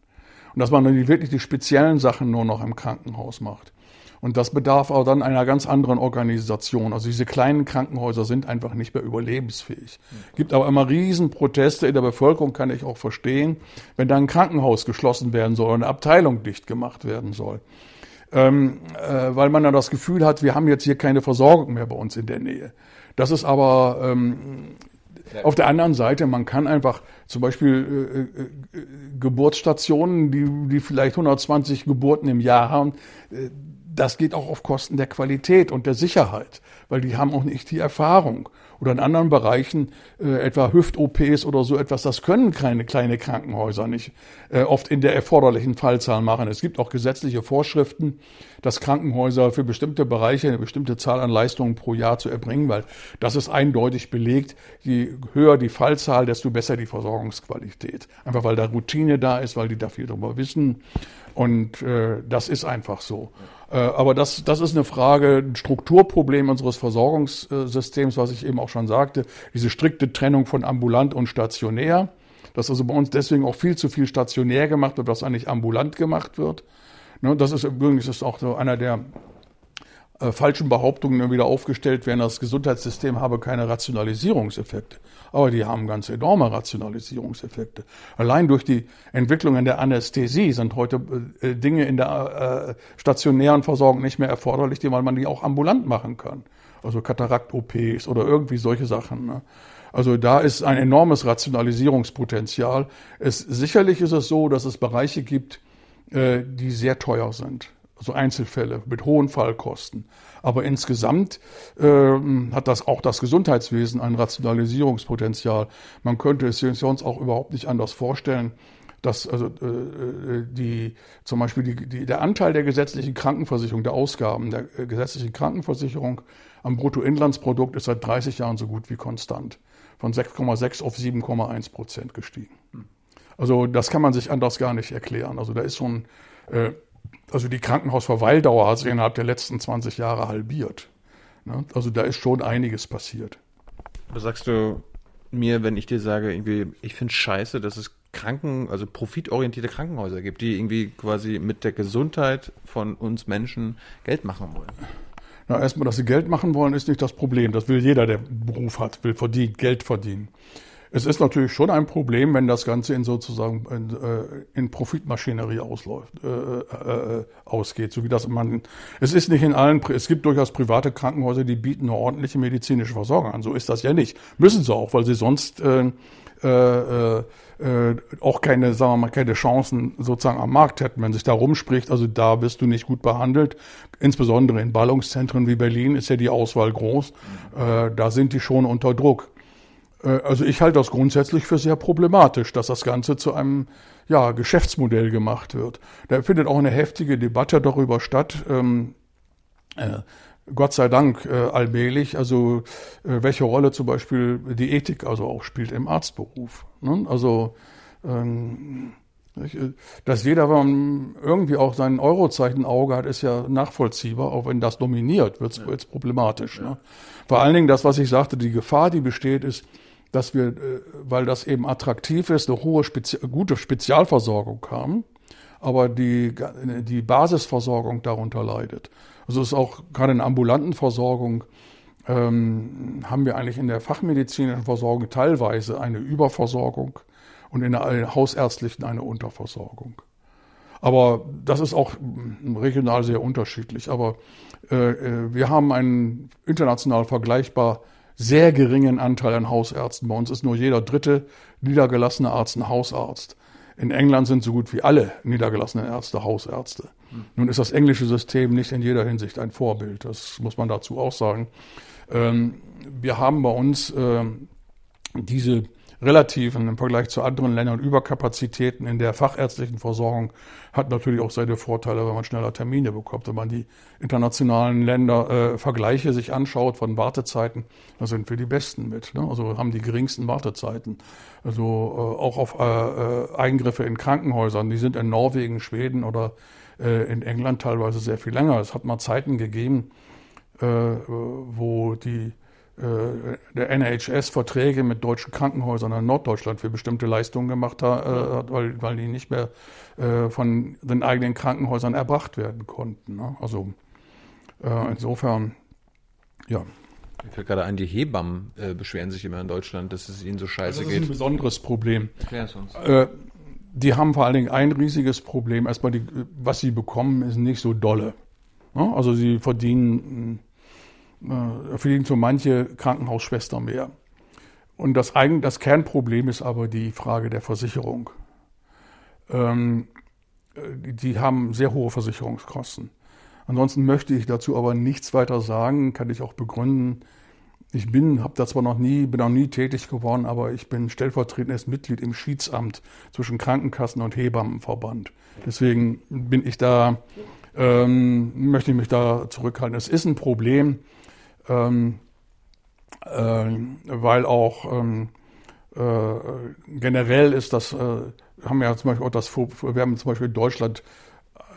Und dass man dann wirklich die speziellen Sachen nur noch im Krankenhaus macht. Und das bedarf auch dann einer ganz anderen Organisation. Also diese kleinen Krankenhäuser sind einfach nicht mehr überlebensfähig. Gibt aber immer Riesenproteste in der Bevölkerung, kann ich auch verstehen, wenn da ein Krankenhaus geschlossen werden soll, eine Abteilung dicht gemacht werden soll. Ähm, äh, weil man dann das Gefühl hat, wir haben jetzt hier keine Versorgung mehr bei uns in der Nähe. Das ist aber ähm, auf der anderen Seite, man kann einfach zum Beispiel äh, äh, Geburtsstationen, die, die vielleicht 120 Geburten im Jahr haben, äh, das geht auch auf Kosten der Qualität und der Sicherheit, weil die haben auch nicht die Erfahrung oder in anderen Bereichen, äh, etwa Hüft-OPs oder so etwas, das können keine kleine Krankenhäuser nicht äh, oft in der erforderlichen Fallzahl machen. Es gibt auch gesetzliche Vorschriften, dass Krankenhäuser für bestimmte Bereiche eine bestimmte Zahl an Leistungen pro Jahr zu erbringen, weil das ist eindeutig belegt. Je höher die Fallzahl, desto besser die Versorgungsqualität. Einfach weil da Routine da ist, weil die da viel drüber wissen. Und äh, das ist einfach so. Äh, aber das, das ist eine Frage, ein Strukturproblem unseres Versorgungssystems, was ich eben auch schon sagte. Diese strikte Trennung von ambulant und stationär. Dass also bei uns deswegen auch viel zu viel stationär gemacht wird, was eigentlich ambulant gemacht wird. Ne, das ist übrigens auch so einer der äh, falschen Behauptungen wieder aufgestellt werden, das Gesundheitssystem habe keine Rationalisierungseffekte. Aber die haben ganz enorme Rationalisierungseffekte. Allein durch die Entwicklung in der Anästhesie sind heute äh, Dinge in der äh, stationären Versorgung nicht mehr erforderlich, die, weil man die auch ambulant machen kann. Also Katarakt-OPs oder irgendwie solche Sachen. Ne? Also da ist ein enormes Rationalisierungspotenzial. Es, sicherlich ist es so, dass es Bereiche gibt, äh, die sehr teuer sind also Einzelfälle mit hohen Fallkosten. Aber insgesamt äh, hat das auch das Gesundheitswesen ein Rationalisierungspotenzial. Man könnte es sich sonst auch überhaupt nicht anders vorstellen, dass also äh, äh, die zum Beispiel die, die, der Anteil der gesetzlichen Krankenversicherung, der Ausgaben der äh, gesetzlichen Krankenversicherung am Bruttoinlandsprodukt ist seit 30 Jahren so gut wie konstant. Von 6,6 auf 7,1 Prozent gestiegen. Also das kann man sich anders gar nicht erklären. Also da ist schon äh, also die Krankenhausverweildauer hat sich innerhalb der letzten 20 Jahre halbiert. Ne? Also da ist schon einiges passiert. Was sagst du mir, wenn ich dir sage, irgendwie, ich finde scheiße, dass es Kranken, also profitorientierte Krankenhäuser gibt, die irgendwie quasi mit der Gesundheit von uns Menschen Geld machen wollen? Na, erstmal, dass sie Geld machen wollen, ist nicht das Problem. Das will jeder, der einen Beruf hat, will verdienen, Geld verdienen. Es ist natürlich schon ein Problem, wenn das Ganze in sozusagen in, äh, in Profitmaschinerie ausläuft, äh, äh, äh, ausgeht, so wie das man. Es ist nicht in allen. Es gibt durchaus private Krankenhäuser, die bieten eine ordentliche medizinische Versorgung an. So ist das ja nicht. Müssen sie auch, weil sie sonst äh, äh, äh, auch keine, sagen wir mal, keine Chancen sozusagen am Markt hätten, wenn sich da rumspricht. Also da wirst du nicht gut behandelt. Insbesondere in Ballungszentren wie Berlin ist ja die Auswahl groß. Äh, da sind die schon unter Druck. Äh, also ich halte das grundsätzlich für sehr problematisch, dass das Ganze zu einem ja, Geschäftsmodell gemacht wird. Da findet auch eine heftige Debatte darüber statt. Ähm, äh, Gott sei Dank äh, allmählich, also äh, welche Rolle zum Beispiel die Ethik also auch spielt im Arztberuf. Ne? Also ähm, äh, dass jeder irgendwie auch sein Eurozeichen Auge hat, ist ja nachvollziehbar. Auch wenn das dominiert, wird es ja. problematisch. Ja. Ne? Vor allen Dingen das, was ich sagte, die Gefahr, die besteht, ist, dass wir, äh, weil das eben attraktiv ist, eine hohe, Spezi gute Spezialversorgung haben, aber die, die Basisversorgung darunter leidet. Also ist auch gerade in ambulanten Versorgung ähm, haben wir eigentlich in der fachmedizinischen Versorgung teilweise eine Überversorgung und in der hausärztlichen eine Unterversorgung. Aber das ist auch regional sehr unterschiedlich. Aber äh, äh, wir haben einen international vergleichbar sehr geringen Anteil an Hausärzten. Bei uns ist nur jeder dritte niedergelassene Arzt ein Hausarzt. In England sind so gut wie alle niedergelassenen Ärzte Hausärzte. Nun ist das englische System nicht in jeder Hinsicht ein Vorbild. Das muss man dazu auch sagen. Ähm, wir haben bei uns ähm, diese relativen im Vergleich zu anderen Ländern Überkapazitäten in der fachärztlichen Versorgung hat natürlich auch seine Vorteile, wenn man schneller Termine bekommt. Wenn man die internationalen Länder äh, Vergleiche sich anschaut von Wartezeiten, da sind wir die Besten mit. Ne? Also haben die geringsten Wartezeiten. Also äh, auch auf äh, äh Eingriffe in Krankenhäusern, die sind in Norwegen, Schweden oder äh, in England teilweise sehr viel länger. Es hat mal Zeiten gegeben, äh, wo die der NHS Verträge mit deutschen Krankenhäusern in Norddeutschland für bestimmte Leistungen gemacht hat, äh, weil, weil die nicht mehr äh, von den eigenen Krankenhäusern erbracht werden konnten. Ne? Also äh, insofern, ja. Mir fällt gerade ein, die Hebammen äh, beschweren sich immer in Deutschland, dass es ihnen so scheiße geht. Das ist ein besonderes Problem. Erklär uns. Äh, die haben vor allen Dingen ein riesiges Problem. Erstmal, die, was sie bekommen, ist nicht so dolle. Ne? Also sie verdienen äh, verdienen so manche Krankenhausschwester mehr. Und das, eigen, das Kernproblem ist aber die Frage der Versicherung. Ähm, äh, die haben sehr hohe Versicherungskosten. Ansonsten möchte ich dazu aber nichts weiter sagen, kann ich auch begründen. Ich bin, habe da zwar noch nie, bin noch nie tätig geworden, aber ich bin stellvertretendes Mitglied im Schiedsamt zwischen Krankenkassen und Hebammenverband. Deswegen bin ich da, ähm, möchte ich mich da zurückhalten. Es ist ein Problem, ähm, äh, weil auch ähm, äh, generell ist das, äh, haben wir ja zum Beispiel auch das, wir haben zum Beispiel in Deutschland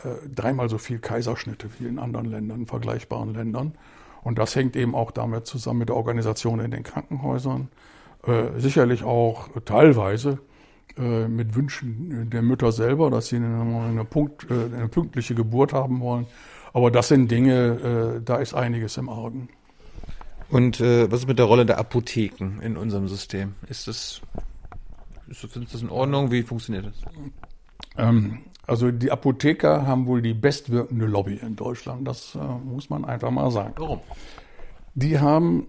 äh, dreimal so viel Kaiserschnitte wie in anderen Ländern, in vergleichbaren Ländern. Und das hängt eben auch damit zusammen mit der Organisation in den Krankenhäusern. Äh, sicherlich auch teilweise äh, mit Wünschen der Mütter selber, dass sie eine, eine, Punkt, eine pünktliche Geburt haben wollen. Aber das sind Dinge, da ist einiges im Argen. Und äh, was ist mit der Rolle der Apotheken in unserem System? Ist das, ist das in Ordnung? Wie funktioniert das? Ähm, also die Apotheker haben wohl die bestwirkende Lobby in Deutschland. Das äh, muss man einfach mal sagen. Warum? Die haben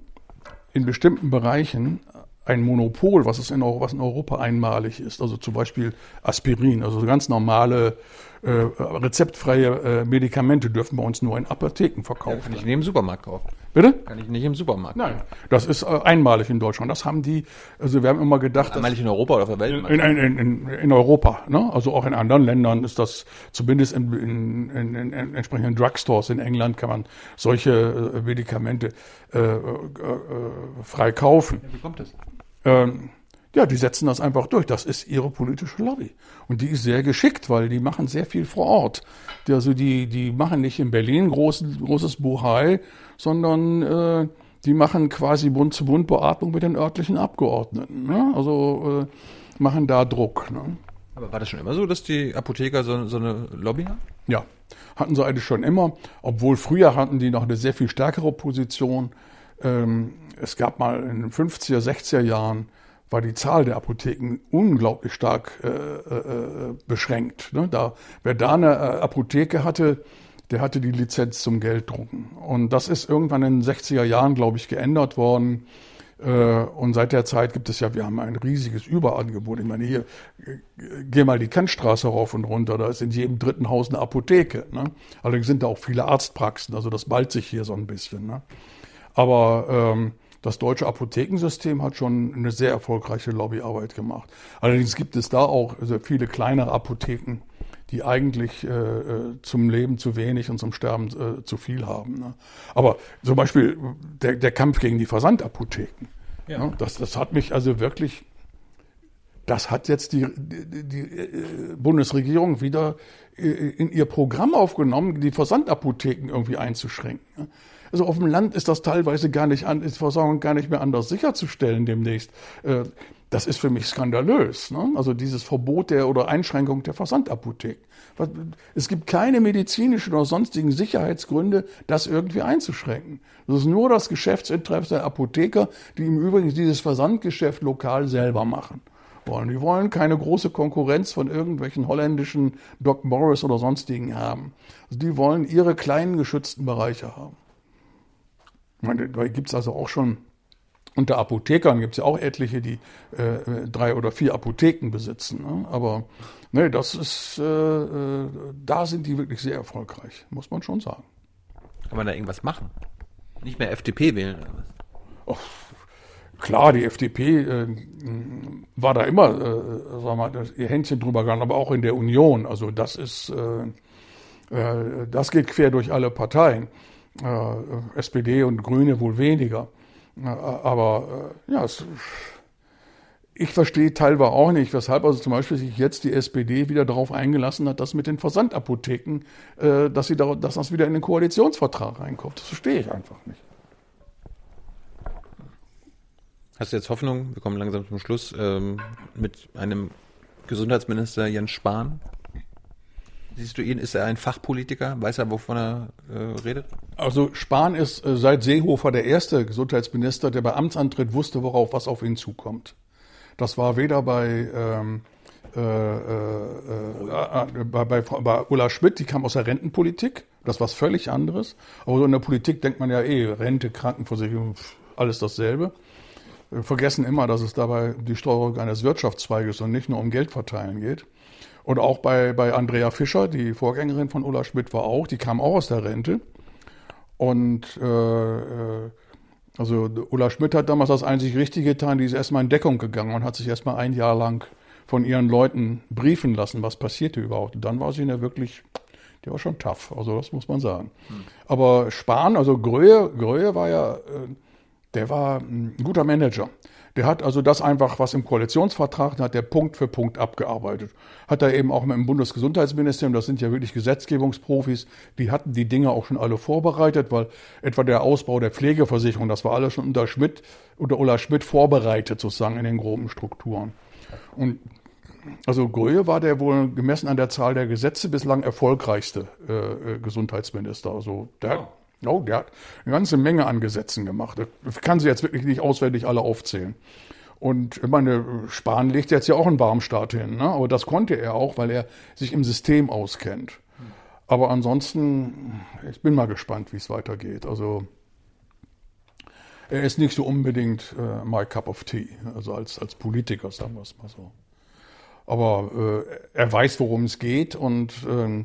in bestimmten Bereichen ein Monopol, was, es in, was in Europa einmalig ist. Also zum Beispiel Aspirin, also ganz normale äh, rezeptfreie äh, Medikamente dürfen bei uns nur in Apotheken verkaufen. Ja, kann ich nicht im Supermarkt kaufen. Bitte? Kann ich nicht im Supermarkt. Nein, das ist äh, einmalig in Deutschland. Das haben die, also wir haben immer gedacht. Einmalig in Europa oder auf der Welt? In, in, in, in Europa, ne? Also auch in anderen Ländern ist das, zumindest in, in, in, in entsprechenden Drugstores in England kann man solche äh, Medikamente äh, äh, äh frei kaufen. Ja, wie kommt das? Ähm, ja, die setzen das einfach durch. Das ist ihre politische Lobby. Und die ist sehr geschickt, weil die machen sehr viel vor Ort. Die, also die, die machen nicht in Berlin groß, großes Buchei, sondern äh, die machen quasi Bund zu Bund Beatmung mit den örtlichen Abgeordneten. Ne? Also äh, machen da Druck. Ne? Aber war das schon immer so, dass die Apotheker so, so eine Lobby haben? Ja, hatten sie eigentlich schon immer. Obwohl früher hatten die noch eine sehr viel stärkere Position. Ähm, es gab mal in den 50er, 60er Jahren war die Zahl der Apotheken unglaublich stark äh, äh, beschränkt. Ne? Da, wer da eine äh, Apotheke hatte, der hatte die Lizenz zum Gelddrucken. Und das ist irgendwann in den 60er Jahren, glaube ich, geändert worden. Äh, und seit der Zeit gibt es ja, wir haben ein riesiges Überangebot. Ich meine, hier, geh mal die Kantstraße rauf und runter, da ist in jedem dritten Haus eine Apotheke. Ne? Allerdings sind da auch viele Arztpraxen, also das ballt sich hier so ein bisschen. Ne? Aber ähm, das deutsche Apothekensystem hat schon eine sehr erfolgreiche Lobbyarbeit gemacht. Allerdings gibt es da auch viele kleinere Apotheken, die eigentlich äh, zum Leben zu wenig und zum Sterben äh, zu viel haben. Ne? Aber zum Beispiel der, der Kampf gegen die Versandapotheken. Ja. Ne? Das, das hat mich also wirklich das hat jetzt die, die, die äh, Bundesregierung wieder äh, in ihr Programm aufgenommen, die Versandapotheken irgendwie einzuschränken. Also auf dem Land ist das teilweise gar nicht an, ist Versorgung gar nicht mehr anders sicherzustellen demnächst. Äh, das ist für mich skandalös. Ne? Also dieses Verbot der oder Einschränkung der Versandapotheken. Es gibt keine medizinischen oder sonstigen Sicherheitsgründe, das irgendwie einzuschränken. Das ist nur das Geschäftsinteresse der Apotheker, die im Übrigen dieses Versandgeschäft lokal selber machen wollen. Die wollen keine große Konkurrenz von irgendwelchen holländischen Doc Morris oder sonstigen haben. Also die wollen ihre kleinen geschützten Bereiche haben. Meine, da gibt es also auch schon unter Apothekern gibt es ja auch etliche, die äh, drei oder vier Apotheken besitzen. Ne? Aber ne, das ist, äh, äh, da sind die wirklich sehr erfolgreich, muss man schon sagen. Kann man da irgendwas machen? Nicht mehr FDP wählen? Oder was? Klar, die FDP äh, war da immer, äh, sagen wir, ihr Händchen drüber gegangen, aber auch in der Union. Also das ist, äh, äh, das geht quer durch alle Parteien. Äh, SPD und Grüne wohl weniger. Äh, aber äh, ja, es, ich verstehe teilweise auch nicht, weshalb also zum Beispiel sich jetzt die SPD wieder darauf eingelassen hat, dass mit den Versandapotheken, äh, dass, sie da, dass das wieder in den Koalitionsvertrag reinkommt. Das verstehe ich einfach nicht. Hast du jetzt Hoffnung, wir kommen langsam zum Schluss, ähm, mit einem Gesundheitsminister Jens Spahn? Siehst du ihn, ist er ein Fachpolitiker? Weiß er, wovon er äh, redet? Also Spahn ist äh, seit Seehofer der erste Gesundheitsminister, der bei Amtsantritt wusste, worauf was auf ihn zukommt. Das war weder bei ähm, äh, äh, äh bei, bei, bei Ulla Schmidt, die kam aus der Rentenpolitik, das war was völlig anderes. Aber so in der Politik denkt man ja eh, Rente, Krankenversicherung, alles dasselbe. Vergessen immer, dass es dabei die Steuerung eines Wirtschaftszweiges und nicht nur um Geld verteilen geht. Und auch bei, bei Andrea Fischer, die Vorgängerin von Ulla Schmidt war auch, die kam auch aus der Rente. Und äh, äh also Ulla Schmidt hat damals das einzig Richtige getan, die ist erstmal in Deckung gegangen und hat sich erstmal ein Jahr lang von ihren Leuten briefen lassen, was passierte überhaupt. Und dann war sie ja wirklich, die war schon tough, also das muss man sagen. Hm. Aber Spahn, also Gröhe, Gröhe war ja, äh, der war ein guter Manager. Der hat also das einfach, was im Koalitionsvertrag, hat der Punkt für Punkt abgearbeitet. Hat er eben auch mit dem Bundesgesundheitsministerium, das sind ja wirklich Gesetzgebungsprofis, die hatten die Dinge auch schon alle vorbereitet, weil etwa der Ausbau der Pflegeversicherung, das war alles schon unter Schmidt, unter Ulla Schmidt vorbereitet sozusagen in den groben Strukturen. Und also Gröhe war der wohl gemessen an der Zahl der Gesetze bislang erfolgreichste äh, äh Gesundheitsminister. Also der, der hat eine ganze Menge an Gesetzen gemacht. Ich kann sie jetzt wirklich nicht auswendig alle aufzählen. Und ich meine, Spahn legt jetzt ja auch einen Warmstart hin, ne? aber das konnte er auch, weil er sich im System auskennt. Aber ansonsten, ich bin mal gespannt, wie es weitergeht. Also er ist nicht so unbedingt äh, my cup of tea, also als, als Politiker, sagen wir es mal so. Aber äh, er weiß, worum es geht und äh,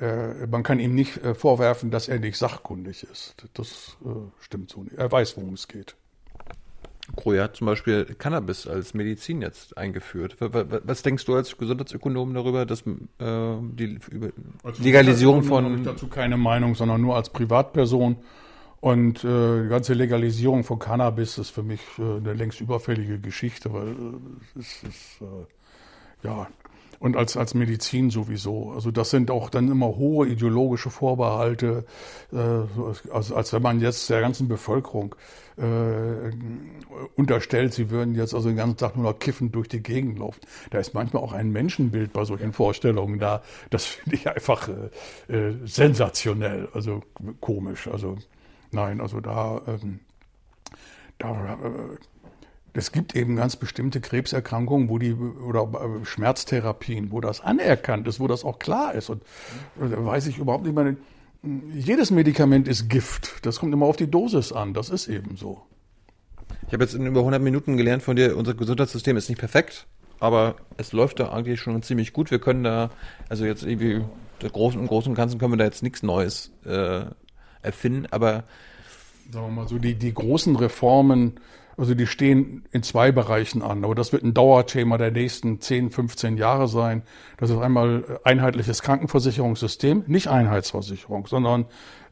äh, man kann ihm nicht äh, vorwerfen, dass er nicht sachkundig ist. Das äh, stimmt so nicht. Er weiß, worum es geht. Kroja hat zum Beispiel Cannabis als Medizin jetzt eingeführt. Was denkst du als Gesundheitsökonom darüber, dass äh, die als Legalisierung von. habe ich dazu keine Meinung, sondern nur als Privatperson. Und äh, die ganze Legalisierung von Cannabis ist für mich äh, eine längst überfällige Geschichte, weil äh, es ist äh, ja und als, als Medizin sowieso. Also das sind auch dann immer hohe ideologische Vorbehalte, äh, also als wenn man jetzt der ganzen Bevölkerung äh, unterstellt, sie würden jetzt also den ganzen Tag nur noch kiffend durch die Gegend laufen. Da ist manchmal auch ein Menschenbild bei solchen Vorstellungen da. Das finde ich einfach äh, äh, sensationell, also komisch. Also nein, also da, ähm, da äh, es gibt eben ganz bestimmte Krebserkrankungen, wo die oder äh, Schmerztherapien, wo das anerkannt ist, wo das auch klar ist. Und da weiß ich überhaupt nicht mehr. Jedes Medikament ist Gift. Das kommt immer auf die Dosis an. Das ist eben so. Ich habe jetzt in über 100 Minuten gelernt von dir, unser Gesundheitssystem ist nicht perfekt, aber es läuft da eigentlich schon ziemlich gut. Wir können da, also jetzt irgendwie, im Großen und Großen und Ganzen können wir da jetzt nichts Neues äh, erfinden, aber sagen wir mal so, die, die großen Reformen Also die stehen in zwei Bereichen an, aber das wird ein Dauerthema der nächsten 10, 15 Jahre sein. Das ist einmal einheitliches Krankenversicherungssystem, nicht Einheitsversicherung, sondern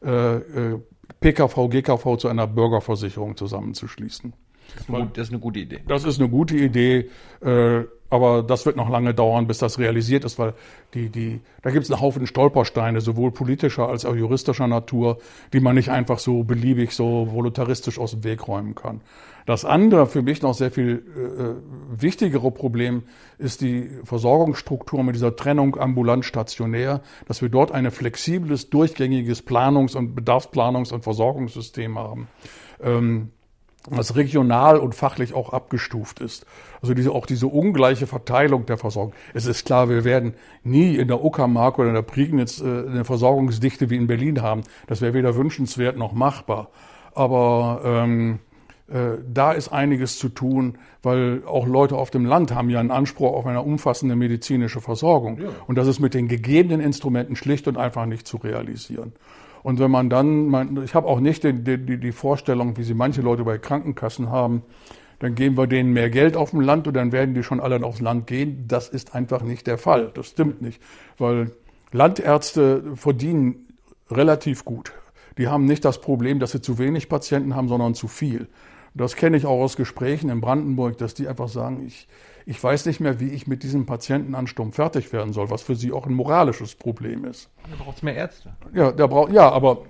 äh, äh, PKV, GKV zu einer Bürgerversicherung zusammenzuschließen. Das ist, eine, das ist eine gute Idee. Das ist eine gute Idee, äh, aber das wird noch lange dauern, bis das realisiert ist, weil die, die, da gibt es einen Haufen Stolpersteine, sowohl politischer als auch juristischer Natur, die man nicht einfach so beliebig, so voluntaristisch aus dem Weg räumen kann. Das andere, für mich noch sehr viel äh, wichtigere Problem ist die Versorgungsstruktur mit dieser Trennung ambulant-stationär, dass wir dort ein flexibles, durchgängiges Planungs- und Bedarfsplanungs- und Versorgungssystem haben. Ähm, was regional und fachlich auch abgestuft ist. Also diese, auch diese ungleiche Verteilung der Versorgung. Es ist klar, wir werden nie in der Uckermark oder in der Prignitz äh, eine Versorgungsdichte wie in Berlin haben. Das wäre weder wünschenswert noch machbar. Aber ähm, äh, da ist einiges zu tun, weil auch Leute auf dem Land haben ja einen Anspruch auf eine umfassende medizinische Versorgung. Ja. Und das ist mit den gegebenen Instrumenten schlicht und einfach nicht zu realisieren. Und wenn man dann, ich habe auch nicht die, die, die Vorstellung, wie sie manche Leute bei Krankenkassen haben, dann geben wir denen mehr Geld auf dem Land und dann werden die schon alle aufs Land gehen. Das ist einfach nicht der Fall. Das stimmt nicht, weil Landärzte verdienen relativ gut. Die haben nicht das Problem, dass sie zu wenig Patienten haben, sondern zu viel. Das kenne ich auch aus Gesprächen in Brandenburg, dass die einfach sagen, ich, ich weiß nicht mehr, wie ich mit diesem Patientenansturm fertig werden soll, was für sie auch ein moralisches Problem ist. Da braucht es mehr Ärzte. Ja, der braucht, ja, aber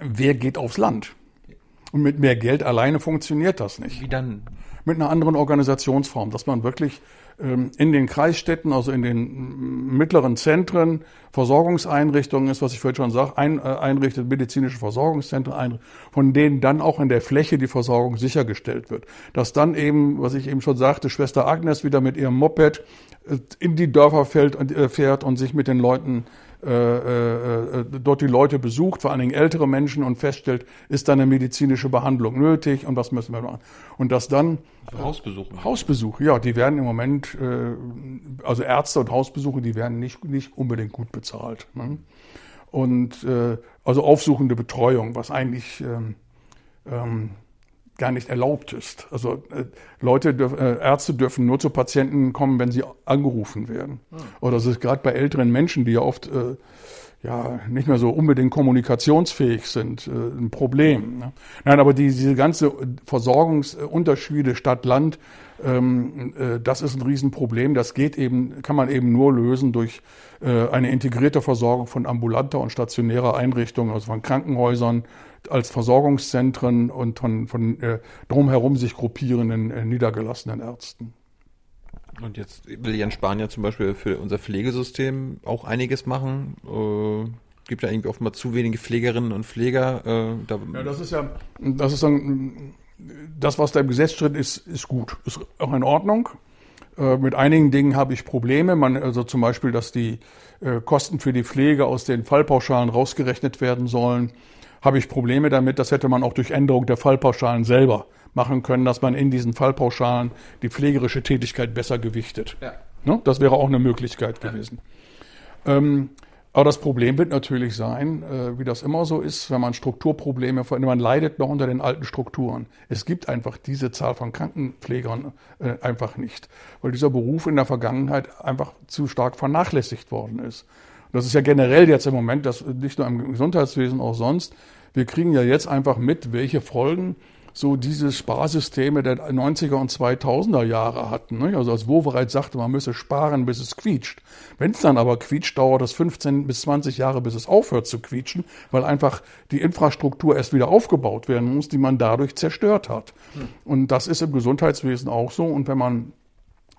wer geht aufs Land? Und mit mehr Geld alleine funktioniert das nicht. Wie dann? Mit einer anderen Organisationsform, dass man wirklich in den Kreisstädten, also in den mittleren Zentren, Versorgungseinrichtungen ist, was ich vorhin schon sage, ein, äh, einrichtet, medizinische Versorgungszentren, von denen dann auch in der Fläche die Versorgung sichergestellt wird. Dass dann eben, was ich eben schon sagte, Schwester Agnes wieder mit ihrem Moped äh, in die Dörfer fällt, äh, fährt und sich mit den Leuten äh, äh, äh, dort die Leute besucht, vor allen Dingen ältere Menschen und feststellt, ist da eine medizinische Behandlung nötig und was müssen wir machen. Und das dann also Hausbesuche. Hausbesuche, ja, die werden im Moment, äh, also Ärzte und Hausbesuche, die werden nicht, nicht unbedingt gut bezahlt. Ne? Und äh, also aufsuchende Betreuung, was eigentlich ähm, ähm, gar nicht erlaubt ist. Also äh, Leute, dürf, äh, Ärzte dürfen nur zu Patienten kommen, wenn sie angerufen werden. Ah. Oder das ist gerade bei älteren Menschen, die ja oft äh, ja nicht mehr so unbedingt kommunikationsfähig sind, äh, ein Problem. Ne? Nein, aber die, diese ganze Versorgungsunterschiede Stadt-Land, ähm, äh, das ist ein Riesenproblem. Das geht eben, kann man eben nur lösen durch äh, eine integrierte Versorgung von ambulanter und stationärer Einrichtungen, also von Krankenhäusern, als Versorgungszentren und von, von äh, drumherum sich gruppierenden äh, niedergelassenen Ärzten. Und jetzt will Jan Spanier zum Beispiel für unser Pflegesystem auch einiges machen. Äh, gibt da irgendwie oftmals zu wenige Pflegerinnen und Pfleger. Äh, da ja, das ist ja, das ist dann, das, was da im Gesetz steht, ist, ist gut, ist auch in Ordnung. Äh, mit einigen Dingen habe ich Probleme. Man, also zum Beispiel, dass die äh, Kosten für die Pflege aus den Fallpauschalen rausgerechnet werden sollen habe ich Probleme damit. Das hätte man auch durch Änderung der Fallpauschalen selber machen können, dass man in diesen Fallpauschalen die pflegerische Tätigkeit besser gewichtet. Ja. Ne? Das wäre auch eine Möglichkeit gewesen. Ja. Ähm, aber das Problem wird natürlich sein, äh, wie das immer so ist, wenn man Strukturprobleme, man leidet noch unter den alten Strukturen. Es gibt einfach diese Zahl von Krankenpflegern äh, einfach nicht, weil dieser Beruf in der Vergangenheit einfach zu stark vernachlässigt worden ist. Das ist ja generell jetzt im Moment, das nicht nur im Gesundheitswesen, auch sonst. Wir kriegen ja jetzt einfach mit, welche Folgen so diese Sparsysteme der 90er und 2000er Jahre hatten. Ne? Also als Wovereit sagte, man müsse sparen, bis es quietscht. Wenn es dann aber quietscht, dauert es 15 bis 20 Jahre, bis es aufhört zu quietschen, weil einfach die Infrastruktur erst wieder aufgebaut werden muss, die man dadurch zerstört hat. Hm. Und das ist im Gesundheitswesen auch so. Und wenn man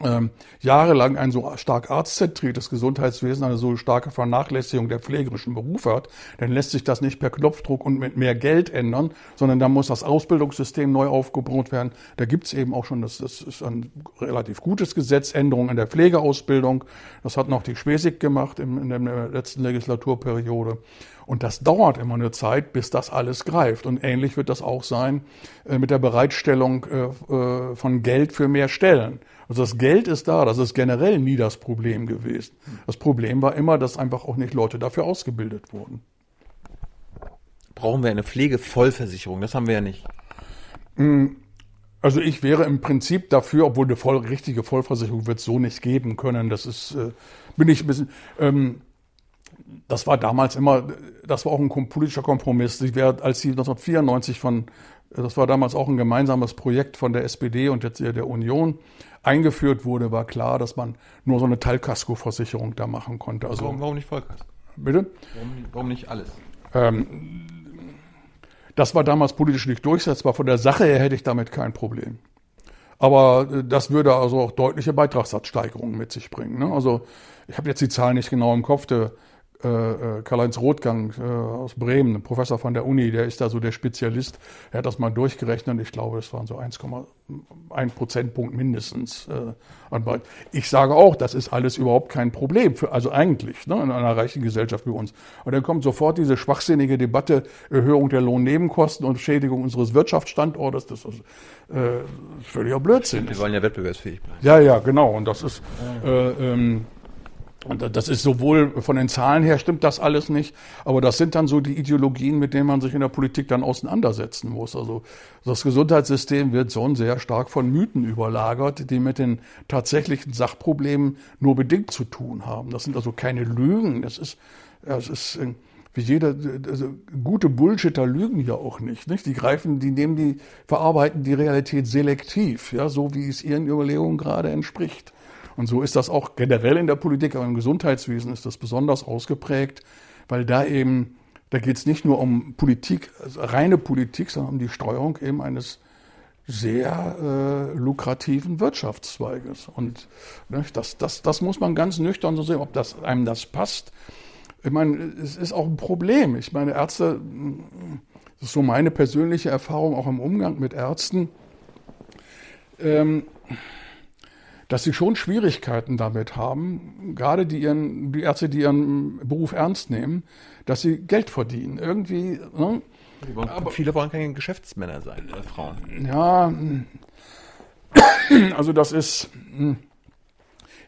ähm, jahrelang ein so stark arztzentriertes Gesundheitswesen, eine so starke Vernachlässigung der pflegerischen Berufe hat, dann lässt sich das nicht per Knopfdruck und mit mehr Geld ändern, sondern da muss das Ausbildungssystem neu aufgebaut werden. Da gibt's eben auch schon, das, das ist ein relativ gutes Gesetz, Änderungen in der Pflegeausbildung. Das hat noch die Schwesig gemacht in, in der letzten Legislaturperiode. Und das dauert immer eine Zeit, bis das alles greift. Und ähnlich wird das auch sein äh, mit der Bereitstellung äh, äh, von Geld für mehr Stellen. Also das Geld ist da, das ist generell nie das Problem gewesen. Das Problem war immer, dass einfach auch nicht Leute dafür ausgebildet wurden. Brauchen wir eine Pflegevollversicherung? Das haben wir ja nicht. Hm, Also ich wäre im Prinzip dafür, obwohl eine voll, richtige Vollversicherung wird es so nicht geben können. Das ist, äh, bin ich ein bisschen, ähm, das war damals immer, das war auch ein politischer Kompromiss. Ich wäre, als sie 1994 von, das war damals auch ein gemeinsames Projekt von der SPD und jetzt der Union eingeführt wurde, war klar, dass man nur so eine Teilkaskoversicherung da machen konnte. Also, warum, warum nicht Vollkasko? Bitte? Warum, warum nicht alles? Ähm, das war damals politisch nicht durchsetzbar. Von der Sache her hätte ich damit kein Problem. Aber äh, das würde also auch deutliche Beitragssatzsteigerungen mit sich bringen. Ne? Also ich habe jetzt die Zahlen nicht genau im Kopf. Der äh, äh, Karl-Heinz Rothgang äh, aus Bremen, ein Professor von der Uni, der ist da so der Spezialist. Er hat das mal durchgerechnet. Ich glaube, das waren so 1,1 Prozentpunkt mindestens äh, an Breit. Ich sage auch, das ist alles überhaupt kein Problem, für, also eigentlich ne, in einer reichen Gesellschaft wie uns. Und dann kommt sofort diese schwachsinnige Debatte, Erhöhung der Lohnnebenkosten und Schädigung unseres Wirtschaftsstandortes. Das ist äh, völliger Blödsinn. Wir wollen ja wettbewerbsfähig bleiben. Ja, ja, genau. Und das ist äh, ähm, und das ist sowohl von den Zahlen her stimmt das alles nicht, aber das sind dann so die Ideologien, mit denen man sich in der Politik dann auseinandersetzen muss. Also das Gesundheitssystem wird so sehr stark von Mythen überlagert, die mit den tatsächlichen Sachproblemen nur bedingt zu tun haben. Das sind also keine Lügen. Das ist, das ist äh, wie jeder, also gute Bullshitter lügen ja auch nicht, nicht. Die greifen, die nehmen die, verarbeiten die Realität selektiv, ja, so wie es ihren Überlegungen gerade entspricht. Und so ist das auch generell in der Politik, aber im Gesundheitswesen ist das besonders ausgeprägt, weil da eben, da geht es nicht nur um Politik, also reine Politik, sondern um die Steuerung eben eines sehr äh, lukrativen Wirtschaftszweiges. Und ne, das, das, das muss man ganz nüchtern so sehen, ob das einem das passt. Ich meine, es ist auch ein Problem. Ich meine, Ärzte, das ist so meine persönliche Erfahrung auch im Umgang mit Ärzten. Ähm, dass sie schon Schwierigkeiten damit haben, gerade die, ihren, die Ärzte, die ihren Beruf ernst nehmen, dass sie Geld verdienen. Irgendwie. Ne? Wollen, Aber, viele wollen keine Geschäftsmänner sein, äh, Frauen. Ja, also das ist.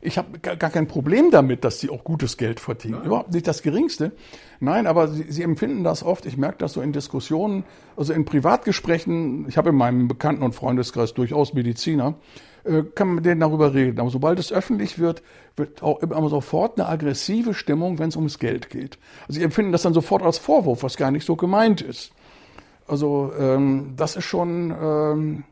Ich habe gar kein Problem damit, dass sie auch gutes Geld verdienen. Nein. Überhaupt nicht das Geringste. Nein, aber sie, sie, empfinden das oft. Ich merke das so in Diskussionen, also in Privatgesprächen. Ich habe in meinem Bekannten- und Freundeskreis durchaus Mediziner. Äh, kann man mit denen darüber reden. Aber sobald es öffentlich wird, wird auch immer sofort eine aggressive Stimmung, wenn es ums Geld geht. Also sie empfinden das dann sofort als Vorwurf, was gar nicht so gemeint ist. Also ähm, das ist schon ähm,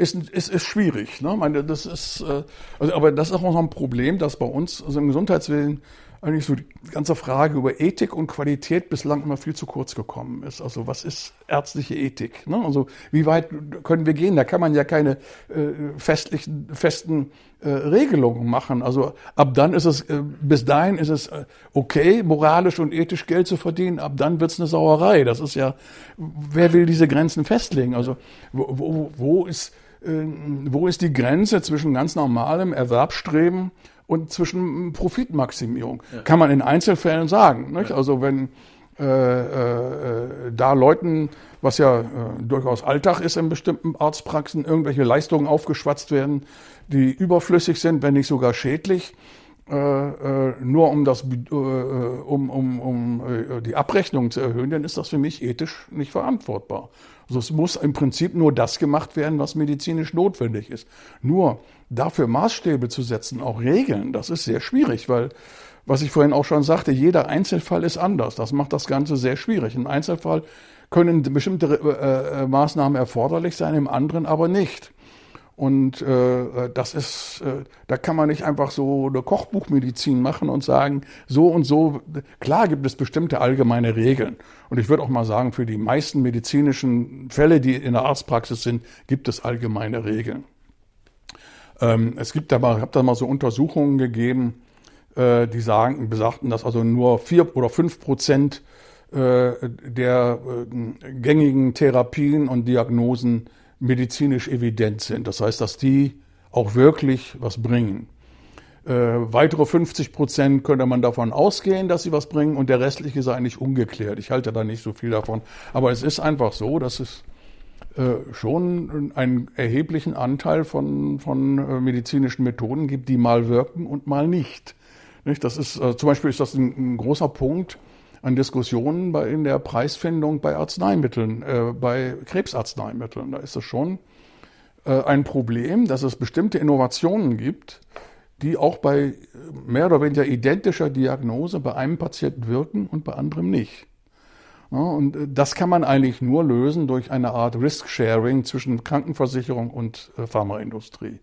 ist, ist, ist schwierig. Ne? meine, das ist, äh, also, aber das ist auch noch ein Problem, dass bei uns, also im Gesundheitswesen, eigentlich so die ganze Frage über Ethik und Qualität bislang immer viel zu kurz gekommen ist. Also was ist ärztliche Ethik? Ne? Also wie weit können wir gehen? Da kann man ja keine äh, festlichen, festen äh, Regelungen machen. Also ab dann ist es, äh, bis dahin ist es äh, okay, moralisch und ethisch Geld zu verdienen. Ab dann wird's eine Sauerei. Das ist ja, wer will diese Grenzen festlegen? Also wo, wo, wo ist wo ist die Grenze zwischen ganz normalem Erwerbsstreben und zwischen Profitmaximierung. Ja. Kann man in Einzelfällen sagen. Ja. Also wenn äh, äh, da Leuten, was ja äh, durchaus Alltag ist in bestimmten Arztpraxen, irgendwelche Leistungen aufgeschwatzt werden, die überflüssig sind, wenn nicht sogar schädlich, äh, äh, nur um das äh, um, um, um die Abrechnung zu erhöhen, dann ist das für mich ethisch nicht verantwortbar. Also es muss im Prinzip nur das gemacht werden, was medizinisch notwendig ist. Nur dafür Maßstäbe zu setzen, auch Regeln, das ist sehr schwierig, weil, was ich vorhin auch schon sagte, jeder Einzelfall ist anders. Das macht das Ganze sehr schwierig. Im Einzelfall können bestimmte äh, äh, Maßnahmen erforderlich sein, im anderen aber nicht. Und äh, das ist, äh, da kann man nicht einfach so eine Kochbuchmedizin machen und sagen, so und so. Klar gibt es bestimmte allgemeine Regeln. Und ich würde auch mal sagen, für die meisten medizinischen Fälle, die in der Arztpraxis sind, gibt es allgemeine Regeln. Ähm, es gibt da mal, habe da mal so Untersuchungen gegeben, äh, die sagen, besagten, dass also nur vier oder fünf Prozent äh, der äh, gängigen Therapien und Diagnosen medizinisch evident sind. Das heißt, dass die auch wirklich was bringen. Äh, weitere 50 Prozent könnte man davon ausgehen, dass sie was bringen und der restliche ist eigentlich ungeklärt. Ich halte da nicht so viel davon. Aber es ist einfach so, dass es äh, schon einen erheblichen Anteil von, von äh, medizinischen Methoden gibt, die mal wirken und mal nicht. nicht? Das ist, äh, zum Beispiel ist das ein, ein großer Punkt an Diskussionen bei, in der Preisfindung bei Arzneimitteln, äh, bei Krebsarzneimitteln. Da ist es schon äh, ein Problem, dass es bestimmte Innovationen gibt, die auch bei mehr oder weniger identischer Diagnose bei einem Patienten wirken und bei anderem nicht. Ja, und äh, das kann man eigentlich nur lösen durch eine Art Risk-Sharing zwischen Krankenversicherung und äh, Pharmaindustrie.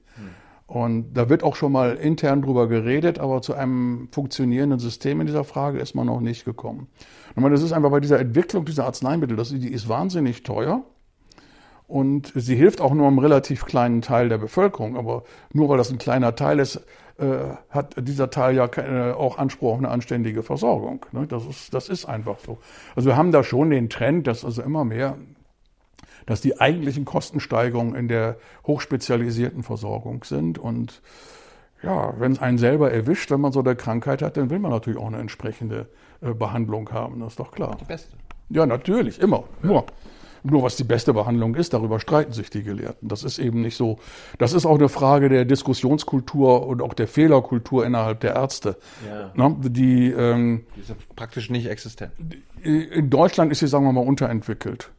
Und da wird auch schon mal intern drüber geredet, aber zu einem funktionierenden System in dieser Frage ist man noch nicht gekommen. Ich meine, das ist einfach bei dieser Entwicklung dieser Arzneimittel, das, die ist wahnsinnig teuer. Und sie hilft auch nur einem relativ kleinen Teil der Bevölkerung. Aber nur weil das ein kleiner Teil ist, äh, hat dieser Teil ja keine, auch Anspruch auf eine anständige Versorgung. Ne? Das, ist, das ist einfach so. Also wir haben da schon den Trend, dass also immer mehr dass die eigentlichen Kostensteigerungen in der hochspezialisierten Versorgung sind. Und ja, wenn es einen selber erwischt, wenn man so eine Krankheit hat, dann will man natürlich auch eine entsprechende äh, Behandlung haben. Das ist doch klar. Die beste. Ja, natürlich, immer. Ja. Nur. Nur was die beste Behandlung ist, darüber streiten sich die Gelehrten. Das ist eben nicht so. Das ist auch eine Frage der Diskussionskultur und auch der Fehlerkultur innerhalb der Ärzte. Ja. Ne? Die, ähm, die ist praktisch nicht existent. In Deutschland ist sie, sagen wir mal, unterentwickelt.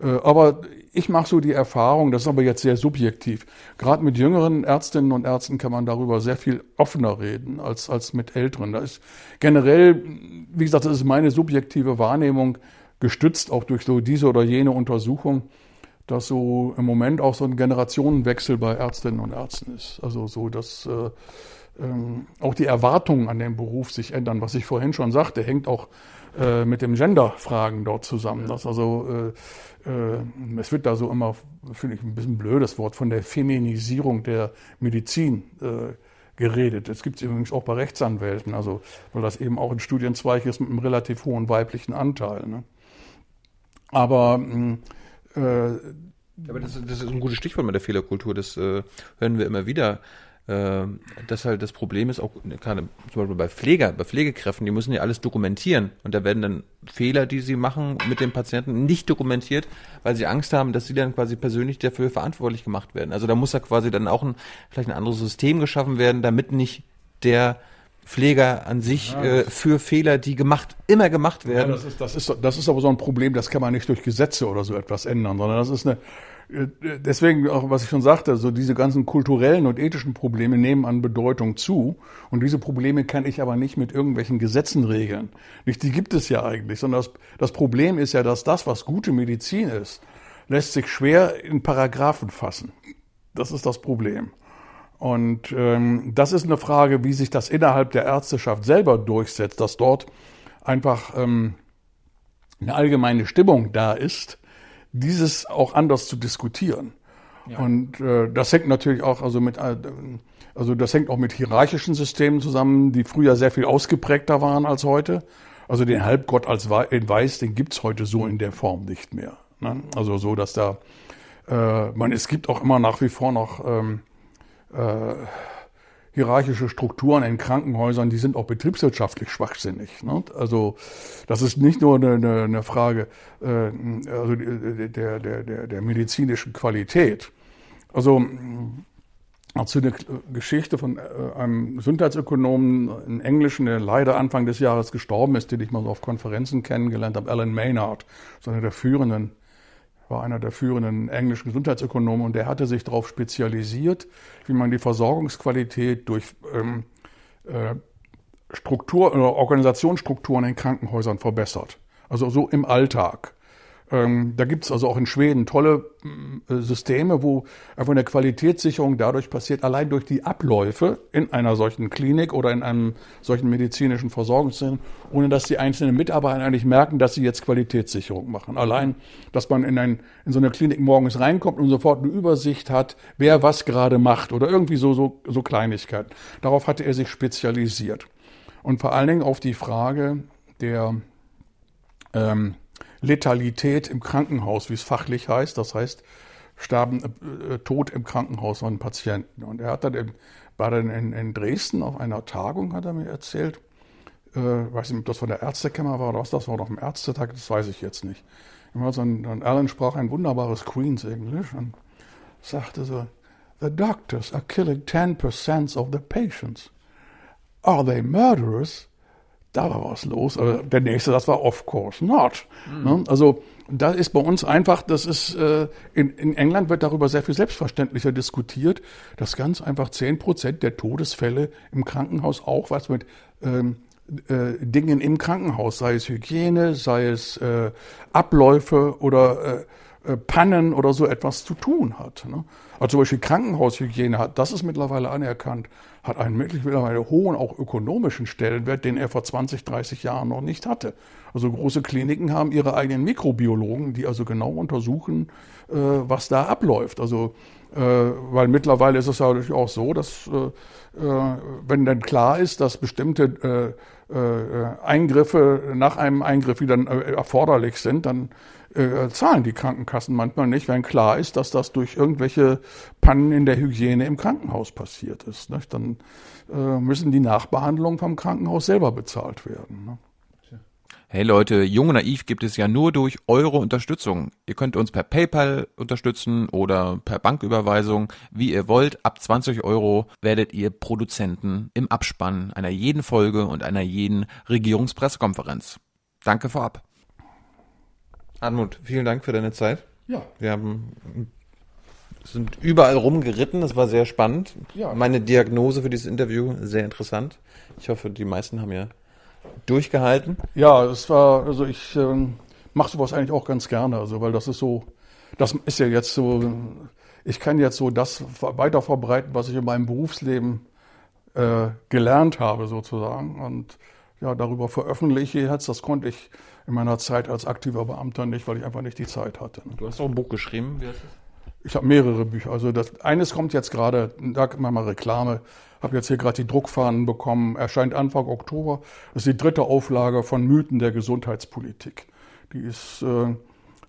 Äh, aber ich mache so die Erfahrung, das ist aber jetzt sehr subjektiv. Gerade mit jüngeren Ärztinnen und Ärzten kann man darüber sehr viel offener reden als, als mit älteren. Da ist generell, wie gesagt, das ist meine subjektive Wahrnehmung, gestützt auch durch so diese oder jene Untersuchung, dass so im Moment auch so ein Generationenwechsel bei Ärztinnen und Ärzten ist. Also so, dass äh, ähm, auch die Erwartungen an den Beruf sich ändern. Was ich vorhin schon sagte, hängt auch äh, mit dem Gender-Fragen dort zusammen. Dass also äh, äh, es wird da so immer, finde ich ein bisschen blödes Wort, von der Feminisierung der Medizin äh, geredet. Das gibt es übrigens auch bei Rechtsanwälten, also weil das eben auch ein Studienzweig ist mit einem relativ hohen weiblichen Anteil. Ne? Aber äh, aber das, das, ist ein gutes Stichwort mit der Fehlerkultur. Das äh, hören wir immer wieder. Äh, dass halt das Problem ist, auch gerade zum Beispiel bei Pfleger, bei Pflegekräften, die müssen ja alles dokumentieren und da werden dann Fehler, die sie machen mit den Patienten, nicht dokumentiert, weil sie Angst haben, dass sie dann quasi persönlich dafür verantwortlich gemacht werden. Also da muss ja quasi dann auch ein, vielleicht ein anderes System geschaffen werden, damit nicht der Pfleger an sich ja, äh, für Fehler, die gemacht, immer gemacht werden. Ja, das, ist, das, ist, das ist aber so ein Problem, das kann man nicht durch Gesetze oder so etwas ändern, sondern das ist eine, deswegen auch, was ich schon sagte, so diese ganzen kulturellen und ethischen Probleme nehmen an Bedeutung zu. Und diese Probleme kann ich aber nicht mit irgendwelchen Gesetzen regeln. Nicht, die gibt es ja eigentlich, sondern das, das Problem ist ja, dass das, was gute Medizin ist, lässt sich schwer in Paragraphen fassen. Das ist das Problem. Und ähm, das ist eine Frage, wie sich das innerhalb der Ärzteschaft selber durchsetzt, dass dort einfach ähm, eine allgemeine Stimmung da ist, dieses auch anders zu diskutieren. Ja. Und äh, das hängt natürlich auch also mit äh, also das hängt auch mit hierarchischen Systemen zusammen, die früher sehr viel ausgeprägter waren als heute. Also den Halbgott als in Weiß, den gibt's heute so in der Form nicht mehr. Ne? Also so, dass da äh, man es gibt auch immer nach wie vor noch ähm, äh, hierarchische Strukturen in Krankenhäusern, die sind auch betriebswirtschaftlich schwachsinnig. Ne? Also das ist nicht nur eine, eine, eine Frage äh, also der, der, der, der medizinischen Qualität. Also dazu eine Geschichte von äh, einem Gesundheitsökonomen in Englischen, der leider Anfang des Jahres gestorben ist, den ich mal so auf Konferenzen kennengelernt habe, Alan Maynard, so einer der führenden war einer der führenden englischen Gesundheitsökonomen und der hatte sich darauf spezialisiert, wie man die Versorgungsqualität durch ähm, äh, Struktur oder Organisationsstrukturen in Krankenhäusern verbessert. Also so im Alltag. Ähm, da gibt's also auch in Schweden tolle äh, Systeme, wo einfach eine Qualitätssicherung dadurch passiert, allein durch die Abläufe in einer solchen Klinik oder in einem solchen medizinischen Versorgungszentrum, ohne dass die einzelnen Mitarbeiter eigentlich merken, dass sie jetzt Qualitätssicherung machen. Allein, dass man in, ein, in so eine Klinik morgens reinkommt und sofort eine Übersicht hat, wer was gerade macht oder irgendwie so, so, so Kleinigkeiten. Darauf hatte er sich spezialisiert. Und vor allen Dingen auf die Frage der ähm, Letalität im Krankenhaus, wie es fachlich heißt. Das heißt, starben äh, äh tot im Krankenhaus von Patienten. Und er hat dann in, war dann in, in, Dresden auf einer Tagung, hat er mir erzählt. Äh, weiß nicht, ob das von der Ärztekammer war oder was das war, oder auf dem Ärztetag, das weiß ich jetzt nicht. Dann Alan sprach ein wunderbares Queen's English und sagte so, The doctors are killing 10% of the patients. Are they murderers? Da war was los. Aber der nächste Satz war of course not. Mhm. Also da ist bei uns einfach, das ist, äh, in, in England wird darüber sehr viel selbstverständlicher diskutiert, dass ganz einfach zehn Prozent der Todesfälle im Krankenhaus auch was mit ähm, äh, Dingen im Krankenhaus, sei es Hygiene, sei es äh, Abläufe oder äh, äh, Pannen oder so etwas zu tun hat. Ne? Also zum Beispiel Krankenhaushygiene hat, das ist mittlerweile anerkannt, hat einen mittlerweile hohen, auch ökonomischen Stellenwert, den er vor 20, 30 Jahren noch nicht hatte. Also große Kliniken haben ihre eigenen Mikrobiologen, die also genau untersuchen, äh, was da abläuft. Also äh, weil mittlerweile ist es ja natürlich auch so, dass äh, wenn dann klar ist, dass bestimmte Eingriffe nach einem Eingriff wieder erforderlich sind, dann äh, zahlen die Krankenkassen manchmal nicht, wenn klar ist, dass das durch irgendwelche Pannen in der Hygiene im Krankenhaus passiert ist. Nicht? Dann äh, müssen die Nachbehandlungen vom Krankenhaus selber bezahlt werden. Ne? Hey Leute, Jung und Naiv gibt es ja nur durch eure Unterstützung. Ihr könnt uns per PayPal unterstützen oder per Banküberweisung, wie ihr wollt. Ab 20 Euro werdet ihr Produzenten im Abspann einer jeden Folge und einer jeden Regierungspressekonferenz. Danke vorab. Arnmut, vielen Dank für deine Zeit. Ja. Wir haben sind überall rumgeritten, das war sehr spannend. Ja. Meine Diagnose für dieses Interview sehr interessant. Ich hoffe, die meisten haben ja durchgehalten. Ja, es war, also ich ähm, mache sowas eigentlich auch ganz gerne, also weil das ist so, das ist ja jetzt so, ich kann jetzt so das weiter verbreiten, was ich in meinem Berufsleben äh, gelernt habe sozusagen und ja, darüber veröffentliche ich jetzt, das konnte ich in meiner Zeit als aktiver Beamter nicht, weil ich einfach nicht die Zeit hatte. Ne? Du hast auch ein Buch geschrieben, wie heißt das? Ich habe mehrere Bücher. Also das, eines kommt jetzt gerade, da machen wir mal Reklame. Habe jetzt hier gerade die Druckfahnen bekommen. Erscheint Anfang Oktober. Das ist die dritte Auflage von Mythen der Gesundheitspolitik. Die ist, äh,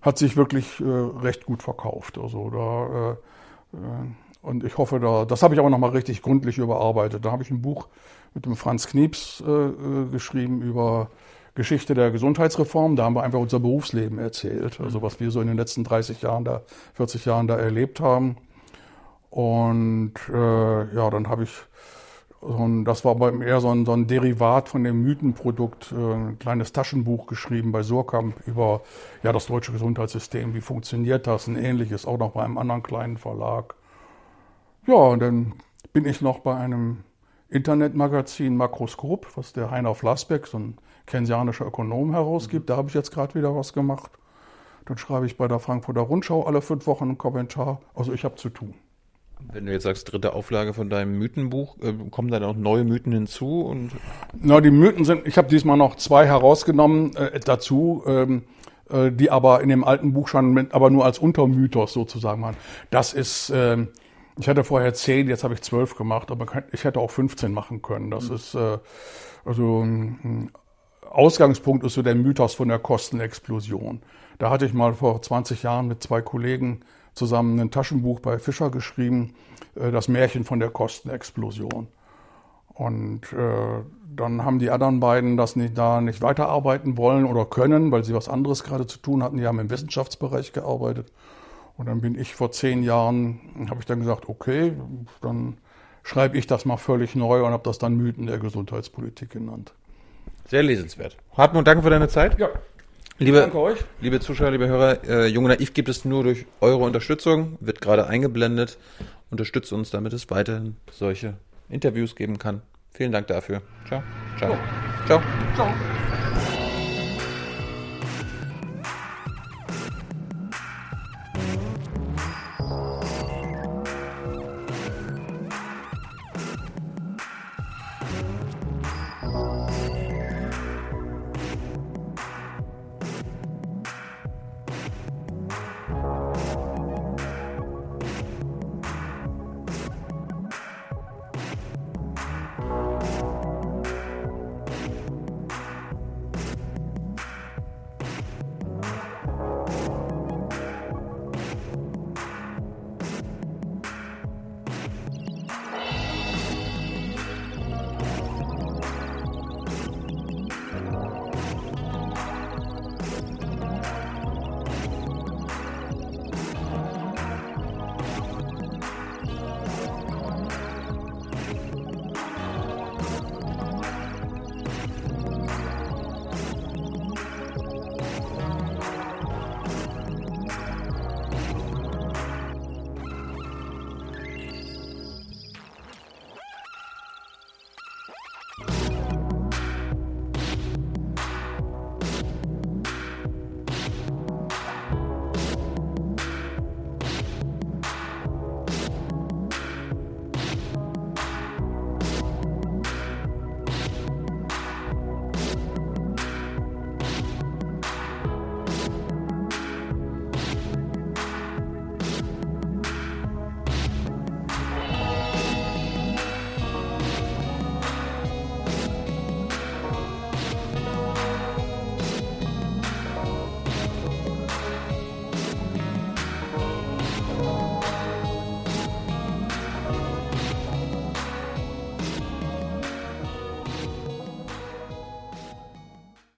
hat sich wirklich äh, recht gut verkauft. Also da äh, äh und ich hoffe, da, das habe ich aber nochmal richtig gründlich überarbeitet. Da habe ich ein Buch mit dem Franz Knieps äh, äh, geschrieben über Geschichte der Gesundheitsreform. Da haben wir einfach unser Berufsleben erzählt, also was wir so in den letzten 30 Jahren da, 40 Jahren da erlebt haben. Und äh, ja, dann habe ich, so ein, das war aber eher so ein, so ein Derivat von dem Mythenprodukt, äh, ein kleines Taschenbuch geschrieben bei Surkamp über ja, das deutsche Gesundheitssystem, wie funktioniert das, ein ähnliches, auch noch bei einem anderen kleinen Verlag. Ja, und dann bin ich noch bei einem Internetmagazin Makroskop, was der Heiner Flassbeck, so ein keynesianischer Ökonom, herausgibt. Da habe ich jetzt gerade wieder was gemacht. Dann schreibe ich bei der Frankfurter Rundschau alle fünf Wochen einen Kommentar. Also ich habe zu tun. Wenn du jetzt sagst, dritte Auflage von deinem Mythenbuch, äh, kommen da noch neue Mythen hinzu? Und Na, die Mythen sind, ich habe diesmal noch zwei herausgenommen äh, dazu, ähm, äh, die aber in dem alten Buch schon, mit, aber nur als Untermythos sozusagen waren. Das ist, äh, ich hatte vorher zehn, jetzt habe ich zwölf gemacht, aber ich hätte auch 15 machen können. Das mhm. ist äh, also ein Ausgangspunkt ist so der Mythos von der Kostenexplosion. Da hatte ich mal vor 20 Jahren mit zwei Kollegen zusammen ein Taschenbuch bei Fischer geschrieben, äh, das Märchen von der Kostenexplosion. Und äh, dann haben die anderen beiden das nicht, da nicht weiterarbeiten wollen oder können, weil sie was anderes gerade zu tun hatten. Die haben im Wissenschaftsbereich gearbeitet. Und dann bin ich vor zehn Jahren, habe ich dann gesagt, okay, dann schreibe ich das mal völlig neu und habe das dann Mythen der Gesundheitspolitik genannt. Sehr lesenswert. Hartmut, danke für deine Zeit. Ja. Liebe, danke euch. Liebe Zuschauer, liebe Hörer, äh, Junge Naiv gibt es nur durch eure Unterstützung, wird gerade eingeblendet. Unterstützt uns, damit es weiterhin solche Interviews geben kann. Vielen Dank dafür. Ciao. Ciao. Ciao. Ciao.